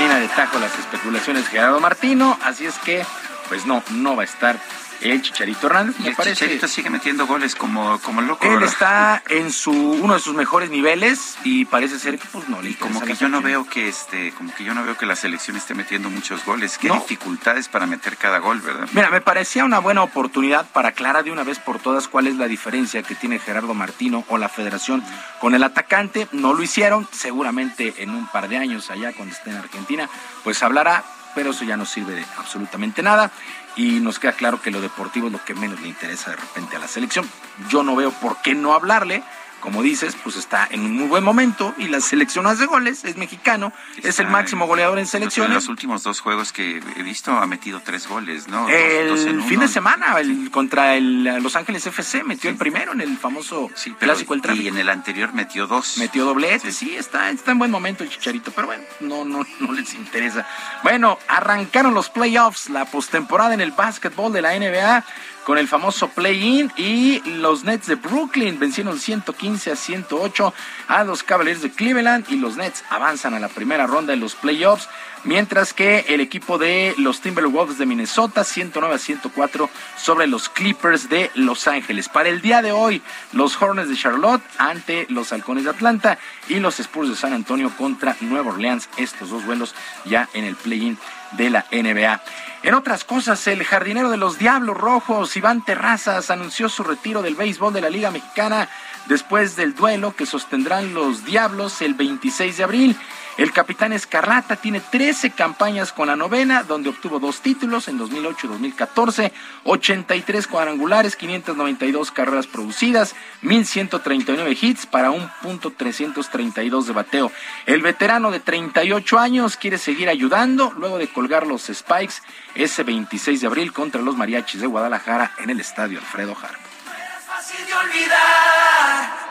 termina de tajo las especulaciones Gerardo Martino, así es que, pues no, no va a estar el Chicharito Hernández. Me el parece. Chicharito sigue metiendo goles como, como loco. Él está en su uno de sus mejores niveles y parece ser que pues no le como que yo no veo que este, como que yo no veo que la selección esté metiendo muchos goles. Qué dificultades para meter cada gol, ¿verdad? Mira, me parecía una buena oportunidad para aclarar de una vez por todas cuál es la diferencia que tiene Gerardo Martino o la Federación con el atacante. No lo hicieron, seguramente en un par de años allá cuando esté en Argentina, pues hablará pero eso ya no sirve de absolutamente nada y nos queda claro que lo deportivo es lo que menos le interesa de repente a la selección. Yo no veo por qué no hablarle como dices, pues está en un muy buen momento y la selección hace goles, es mexicano, es el máximo goleador en selecciones. En los últimos dos juegos que he visto ha metido tres goles, ¿no? El fin de semana, el, contra el Los Ángeles FC, metió el primero en el famoso clásico El Y en el anterior metió dos. Metió doblete, sí, está, está en buen momento el Chicharito, pero bueno, no, no, no les interesa. Bueno, arrancaron los playoffs, la postemporada en el básquetbol de la NBA con el famoso play-in y los Nets de Brooklyn vencieron 115 a 108 a los Cavaliers de Cleveland y los Nets avanzan a la primera ronda de los playoffs, mientras que el equipo de los Timberwolves de Minnesota 109 a 104 sobre los Clippers de Los Ángeles. Para el día de hoy, los Hornets de Charlotte ante los Halcones de Atlanta y los Spurs de San Antonio contra Nueva Orleans, estos dos vuelos ya en el play-in de la NBA. En otras cosas, el jardinero de los Diablos Rojos, Iván Terrazas, anunció su retiro del béisbol de la Liga Mexicana después del duelo que sostendrán los Diablos el 26 de abril. El capitán Escarlata tiene 13 campañas con la novena, donde obtuvo dos títulos en 2008 y 2014, 83 cuadrangulares, 592 carreras producidas, 1139 hits para un punto 332 de bateo. El veterano de 38 años quiere seguir ayudando luego de colgar los Spikes ese 26 de abril contra los Mariachis de Guadalajara en el estadio Alfredo Harp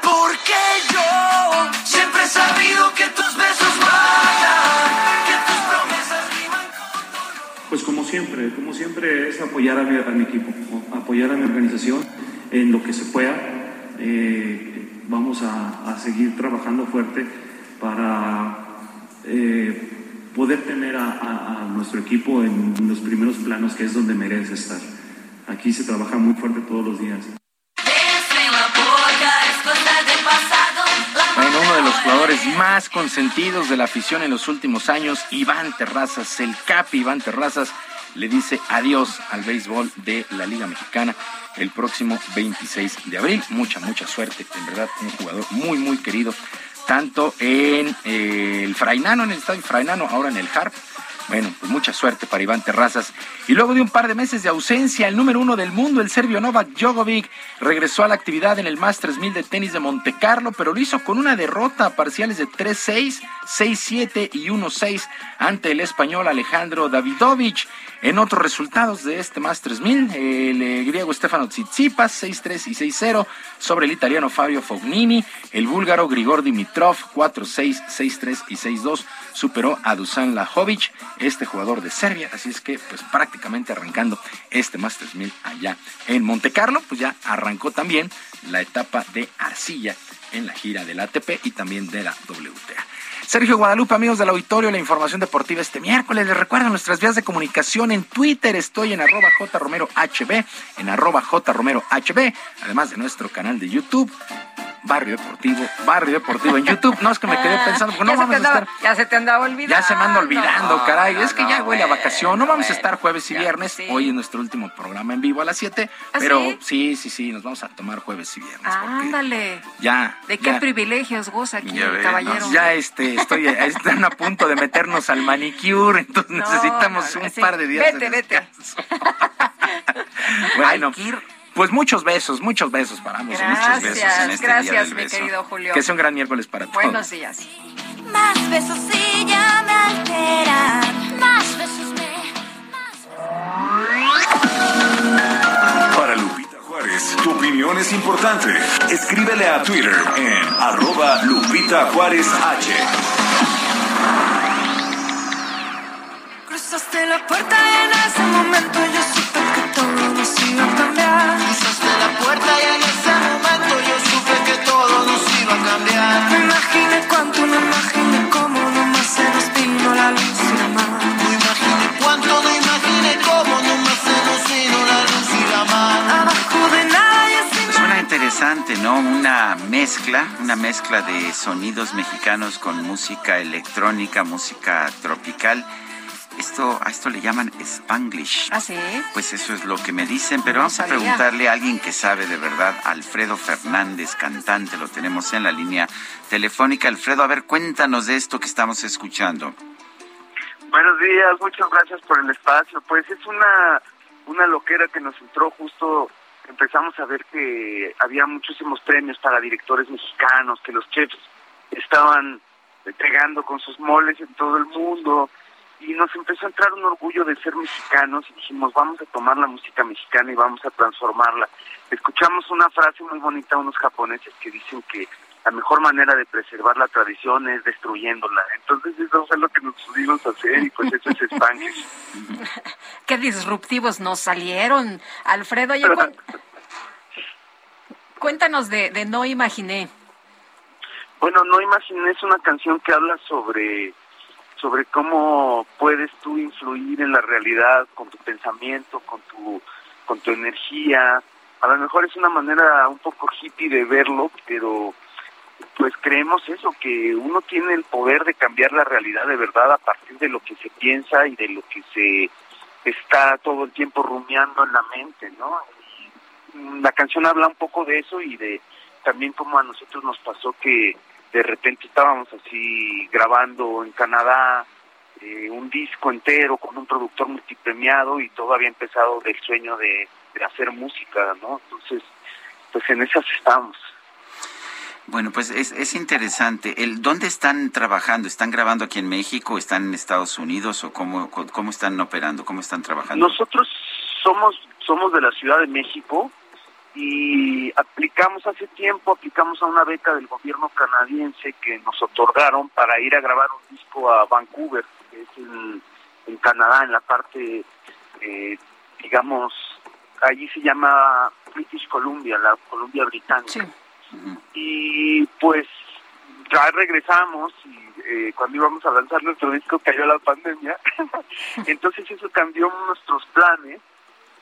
porque yo siempre he sabido que tus besos que tus promesas Pues como siempre, como siempre es apoyar a mi, equipo, apoyar a mi organización en lo que se pueda. Eh, vamos a, seguir trabajando fuerte para eh, poder tener a, nuestro equipo en los primeros planos, que es donde merece estar. Aquí se trabaja muy fuerte todos los días. Uno de los jugadores más consentidos de la afición en los últimos años, Iván Terrazas, el Capi Iván Terrazas, le dice adiós al béisbol de la Liga Mexicana el próximo 26 de abril. Mucha, mucha suerte, en verdad, un jugador muy, muy querido, tanto en eh, el Frainano, en el estadio Frainano, ahora en el Harp, bueno, pues mucha suerte para Iván Terrazas. Y luego de un par de meses de ausencia, el número uno del mundo, el serbio Novak Djokovic, regresó a la actividad en el Masters 1000 de tenis de Monte Carlo, pero lo hizo con una derrota a parciales de 3-6, 6-7 y 1-6 ante el español Alejandro Davidovich. En otros resultados de este Masters 1000, el eh, griego Stefano Tsitsipas 6-3 y 6-0 sobre el italiano Fabio Fognini, el búlgaro Grigor Dimitrov 4-6, 6-3 y 6-2 superó a Dusan Lajovic, este jugador de Serbia, así es que pues prácticamente arrancando este Masters 1000 allá en Monte Carlo, pues ya arrancó también la etapa de arcilla en la gira del ATP y también de la WTA. Sergio Guadalupe, amigos del auditorio, la información deportiva este miércoles. Les recuerdo nuestras vías de comunicación en Twitter. Estoy en arroba jromerohb, en arroba jromerohb, además de nuestro canal de YouTube. Barrio Deportivo, Barrio Deportivo en YouTube. No es que me quedé ah, pensando, porque no vamos a estar. Ya se te andaba olvidando. Ya se me anda olvidando, caray. es que ya huele a vacación. No vamos a estar jueves y viernes. Hoy es nuestro último programa en vivo a las 7. ¿Ah, pero sí? sí, sí, nos vamos a tomar jueves y viernes. Ándale. Ya. ¿De qué privilegios goza aquí, caballero? Ya este, estoy, *laughs* están a punto de meternos al manicure, entonces necesitamos un par de días. Vete, vete. *laughs* bueno. Pues muchos besos, muchos besos para ambos. Gracias, muchos besos en este gracias, día del mi beso. querido Julio. Que sea un gran miércoles para todos. Buenos días. Más besos y ya me alteran. Más besos me. Para Lupita Juárez, tu opinión es importante. Escríbele a Twitter en arroba Lupita Juárez H. Cruzaste la puerta y en ese momento yo supe que todo nos iba a cambiar. Cruzaste la puerta y en ese momento yo supe que todo nos iba a cambiar. Me imaginé cuánto, no imaginé cómo, nomás se nos vino la luz y la mar. No imaginé cuánto, no imaginé cómo, nomás se nos vino la luz y la mar. Abajo de nada y encima. Suena interesante, ¿no? Una mezcla, una mezcla de sonidos mexicanos con música electrónica, música tropical. Esto, a esto le llaman Spanglish. ¿Ah, sí? Pues eso es lo que me dicen, pero No vamos a preguntarle a alguien que sabe de verdad, Alfredo Fernández, cantante, lo tenemos en la línea telefónica. Alfredo, a ver, cuéntanos de esto que estamos escuchando. Buenos días, muchas gracias por el espacio. Pues es una, una loquera que nos entró justo, empezamos a ver que había muchísimos premios para directores mexicanos, que los chefs estaban pegando con sus moles en todo el mundo y nos empezó a entrar un orgullo de ser mexicanos y dijimos vamos a tomar la música mexicana y vamos a transformarla. Escuchamos una frase muy bonita de unos japoneses que dicen que la mejor manera de preservar la tradición es destruyéndola. Entonces eso es lo que nos pudimos hacer y pues eso es Spanglish. *laughs* Qué disruptivos nos salieron. Alfredo, oye, cuen- *laughs* cuéntanos de, de No Imaginé. Bueno, no imaginé, es una canción que habla sobre sobre cómo puedes tú influir en la realidad con tu pensamiento, con tu con tu energía. A lo mejor es una manera un poco hippie de verlo, pero pues creemos eso, que uno tiene el poder de cambiar la realidad de verdad a partir de lo que se piensa y de lo que se está todo el tiempo rumiando en la mente, ¿no? Y la canción habla un poco de eso y de también como a nosotros nos pasó que de repente estábamos así grabando en Canadá eh, un disco entero con un productor multipremiado y todo había empezado del sueño de, de hacer música, ¿no? Entonces, pues en esas estamos. Bueno, pues es, es interesante. El, ¿Dónde están trabajando? ¿Están grabando aquí en México? ¿Están en Estados Unidos? ¿O cómo, cómo están operando? ¿Cómo están trabajando? Nosotros somos somos de la Ciudad de México y aplicamos hace tiempo, aplicamos a una beca del gobierno canadiense que nos otorgaron para ir a grabar un disco a Vancouver, que es en, en Canadá, en la parte, eh, digamos, allí se llama British Columbia, la Columbia Británica. Y pues ya regresamos y eh, cuando íbamos a lanzar nuestro disco cayó la pandemia, *laughs* entonces eso cambió nuestros planes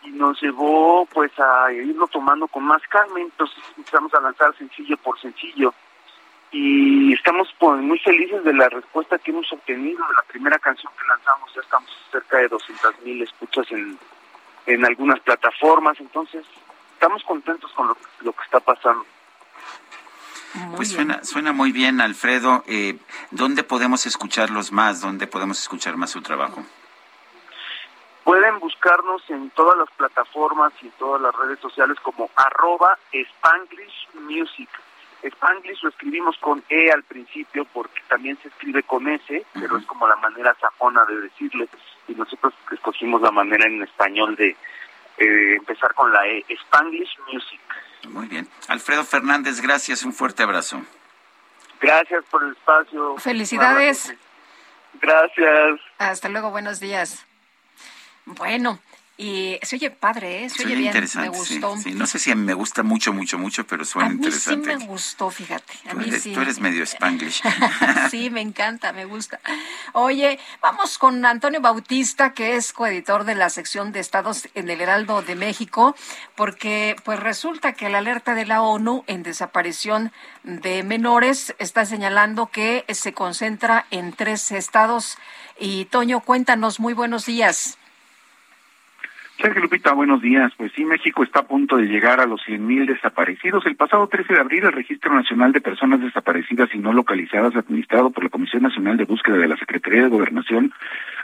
y nos llevó pues a irlo tomando con más calma, entonces empezamos a lanzar sencillo por sencillo y estamos pues, muy felices de la respuesta que hemos obtenido. La primera canción que lanzamos ya estamos cerca de 200 mil escuchas en, en algunas plataformas, entonces estamos contentos con lo, lo que está pasando. Pues suena, suena muy bien, Alfredo. Eh, ¿Dónde podemos escucharlos más? ¿Dónde podemos escuchar más su trabajo? Pueden buscarnos en todas las plataformas y en todas las redes sociales como arroba Spanglish Music. Spanglish lo escribimos con E al principio porque también se escribe con S, pero es como la manera sajona de decirle y nosotros escogimos la manera en español de eh, empezar con la E, Spanglish Music. Muy bien. Alfredo Fernández, gracias. Un fuerte abrazo. Gracias por el espacio. Felicidades. Gracias. Hasta luego, buenos días. Bueno, y se oye padre, ¿eh? Se, oye bien, interesante. me gustó. sí. No sé si me gusta mucho, mucho, mucho, pero suena a mí interesante. sí me gustó, fíjate. A Tú mí eres, sí. tú eres medio spanglish. *laughs* sí, me encanta, me gusta. Oye, vamos con Antonio Bautista, que es coeditor de la sección de estados en el Heraldo de México, porque pues resulta que la alerta de la ONU en desaparición de menores está señalando que se concentra en tres estados. Y Toño, cuéntanos, muy buenos días. Sergio Lupita, buenos días. Pues sí, México está a punto de llegar a los 100.000 desaparecidos. El pasado 13 de abril, el Registro Nacional de Personas Desaparecidas y No Localizadas, administrado por la Comisión Nacional de Búsqueda de la Secretaría de Gobernación,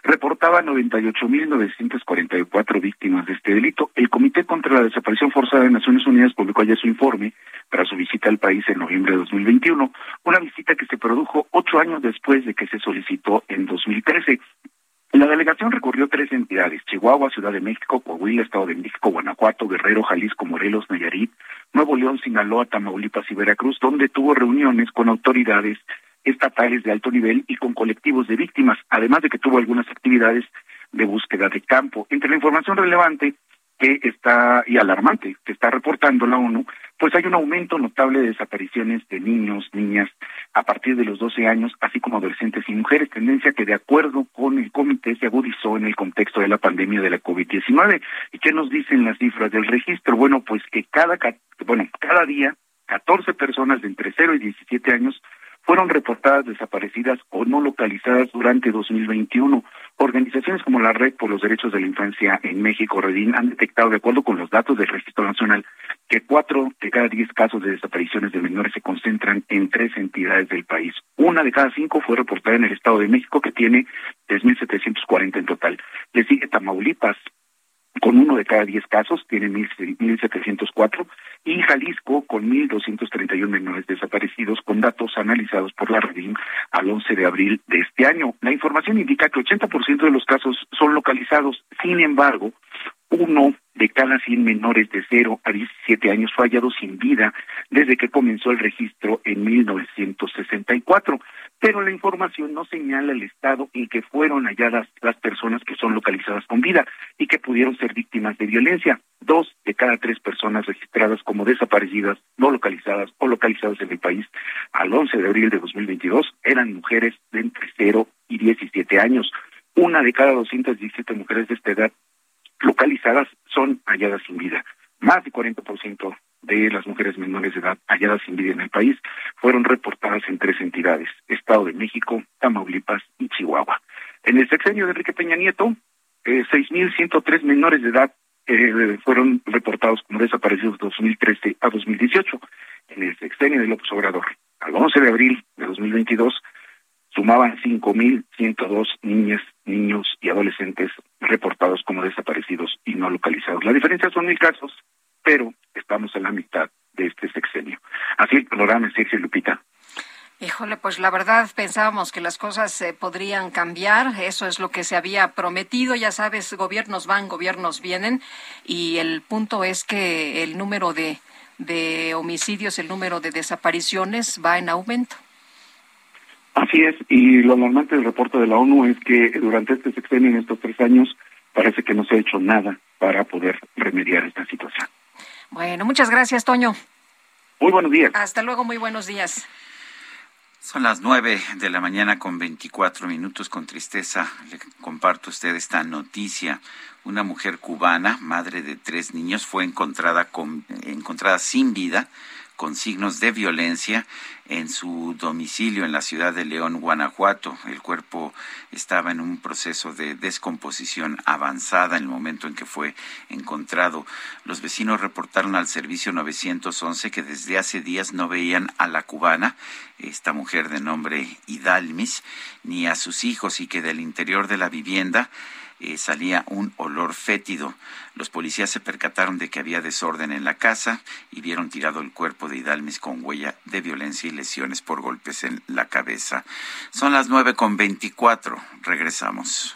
reportaba 98.944 víctimas de este delito. El Comité contra la Desaparición Forzada de Naciones Unidas publicó ayer su informe para su visita al país en noviembre de 2021, una visita que se produjo ocho años después de que se solicitó en 2013. La delegación recorrió tres entidades, Chihuahua, Ciudad de México, Coahuila, Estado de México, Guanajuato, Guerrero, Jalisco, Morelos, Nayarit, Nuevo León, Sinaloa, Tamaulipas y Veracruz, donde tuvo reuniones con autoridades estatales de alto nivel y con colectivos de víctimas, además de que tuvo algunas actividades de búsqueda de campo. Entre la información relevante que está y alarmante que está reportando la ONU, pues hay un aumento notable de desapariciones de niños, niñas a partir de los 12 años, así como adolescentes y mujeres, tendencia que de acuerdo con el comité se agudizó en el contexto de la pandemia de la COVID-19. ¿Y qué nos dicen las cifras del registro? Bueno, pues que cada bueno, cada día 14 personas entre 0 y 17 años fueron reportadas desaparecidas o no localizadas durante 2021. Organizaciones como la Red por los Derechos de la Infancia en México, Redín, han detectado, de acuerdo con los datos del Registro Nacional, que cuatro de cada diez casos de desapariciones de menores se concentran en tres entidades del país. Una de cada cinco fue reportada en el Estado de México, que tiene 3.740 en total. Le sigue Tamaulipas, con uno de cada diez casos, tiene 1.704, y Jalisco con 1.231 menores desaparecidos, con datos analizados por la Redim al 11 de abril de este año. La información indica que 80% de los casos son localizados, sin embargo, uno de cada 100 menores de 0 a 17 años fue hallado sin vida desde que comenzó el registro en 1964 pero la información no señala el estado en que fueron halladas las personas que son localizadas con vida y que pudieron ser víctimas de violencia. Dos de cada tres personas registradas como desaparecidas, no localizadas o localizadas en el país al 11 de abril de 2022 eran mujeres de entre 0 y 17 años. Una de cada 217 mujeres de esta edad localizadas son halladas sin vida. Más de 40% de las mujeres menores de edad halladas sin vida en el país fueron reportadas en tres entidades, Estado de México, Tamaulipas y Chihuahua. En el sexenio de Enrique Peña Nieto, eh, 6.103 menores de edad eh, fueron reportados como desaparecidos de 2013 a 2018. En el sexenio de López Obrador, al 11 de abril de 2022, sumaban 5.102 niñas, niños y adolescentes reportados como desaparecidos y no localizados. La diferencia son mil casos, pero estamos en la mitad de este sexenio. Así el panorama, Sergio Lupita. Híjole, pues la verdad pensábamos que las cosas se podrían cambiar, eso es lo que se había prometido, ya sabes, gobiernos van, gobiernos vienen, y el punto es que el número de, de homicidios, el número de desapariciones va en aumento. Así es, y lo normal del reporte de la ONU es que durante este sexenio, en estos tres años, parece que no se ha hecho nada para poder remediar esta situación. Bueno, muchas gracias, Toño. Muy buenos días. Hasta luego, muy buenos días. Son las nueve de la mañana con veinticuatro minutos. Con tristeza le comparto a usted esta noticia. Una mujer cubana, madre de tres niños, fue encontrada, con, encontrada sin vida con signos de violencia en su domicilio en la ciudad de León, Guanajuato. El cuerpo estaba en un proceso de descomposición avanzada en el momento en que fue encontrado. Los vecinos reportaron al servicio 911 que desde hace días no veían a la cubana, esta mujer de nombre Hidalmis, ni a sus hijos y que del interior de la vivienda eh, salía un olor fétido. Los policías se percataron de que había desorden en la casa y vieron tirado el cuerpo de Hidalmis con huella de violencia y lesiones por golpes en la cabeza. Son las nueve con veinticuatro. Regresamos.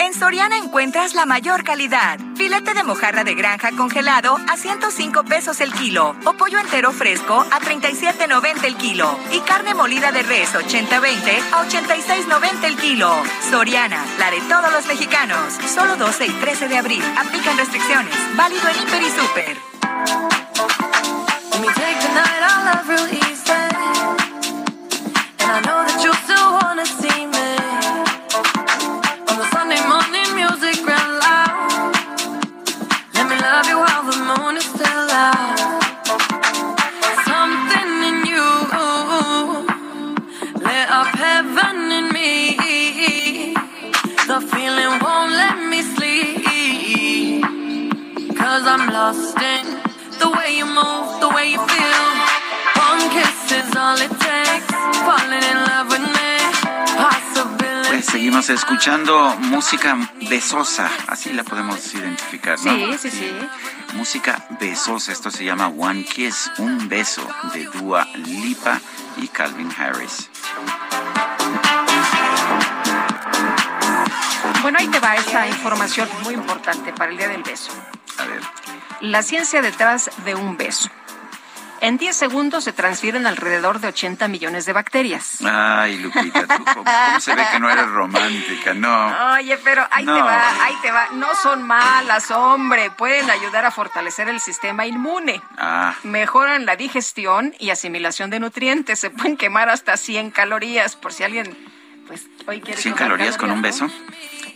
En Soriana encuentras la mayor calidad. Filete de mojarra de granja congelado a 105 pesos el kilo. O pollo entero fresco a 37.90 el kilo. Y carne molida de res 80-20 a 86.90 el kilo. Soriana, la de todos los mexicanos. Solo 12 y 13 de abril. Aplican restricciones. Válido en Hiper y Super. Lost in the way you move, the way you feel. One kiss is all it takes. Falling in love with me. Possibility. Pues seguimos escuchando música besosa, así la podemos identificar, ¿no? Sí, sí, sí. Música besosa, esto se llama One Kiss, un beso de Dua Lipa y Calvin Harris. Bueno, ahí te va esta información muy importante para el Día del Beso. A ver. La ciencia detrás de un beso. En 10 segundos se transfieren alrededor de 80 millones de bacterias. Ay, Lupita, tú, ¿cómo, cómo se ve que no eres romántica? No. Oye, pero ahí te va, ahí te va. No son malas, hombre. Pueden ayudar a fortalecer el sistema inmune. Ah, Mejoran la digestión y asimilación de nutrientes. Se pueden quemar hasta 100 calorías por si alguien, pues, hoy quiere 100 quemar calorías con un beso.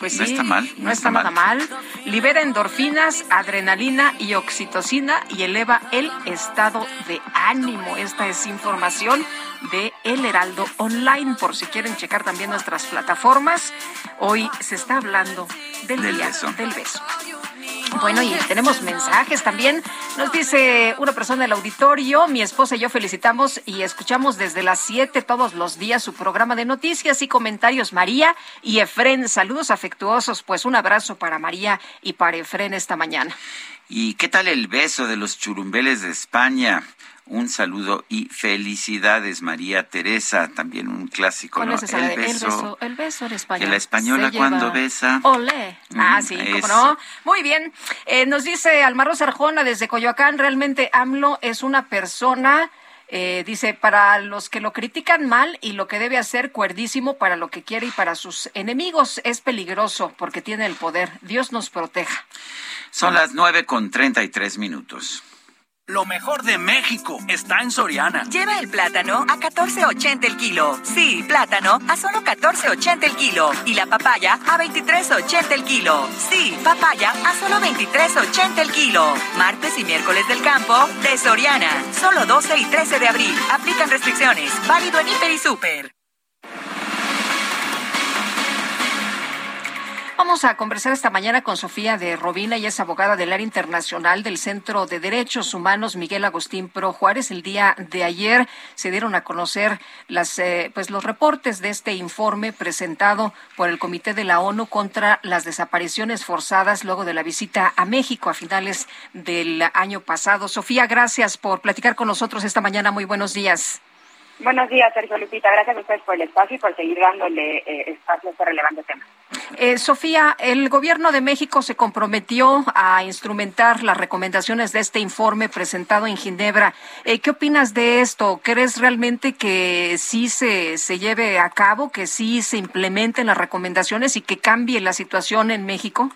Pues no sí, está mal. No, está, nada mal. Libera endorfinas, adrenalina y oxitocina y eleva el estado de ánimo. Esta es información de El Heraldo Online, por si quieren checar también nuestras plataformas. Hoy se está hablando del, Del día beso. del beso. Bueno, y tenemos mensajes también. Nos dice una persona del auditorio, mi esposa y yo felicitamos y escuchamos desde las 7 todos los días su programa de noticias y comentarios. María y Efren, saludos afectuosos. Pues un abrazo para María y para Efren esta mañana. ¿Y qué tal el beso de los churumbeles de España? Un saludo y felicidades, María Teresa, también un clásico, ¿Cuál ¿no? de- el beso, el beso en España. Que la española cuando besa. Olé. Ah, Mm, sí, cómo no. Muy bien. Eh, nos dice Almarosa Arjona desde Coyoacán, realmente AMLO es una persona... eh, dice, para los que lo critican mal y lo que debe hacer cuerdísimo para lo que quiere y para sus enemigos es peligroso porque tiene el poder. Dios nos proteja. Son las nueve con treinta y tres minutos. Lo mejor de México está en Soriana. Lleva el plátano a 14.80 el kilo. Sí, plátano a solo 14.80 el kilo. Y la papaya a 23.80 el kilo. Sí, papaya a solo 23.80 el kilo. Martes y miércoles del campo de Soriana. Solo 12 y 13 de abril. Aplican restricciones. Válido en Hiper y Super. Vamos a conversar esta mañana con Sofía de Robina, ella es abogada del área internacional del Centro de Derechos Humanos Miguel Agustín Pro Juárez. El día de ayer se dieron a conocer las, eh, pues los reportes de este informe presentado por el Comité de la ONU contra las desapariciones forzadas luego de la visita a México a finales del año pasado. Sofía, gracias por platicar con nosotros esta mañana. Muy buenos días. Buenos días, Sergio Lupita. Gracias a ustedes por el espacio y por seguir dándole eh, espacio a este relevante tema. Eh, Sofía, el gobierno de México se comprometió a instrumentar las recomendaciones de este informe presentado en Ginebra. Eh, ¿Qué opinas de esto? ¿Crees realmente que sí se, se lleve a cabo, que sí se implementen las recomendaciones y que cambie la situación en México?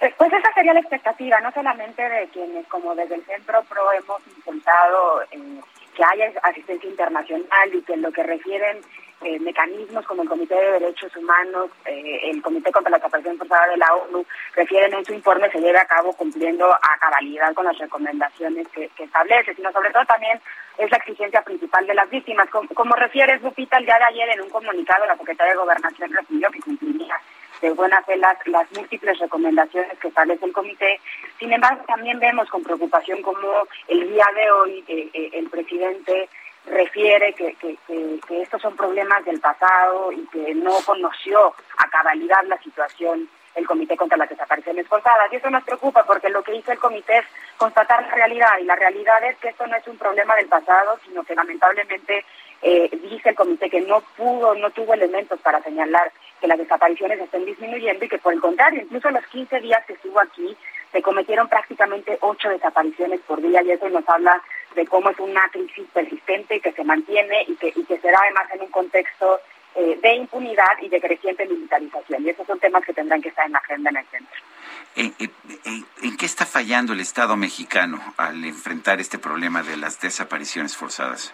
Eh, Pues esa sería la expectativa, no solamente de quienes, como desde el Centro PRO, hemos intentado eh, que haya asistencia internacional y que en lo que refieren eh, mecanismos como el Comité de Derechos Humanos, eh, el Comité contra la Desaparición Forzada de la ONU, refieren en su informe se lleve a cabo cumpliendo a cabalidad con las recomendaciones que, que establece, sino sobre todo también es la exigencia principal de las víctimas. Como, como refieres, Lupita, el día de ayer en un comunicado la Secretaría de Gobernación refirió que cumpliría de buena fe las, las múltiples recomendaciones que establece el comité. Sin embargo, también vemos con preocupación cómo el día de hoy eh, eh, el presidente refiere que, que, que, que estos son problemas del pasado y que no conoció a cabalidad la situación el Comité contra las Desapariciones Forzadas. Y eso nos preocupa porque lo que hizo el comité es constatar la realidad y la realidad es que esto no es un problema del pasado, sino que lamentablemente eh, dice el comité que no pudo, no tuvo elementos para señalar que las desapariciones estén disminuyendo y que por el contrario, incluso los 15 días que estuvo aquí, se cometieron prácticamente ocho desapariciones por día y eso nos habla de cómo es una crisis persistente que se mantiene y que, y que se además en un contexto eh, de impunidad y de creciente militarización. Y esos son temas que tendrán que estar en la agenda en el centro. ¿En, en, en qué está fallando el Estado mexicano al enfrentar este problema de las desapariciones forzadas?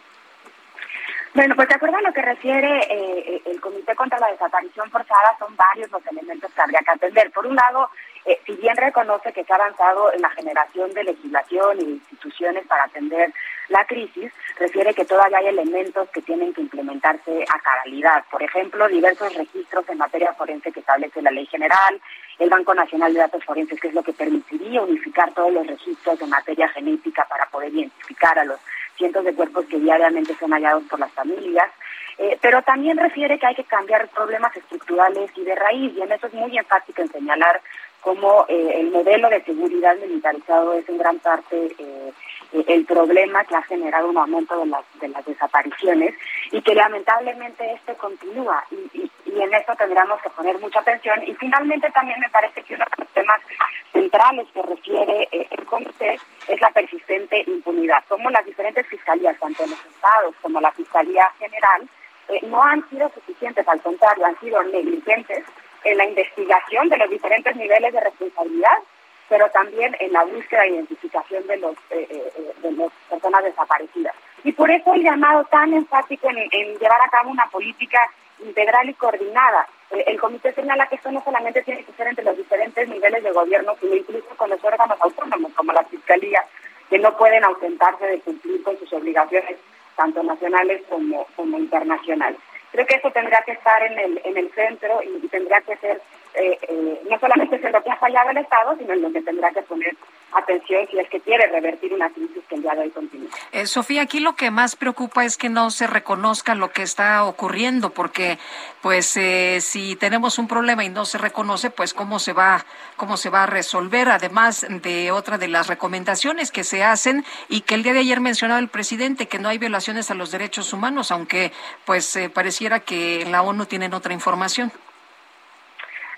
Bueno, pues de acuerdo a lo que refiere eh, el Comité contra la Desaparición Forzada, son varios los elementos que habría que atender. Por un lado, eh, si bien reconoce que se ha avanzado en la generación de legislación y instituciones para atender la crisis, refiere que todavía hay elementos que tienen que implementarse a cabalidad. Por ejemplo, diversos registros en materia forense que establece la ley general, el Banco Nacional de Datos Forenses, que es lo que permitiría unificar todos los registros de materia genética para poder identificar a los cientos de cuerpos que diariamente son hallados por las familias, eh, pero también refiere que hay que cambiar problemas estructurales y de raíz, y en eso es muy enfático en señalar cómo eh, el modelo de seguridad militarizado es en gran parte eh, el problema que ha generado un aumento de las, de las desapariciones y que lamentablemente este continúa y, y, en eso tendríamos que poner mucha atención. Y finalmente también me parece que uno de los temas centrales que refiere eh, el comité es la persistente impunidad, como las diferentes fiscalías, tanto en los estados como la Fiscalía General, eh, no han sido suficientes, al contrario, han sido negligentes en la investigación de los diferentes niveles de responsabilidad pero también en la búsqueda e identificación de los eh, eh, de las personas desaparecidas. Y por eso el llamado tan enfático en, en llevar a cabo una política integral y coordinada. El, el, comité señala que esto no solamente tiene que ser entre los diferentes niveles de gobierno, sino incluso con los órganos autónomos, como la Fiscalía, que no pueden ausentarse de cumplir con sus obligaciones, tanto nacionales como, como internacionales. Creo que eso tendrá que estar en el, en el centro y, y tendrá que ser eh, eh, no solamente en lo que ha fallado el Estado, sino en lo que tendrá que poner atención si es que quiere revertir una crisis que el día de hoy continúa. Eh, Sofía, aquí lo que más preocupa es que no se reconozca lo que está ocurriendo, porque pues eh, si tenemos un problema y no se reconoce, pues cómo se va cómo se va a resolver, además de otra de las recomendaciones que se hacen y que el día de ayer mencionaba el presidente que no hay violaciones a los derechos humanos, aunque pues eh, pareciera que en la ONU tienen otra información.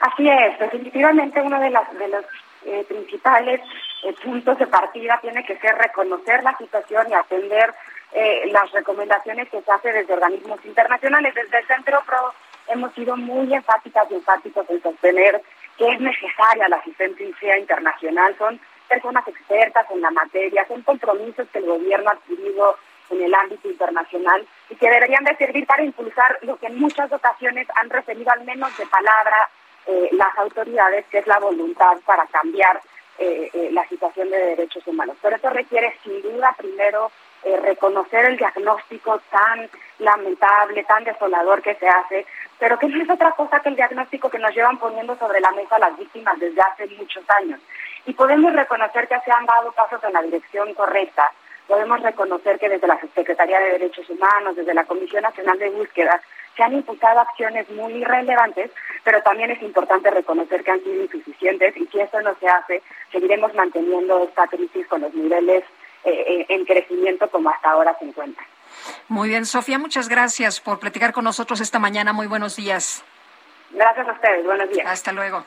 Así es, definitivamente uno de, las, de los eh, principales eh, puntos de partida tiene que ser reconocer la situación y atender eh, las recomendaciones que se hacen desde organismos internacionales. Desde el Centro PRO hemos sido muy enfáticas y enfáticos en sostener que es necesaria la asistencia internacional. Son personas expertas en la materia, son compromisos que el gobierno ha adquirido en el ámbito internacional y que deberían de servir para impulsar lo que en muchas ocasiones han referido al menos de palabra eh, las autoridades, que es la voluntad para cambiar eh, eh, la situación de derechos humanos. Pero eso requiere sin duda primero eh, reconocer el diagnóstico tan lamentable, tan desolador que se hace, pero que no es otra cosa que el diagnóstico que nos llevan poniendo sobre la mesa las víctimas desde hace muchos años. Y podemos reconocer que se han dado pasos en la dirección correcta, podemos reconocer que desde la Secretaría de Derechos Humanos, desde la Comisión Nacional de Búsqueda, se han impulsado acciones muy relevantes, pero también es importante reconocer que han sido insuficientes y si eso no se hace, seguiremos manteniendo esta crisis con los niveles eh, en crecimiento como hasta ahora se encuentra. Muy bien, Sofía, muchas gracias por platicar con nosotros esta mañana. Muy buenos días. Gracias a ustedes, buenos días. Hasta luego.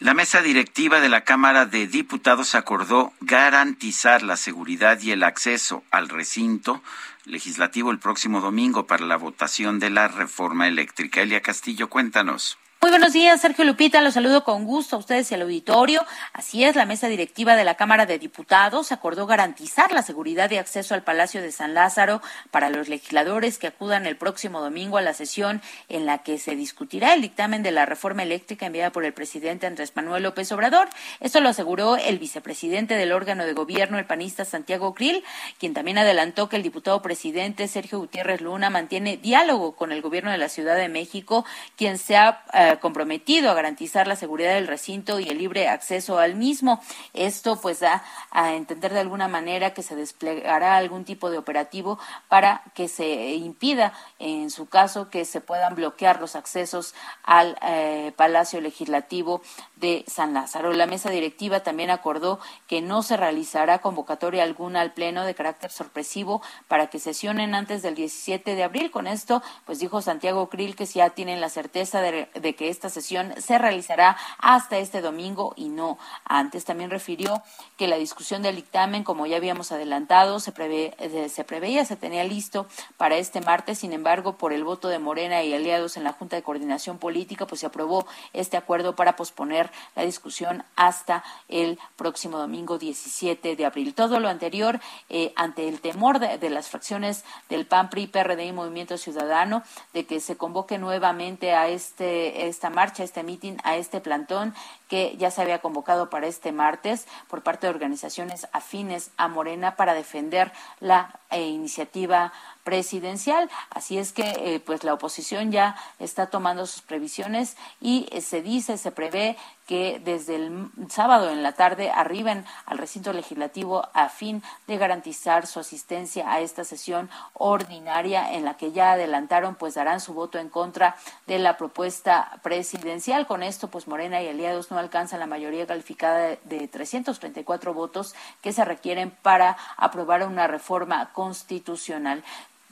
La mesa directiva de la Cámara de Diputados acordó garantizar la seguridad y el acceso al recinto legislativo el próximo domingo para la votación de la reforma eléctrica. Elia Castillo, cuéntanos. Muy buenos días, Sergio Lupita. Los saludo con gusto a ustedes y al auditorio. Así es, la mesa directiva de la Cámara de Diputados acordó garantizar la seguridad y acceso al Palacio de San Lázaro para los legisladores que acudan el próximo domingo a la sesión en la que se discutirá el dictamen de la reforma eléctrica enviada por el presidente Andrés Manuel López Obrador. Esto lo aseguró el vicepresidente del órgano de gobierno, el panista Santiago Krill, quien también adelantó que el diputado presidente Sergio Gutiérrez Luna mantiene diálogo con el gobierno de la Ciudad de México, quien se ha eh, comprometido a garantizar la seguridad del recinto y el libre acceso al mismo. Esto pues da a entender de alguna manera que se desplegará algún tipo de operativo para que se impida, en su caso, que se puedan bloquear los accesos al eh, Palacio Legislativo de San Lázaro. La mesa directiva también acordó que no se realizará convocatoria alguna al Pleno de carácter sorpresivo para que sesionen antes del 17 de abril. Con esto, pues dijo Santiago Krill que ya tienen la certeza de, de que esta sesión se realizará hasta este domingo y no antes. También refirió que la discusión del dictamen, como ya habíamos adelantado, se, prevé, eh, se preveía, se tenía listo para este martes. Sin embargo, por el voto de Morena y aliados en la Junta de Coordinación Política, pues se aprobó este acuerdo para posponer la discusión hasta el próximo domingo 17 de abril. Todo lo anterior eh, ante el temor de, las fracciones del PAN, PRI, PRD y Movimiento Ciudadano de que se convoque nuevamente a este esta marcha, este mitin, a este plantón que ya se había convocado para este martes por parte de organizaciones afines a Morena para defender la eh, iniciativa presidencial. Así es que eh, pues la oposición ya está tomando sus previsiones y eh, se dice, se prevé que desde el sábado en la tarde arriben al recinto legislativo a fin de garantizar su asistencia a esta sesión ordinaria en la que ya adelantaron pues darán su voto en contra de la propuesta presidencial. Con esto pues Morena y aliados no alcanzan la mayoría calificada de 334 votos que se requieren para aprobar una reforma constitucional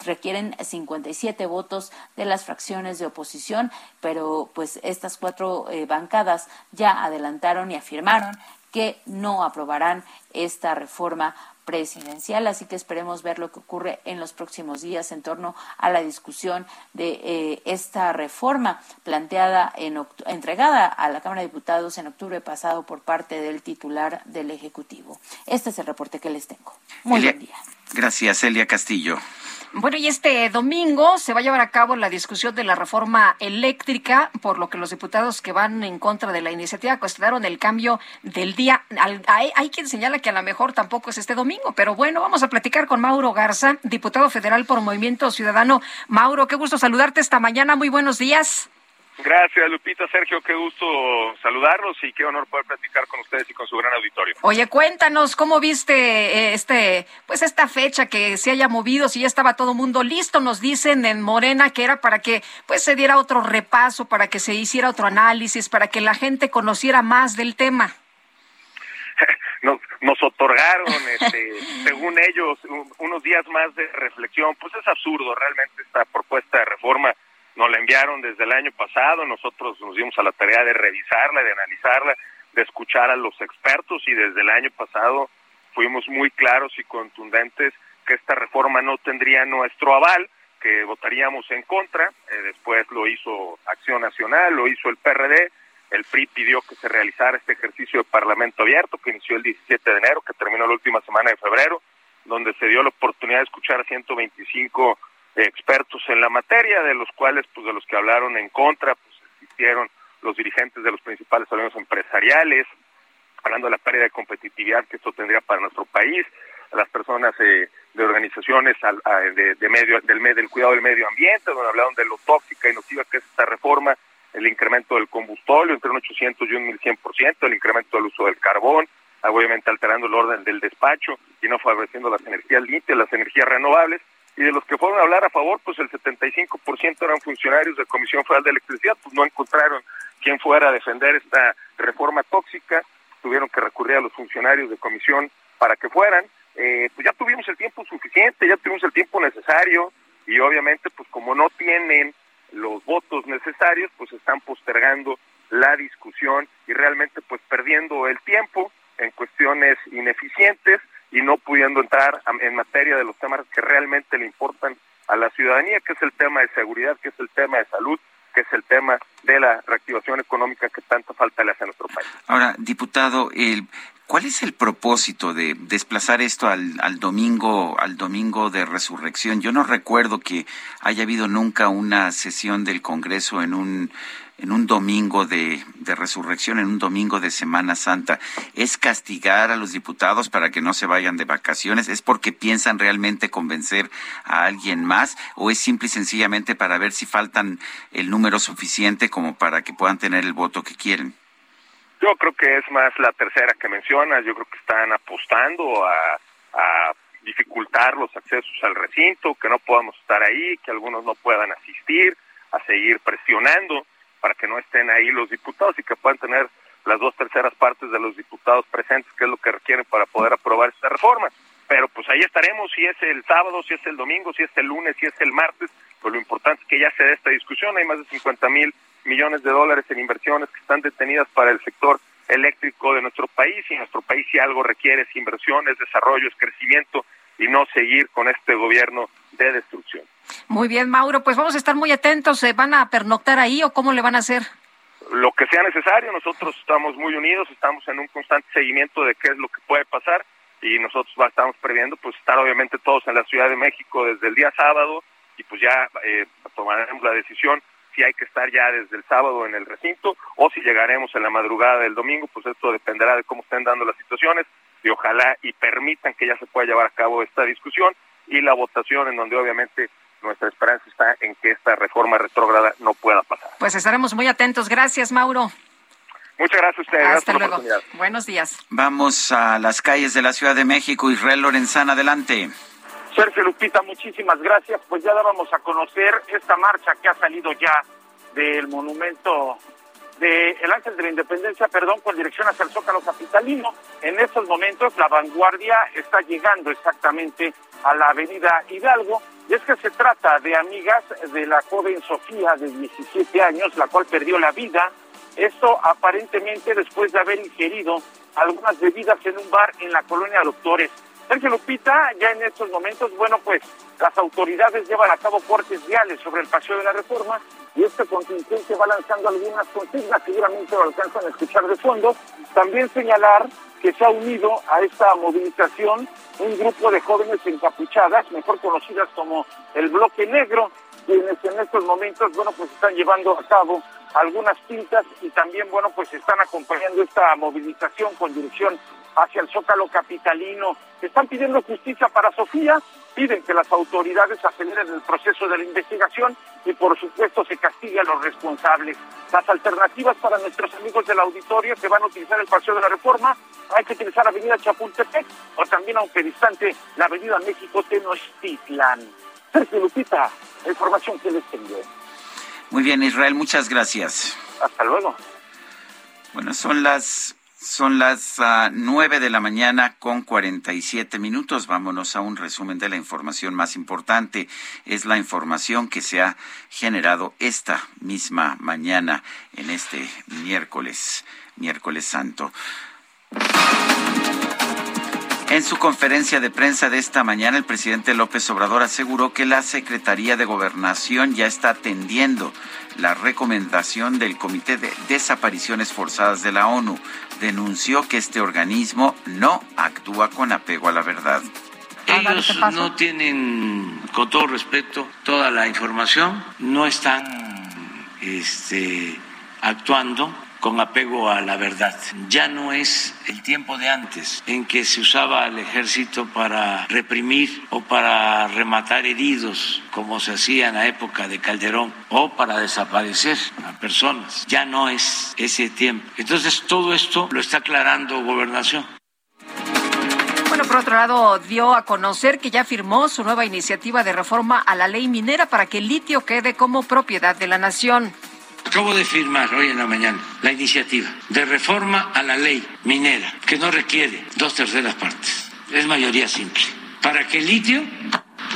requieren 57 votos de las fracciones de oposición, pero pues estas cuatro eh, bancadas ya adelantaron y afirmaron que no aprobarán esta reforma presidencial, así que esperemos ver lo que ocurre en los próximos días en torno a la discusión de eh, esta reforma planteada en entregada a la Cámara de Diputados en octubre pasado por parte del titular del Ejecutivo. Este es el reporte que les tengo. Muy buen día. Gracias, Elia Castillo. Bueno, y este domingo se va a llevar a cabo la discusión de la reforma eléctrica, por lo que los diputados que van en contra de la iniciativa cuestionaron el cambio del día. Hay, hay, quien señala que a lo mejor tampoco es este domingo, pero bueno, vamos a platicar con Mauro Garza, diputado federal por Movimiento Ciudadano. Mauro, qué gusto saludarte esta mañana. Muy buenos días. Gracias, Lupita. Sergio, qué gusto saludarlos y qué honor poder platicar con ustedes y con su gran auditorio. Oye, cuéntanos cómo viste eh, este, pues esta fecha que se haya movido, si ya estaba todo el mundo listo, nos dicen en Morena que era para que pues se diera otro repaso, para que se hiciera otro análisis, para que la gente conociera más del tema. *laughs* Nos, nos otorgaron, este, *laughs* según ellos, unos días más de reflexión. Pues es absurdo realmente esta propuesta de reforma nos la enviaron desde el año pasado, nosotros nos dimos a la tarea de revisarla, de analizarla, de escuchar a los expertos y desde el año pasado fuimos muy claros y contundentes que esta reforma no tendría nuestro aval, que votaríamos en contra, eh, después lo hizo Acción Nacional, lo hizo el PRD, el PRI pidió que se realizara este ejercicio de Parlamento abierto que inició el 17 de enero, que terminó la última semana de febrero, donde se dio la oportunidad de escuchar a 125 expertos en la materia, de los cuales, pues de los que hablaron en contra, pues existieron los dirigentes de los principales organismos empresariales, hablando de la pérdida de competitividad que esto tendría para nuestro país, las personas eh, de organizaciones de, medio del, del cuidado del medio ambiente, donde hablaron de lo tóxica y nociva que es esta reforma, el incremento del combustorio entre un 800 y un 1100%, el incremento del uso del carbón, obviamente alterando el orden del despacho y no favoreciendo las energías limpias, las energías renovables, y de los que fueron a hablar a favor, pues el 75% eran funcionarios de Comisión Federal de Electricidad, pues no encontraron quien fuera a defender esta reforma tóxica, tuvieron que recurrir a los funcionarios de comisión para que fueran, eh, pues ya tuvimos el tiempo suficiente, ya tuvimos el tiempo necesario y obviamente pues como no tienen los votos necesarios, pues están postergando la discusión y realmente pues perdiendo el tiempo en cuestiones ineficientes y no pudiendo entrar en materia de los temas que realmente le importan a la ciudadanía, que es el tema de seguridad, que es el tema de salud, que es el tema de la reactivación económica que tanta falta le hace a nuestro país. Ahora, diputado, el, ¿cuál es el propósito de desplazar esto al, al, domingo, al domingo de resurrección? Yo no recuerdo que haya habido nunca una sesión del Congreso en un en un domingo de, resurrección, en un domingo de Semana Santa, es castigar a los diputados para que no se vayan de vacaciones? ¿Es porque piensan realmente convencer a alguien más? ¿O es simple y sencillamente para ver si faltan el número suficiente como para que puedan tener el voto que quieren? Yo creo que es más la tercera que mencionas. Yo creo que están apostando a, a dificultar los accesos al recinto, que no podamos estar ahí, que algunos no puedan asistir, a seguir presionando para que no estén ahí los diputados y que puedan tener las dos terceras partes de los diputados presentes, que es lo que requieren para poder aprobar esta reforma. pero pues ahí estaremos si es el sábado, si es el domingo, si es el lunes, si es el martes, pues lo importante es que ya se dé esta discusión, hay más de 50 mil millones de dólares en inversiones que están detenidas para el sector eléctrico de nuestro país y nuestro país si algo requiere es inversiones, desarrollo, es crecimiento y no seguir con este gobierno de destrucción. Muy bien, Mauro, pues vamos a estar muy atentos. ¿Se van a pernoctar ahí o cómo le van a hacer? Lo que sea necesario, nosotros estamos muy unidos, estamos en un constante seguimiento de qué es lo que puede pasar y nosotros estamos previendo pues estar obviamente todos en la Ciudad de México desde el día sábado y pues ya eh, tomaremos la decisión si hay que estar ya desde el sábado en el recinto o si llegaremos en la madrugada del domingo, pues esto dependerá de cómo estén dando las situaciones y ojalá y permitan que ya se pueda llevar a cabo esta discusión y la votación en donde obviamente nuestra esperanza está en que esta reforma retrógrada no pueda pasar. Pues estaremos muy atentos. Gracias, Mauro. Muchas gracias a ustedes. Hasta luego. Buenos días. Vamos a las calles de la Ciudad de México. Israel Lorenzana, adelante. Sergio Lupita, muchísimas gracias. Pues ya dábamos a conocer esta marcha que ha salido ya del monumento de el Ángel de la Independencia, perdón, con dirección hacia el Zócalo Capitalino. En estos momentos la vanguardia está llegando exactamente a la avenida Hidalgo. Y es que se trata de amigas de la joven Sofía de 17 años, la cual perdió la vida. Esto aparentemente después de haber ingerido algunas bebidas en un bar en la colonia Doctores. Sergio Lupita, ya en estos momentos, bueno, pues las autoridades llevan a cabo cortes viales sobre el paseo de la reforma y este contingente va lanzando algunas consignas, seguramente lo alcanzan a escuchar de fondo. También señalar que se ha unido a esta movilización un grupo de jóvenes encapuchadas, mejor conocidas como el Bloque Negro, quienes en estos momentos, bueno, pues están llevando a cabo algunas pintas y también, bueno, pues están acompañando esta movilización con dirección hacia el Zócalo Capitalino. Están pidiendo justicia para Sofía, piden que las autoridades aceleren el proceso de la investigación y por supuesto se castigue a los responsables. Las alternativas para nuestros amigos del auditorio que van a utilizar el Paseo de la Reforma, hay que utilizar Avenida Chapultepec o también, aunque distante, la Avenida México Tenochtitlan. Sergio Lupita, la información que les tengo. Muy bien, Israel, muchas gracias. Hasta luego. Bueno, son las son las uh, 9 de la mañana con 47 minutos. Vámonos a un resumen de la información más importante. Es la información que se ha generado esta misma mañana en este miércoles, miércoles santo. En su conferencia de prensa de esta mañana, el presidente López Obrador aseguró que la Secretaría de Gobernación ya está atendiendo la recomendación del Comité de Desapariciones Forzadas de la ONU. Denunció que este organismo no actúa con apego a la verdad. Ellos no tienen, con todo respeto, toda la información, no están este, actuando con apego a la verdad. Ya no es el tiempo de antes en que se usaba al ejército para reprimir o para rematar heridos, como se hacía en la época de Calderón, o para desaparecer a personas. Ya no es ese tiempo. Entonces todo esto lo está aclarando gobernación. Bueno, por otro lado, dio a conocer que ya firmó su nueva iniciativa de reforma a la ley minera para que el litio quede como propiedad de la nación. Acabo de firmar hoy en la mañana la iniciativa de reforma a la ley minera, que no requiere dos terceras partes, es mayoría simple, para que el litio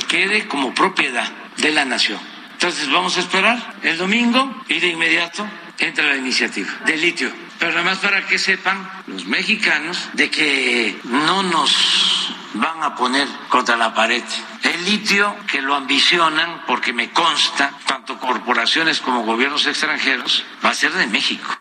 quede como propiedad de la nación. Entonces vamos a esperar el domingo y de inmediato entra la iniciativa del litio. Pero además para que sepan los mexicanos de que no nos van a poner contra la pared. El litio, que lo ambicionan, porque me consta, tanto corporaciones como gobiernos extranjeros, va a ser de México.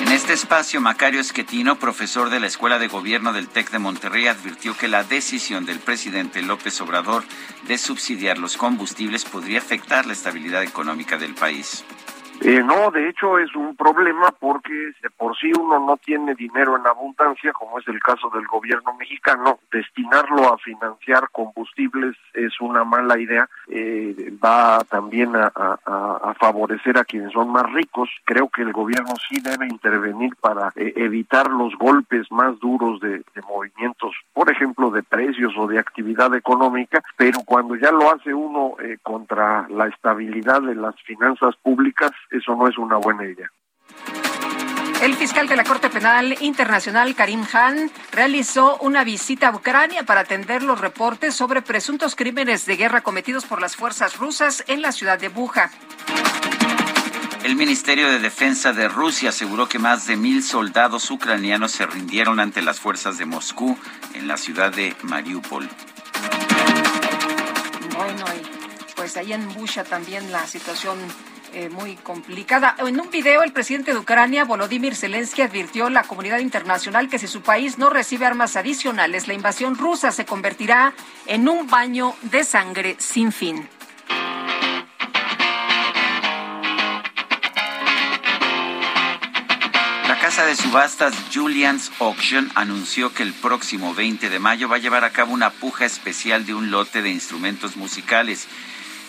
En este espacio, Macario Esquetino, profesor de la Escuela de Gobierno del TEC de Monterrey, advirtió que la decisión del presidente López Obrador de subsidiar los combustibles podría afectar la estabilidad económica del país. Eh, no, de hecho es un problema porque de por sí uno no tiene dinero en abundancia, como es el caso del gobierno mexicano, destinarlo a financiar combustibles es una mala idea, eh, va también a, favorecer a quienes son más ricos. Creo que el gobierno sí debe intervenir para eh, evitar los golpes más duros de, de movimientos, por ejemplo, de precios o de actividad económica, pero cuando ya lo hace uno eh, contra la estabilidad de las finanzas públicas, eso no es una buena idea. El fiscal de la Corte Penal Internacional, Karim Khan, realizó una visita a Ucrania para atender los reportes sobre presuntos crímenes de guerra cometidos por las fuerzas rusas en la ciudad de Buja. El Ministerio de Defensa de Rusia aseguró que más de mil soldados ucranianos se rindieron ante las fuerzas de Moscú en la ciudad de Mariupol. Bueno, y pues ahí en Busha también la situación eh, muy complicada. En un video, el presidente de Ucrania, Volodymyr Zelensky, advirtió a la comunidad internacional que si su país no recibe armas adicionales, la invasión rusa se convertirá en un baño de sangre sin fin. La casa de subastas Julian's Auction anunció que el próximo 20 de mayo va a llevar a cabo una puja especial de un lote de instrumentos musicales.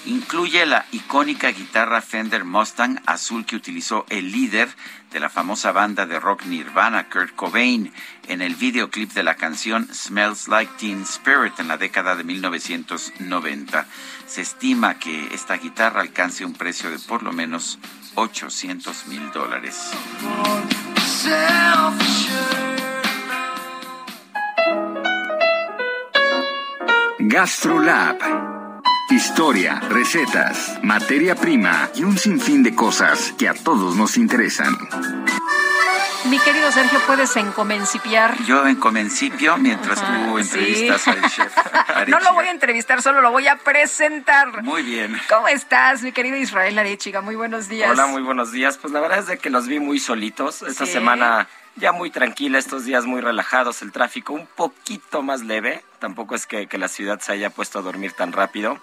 Incluye la icónica guitarra Fender Mustang azul que utilizó el líder de la famosa banda de rock Nirvana, Kurt Cobain, en el videoclip de la canción Smells Like Teen Spirit en la década de 1990. Se estima que esta guitarra alcance un precio de por lo menos 800 mil dólares. GastroLab. Historia, recetas, materia prima y un sinfín de cosas que a todos nos interesan. Mi querido Sergio, ¿puedes encomencipiar? Yo en comencipio mientras tú sí. entrevistas al chef. *laughs* No lo voy a entrevistar, solo lo voy a presentar. Muy bien. ¿Cómo estás, mi querido Israel Arechiga? Muy buenos días. Hola, muy buenos días. Pues la verdad es de que los vi muy solitos. Esta Sí. semana ya muy tranquila, estos días muy relajados, el tráfico un poquito más leve. Tampoco es que, que la ciudad se haya puesto a dormir tan rápido.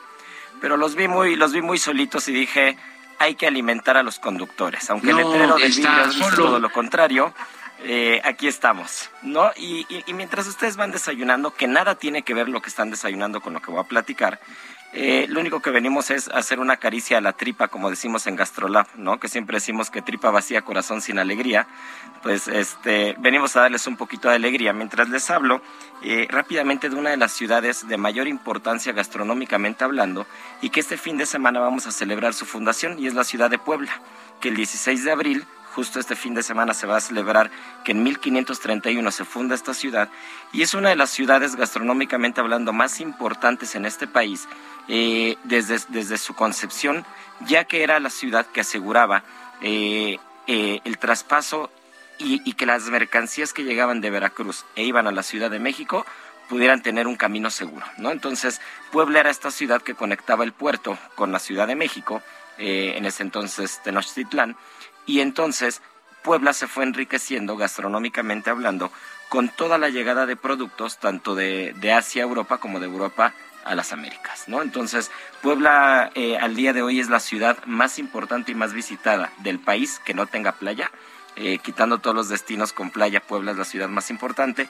Pero los vi muy, los vi muy solitos y dije, hay que alimentar a los conductores. Aunque No, el letrero del vidrio dice todo lo contrario, eh, aquí estamos, ¿no? Y, y- y mientras ustedes van desayunando, que nada tiene que ver lo que están desayunando con lo que voy a platicar, eh, lo único que venimos es hacer una caricia a la tripa, como decimos en Gastrolab, ¿no? Que siempre decimos que tripa vacía, corazón sin alegría. Pues este, venimos a darles un poquito de alegría. Mientras les hablo eh, rápidamente de una de las ciudades de mayor importancia gastronómicamente hablando y que este fin de semana vamos a celebrar su fundación y es la ciudad de Puebla, que el 16 de abril justo este fin de semana se va a celebrar que en 1531 se funda esta ciudad y es una de las ciudades gastronómicamente hablando más importantes en este país eh, desde, desde su concepción, ya que era la ciudad que aseguraba eh, eh, el traspaso y, que las mercancías que llegaban de Veracruz e iban a la Ciudad de México pudieran tener un camino seguro, ¿no? Entonces, Puebla era esta ciudad que conectaba el puerto con la Ciudad de México, eh, en ese entonces Tenochtitlán, y entonces Puebla se fue enriqueciendo gastronómicamente hablando con toda la llegada de productos tanto de, de Asia a Europa como de Europa a las Américas, ¿no? Entonces, Puebla eh, al día de hoy es la ciudad más importante y más visitada del país que no tenga playa. Eh, quitando todos los destinos con playa, Puebla es la ciudad más importante.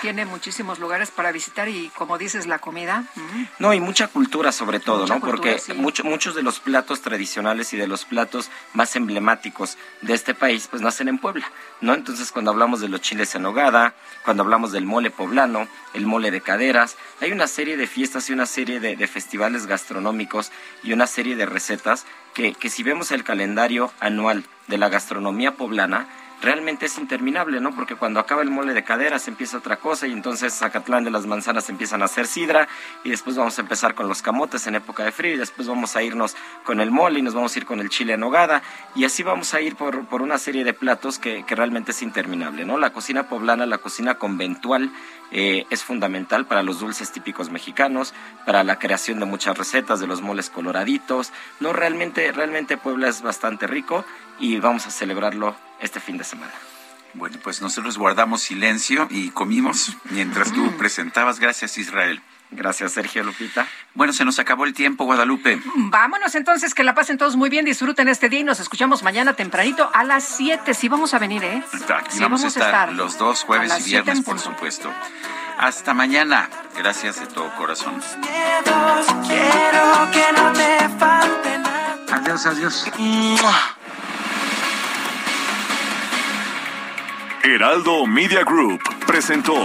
Tiene muchísimos lugares para visitar y, como dices, la comida. mm, No, y mucha cultura sobre todo, Mucha ¿no? cultura, Porque sí. mucho- muchos de los platos tradicionales y de los platos más emblemáticos de este país, pues nacen en Puebla, ¿no? Entonces, cuando hablamos de los chiles en nogada, cuando hablamos del mole poblano, el mole de caderas, hay una serie de fiestas y una serie de, de festivales gastronómicos y una serie de recetas que, que si vemos el calendario anual de la gastronomía poblana, realmente es interminable, ¿no? Porque cuando acaba el mole de caderas empieza otra cosa y entonces Zacatlán de las manzanas empiezan a hacer sidra y después vamos a empezar con los camotes en época de frío y después vamos a irnos con el mole y nos vamos a ir con el chile en nogada y así vamos a ir por, por una serie de platos que, que realmente es interminable, ¿no? La cocina poblana, la cocina conventual eh, es fundamental para los dulces típicos mexicanos, para la creación de muchas recetas, de los moles coloraditos, no, realmente, realmente Puebla es bastante rico y vamos a celebrarlo este fin de semana. Bueno, pues nosotros guardamos silencio y comimos mientras tú presentabas. Gracias, Israel. Gracias, Sergio Lupita. Bueno, se nos acabó el tiempo, Guadalupe. Vámonos entonces, que la pasen todos muy bien, disfruten este día y nos escuchamos mañana tempranito a las 7. Sí, vamos a venir, ¿eh? Aquí Sí, vamos, a estar, los dos, jueves y viernes, por supuesto. Hasta mañana. Gracias de todo corazón. Quiero que no te falte nada. Adiós, adiós. Heraldo Media Group presentó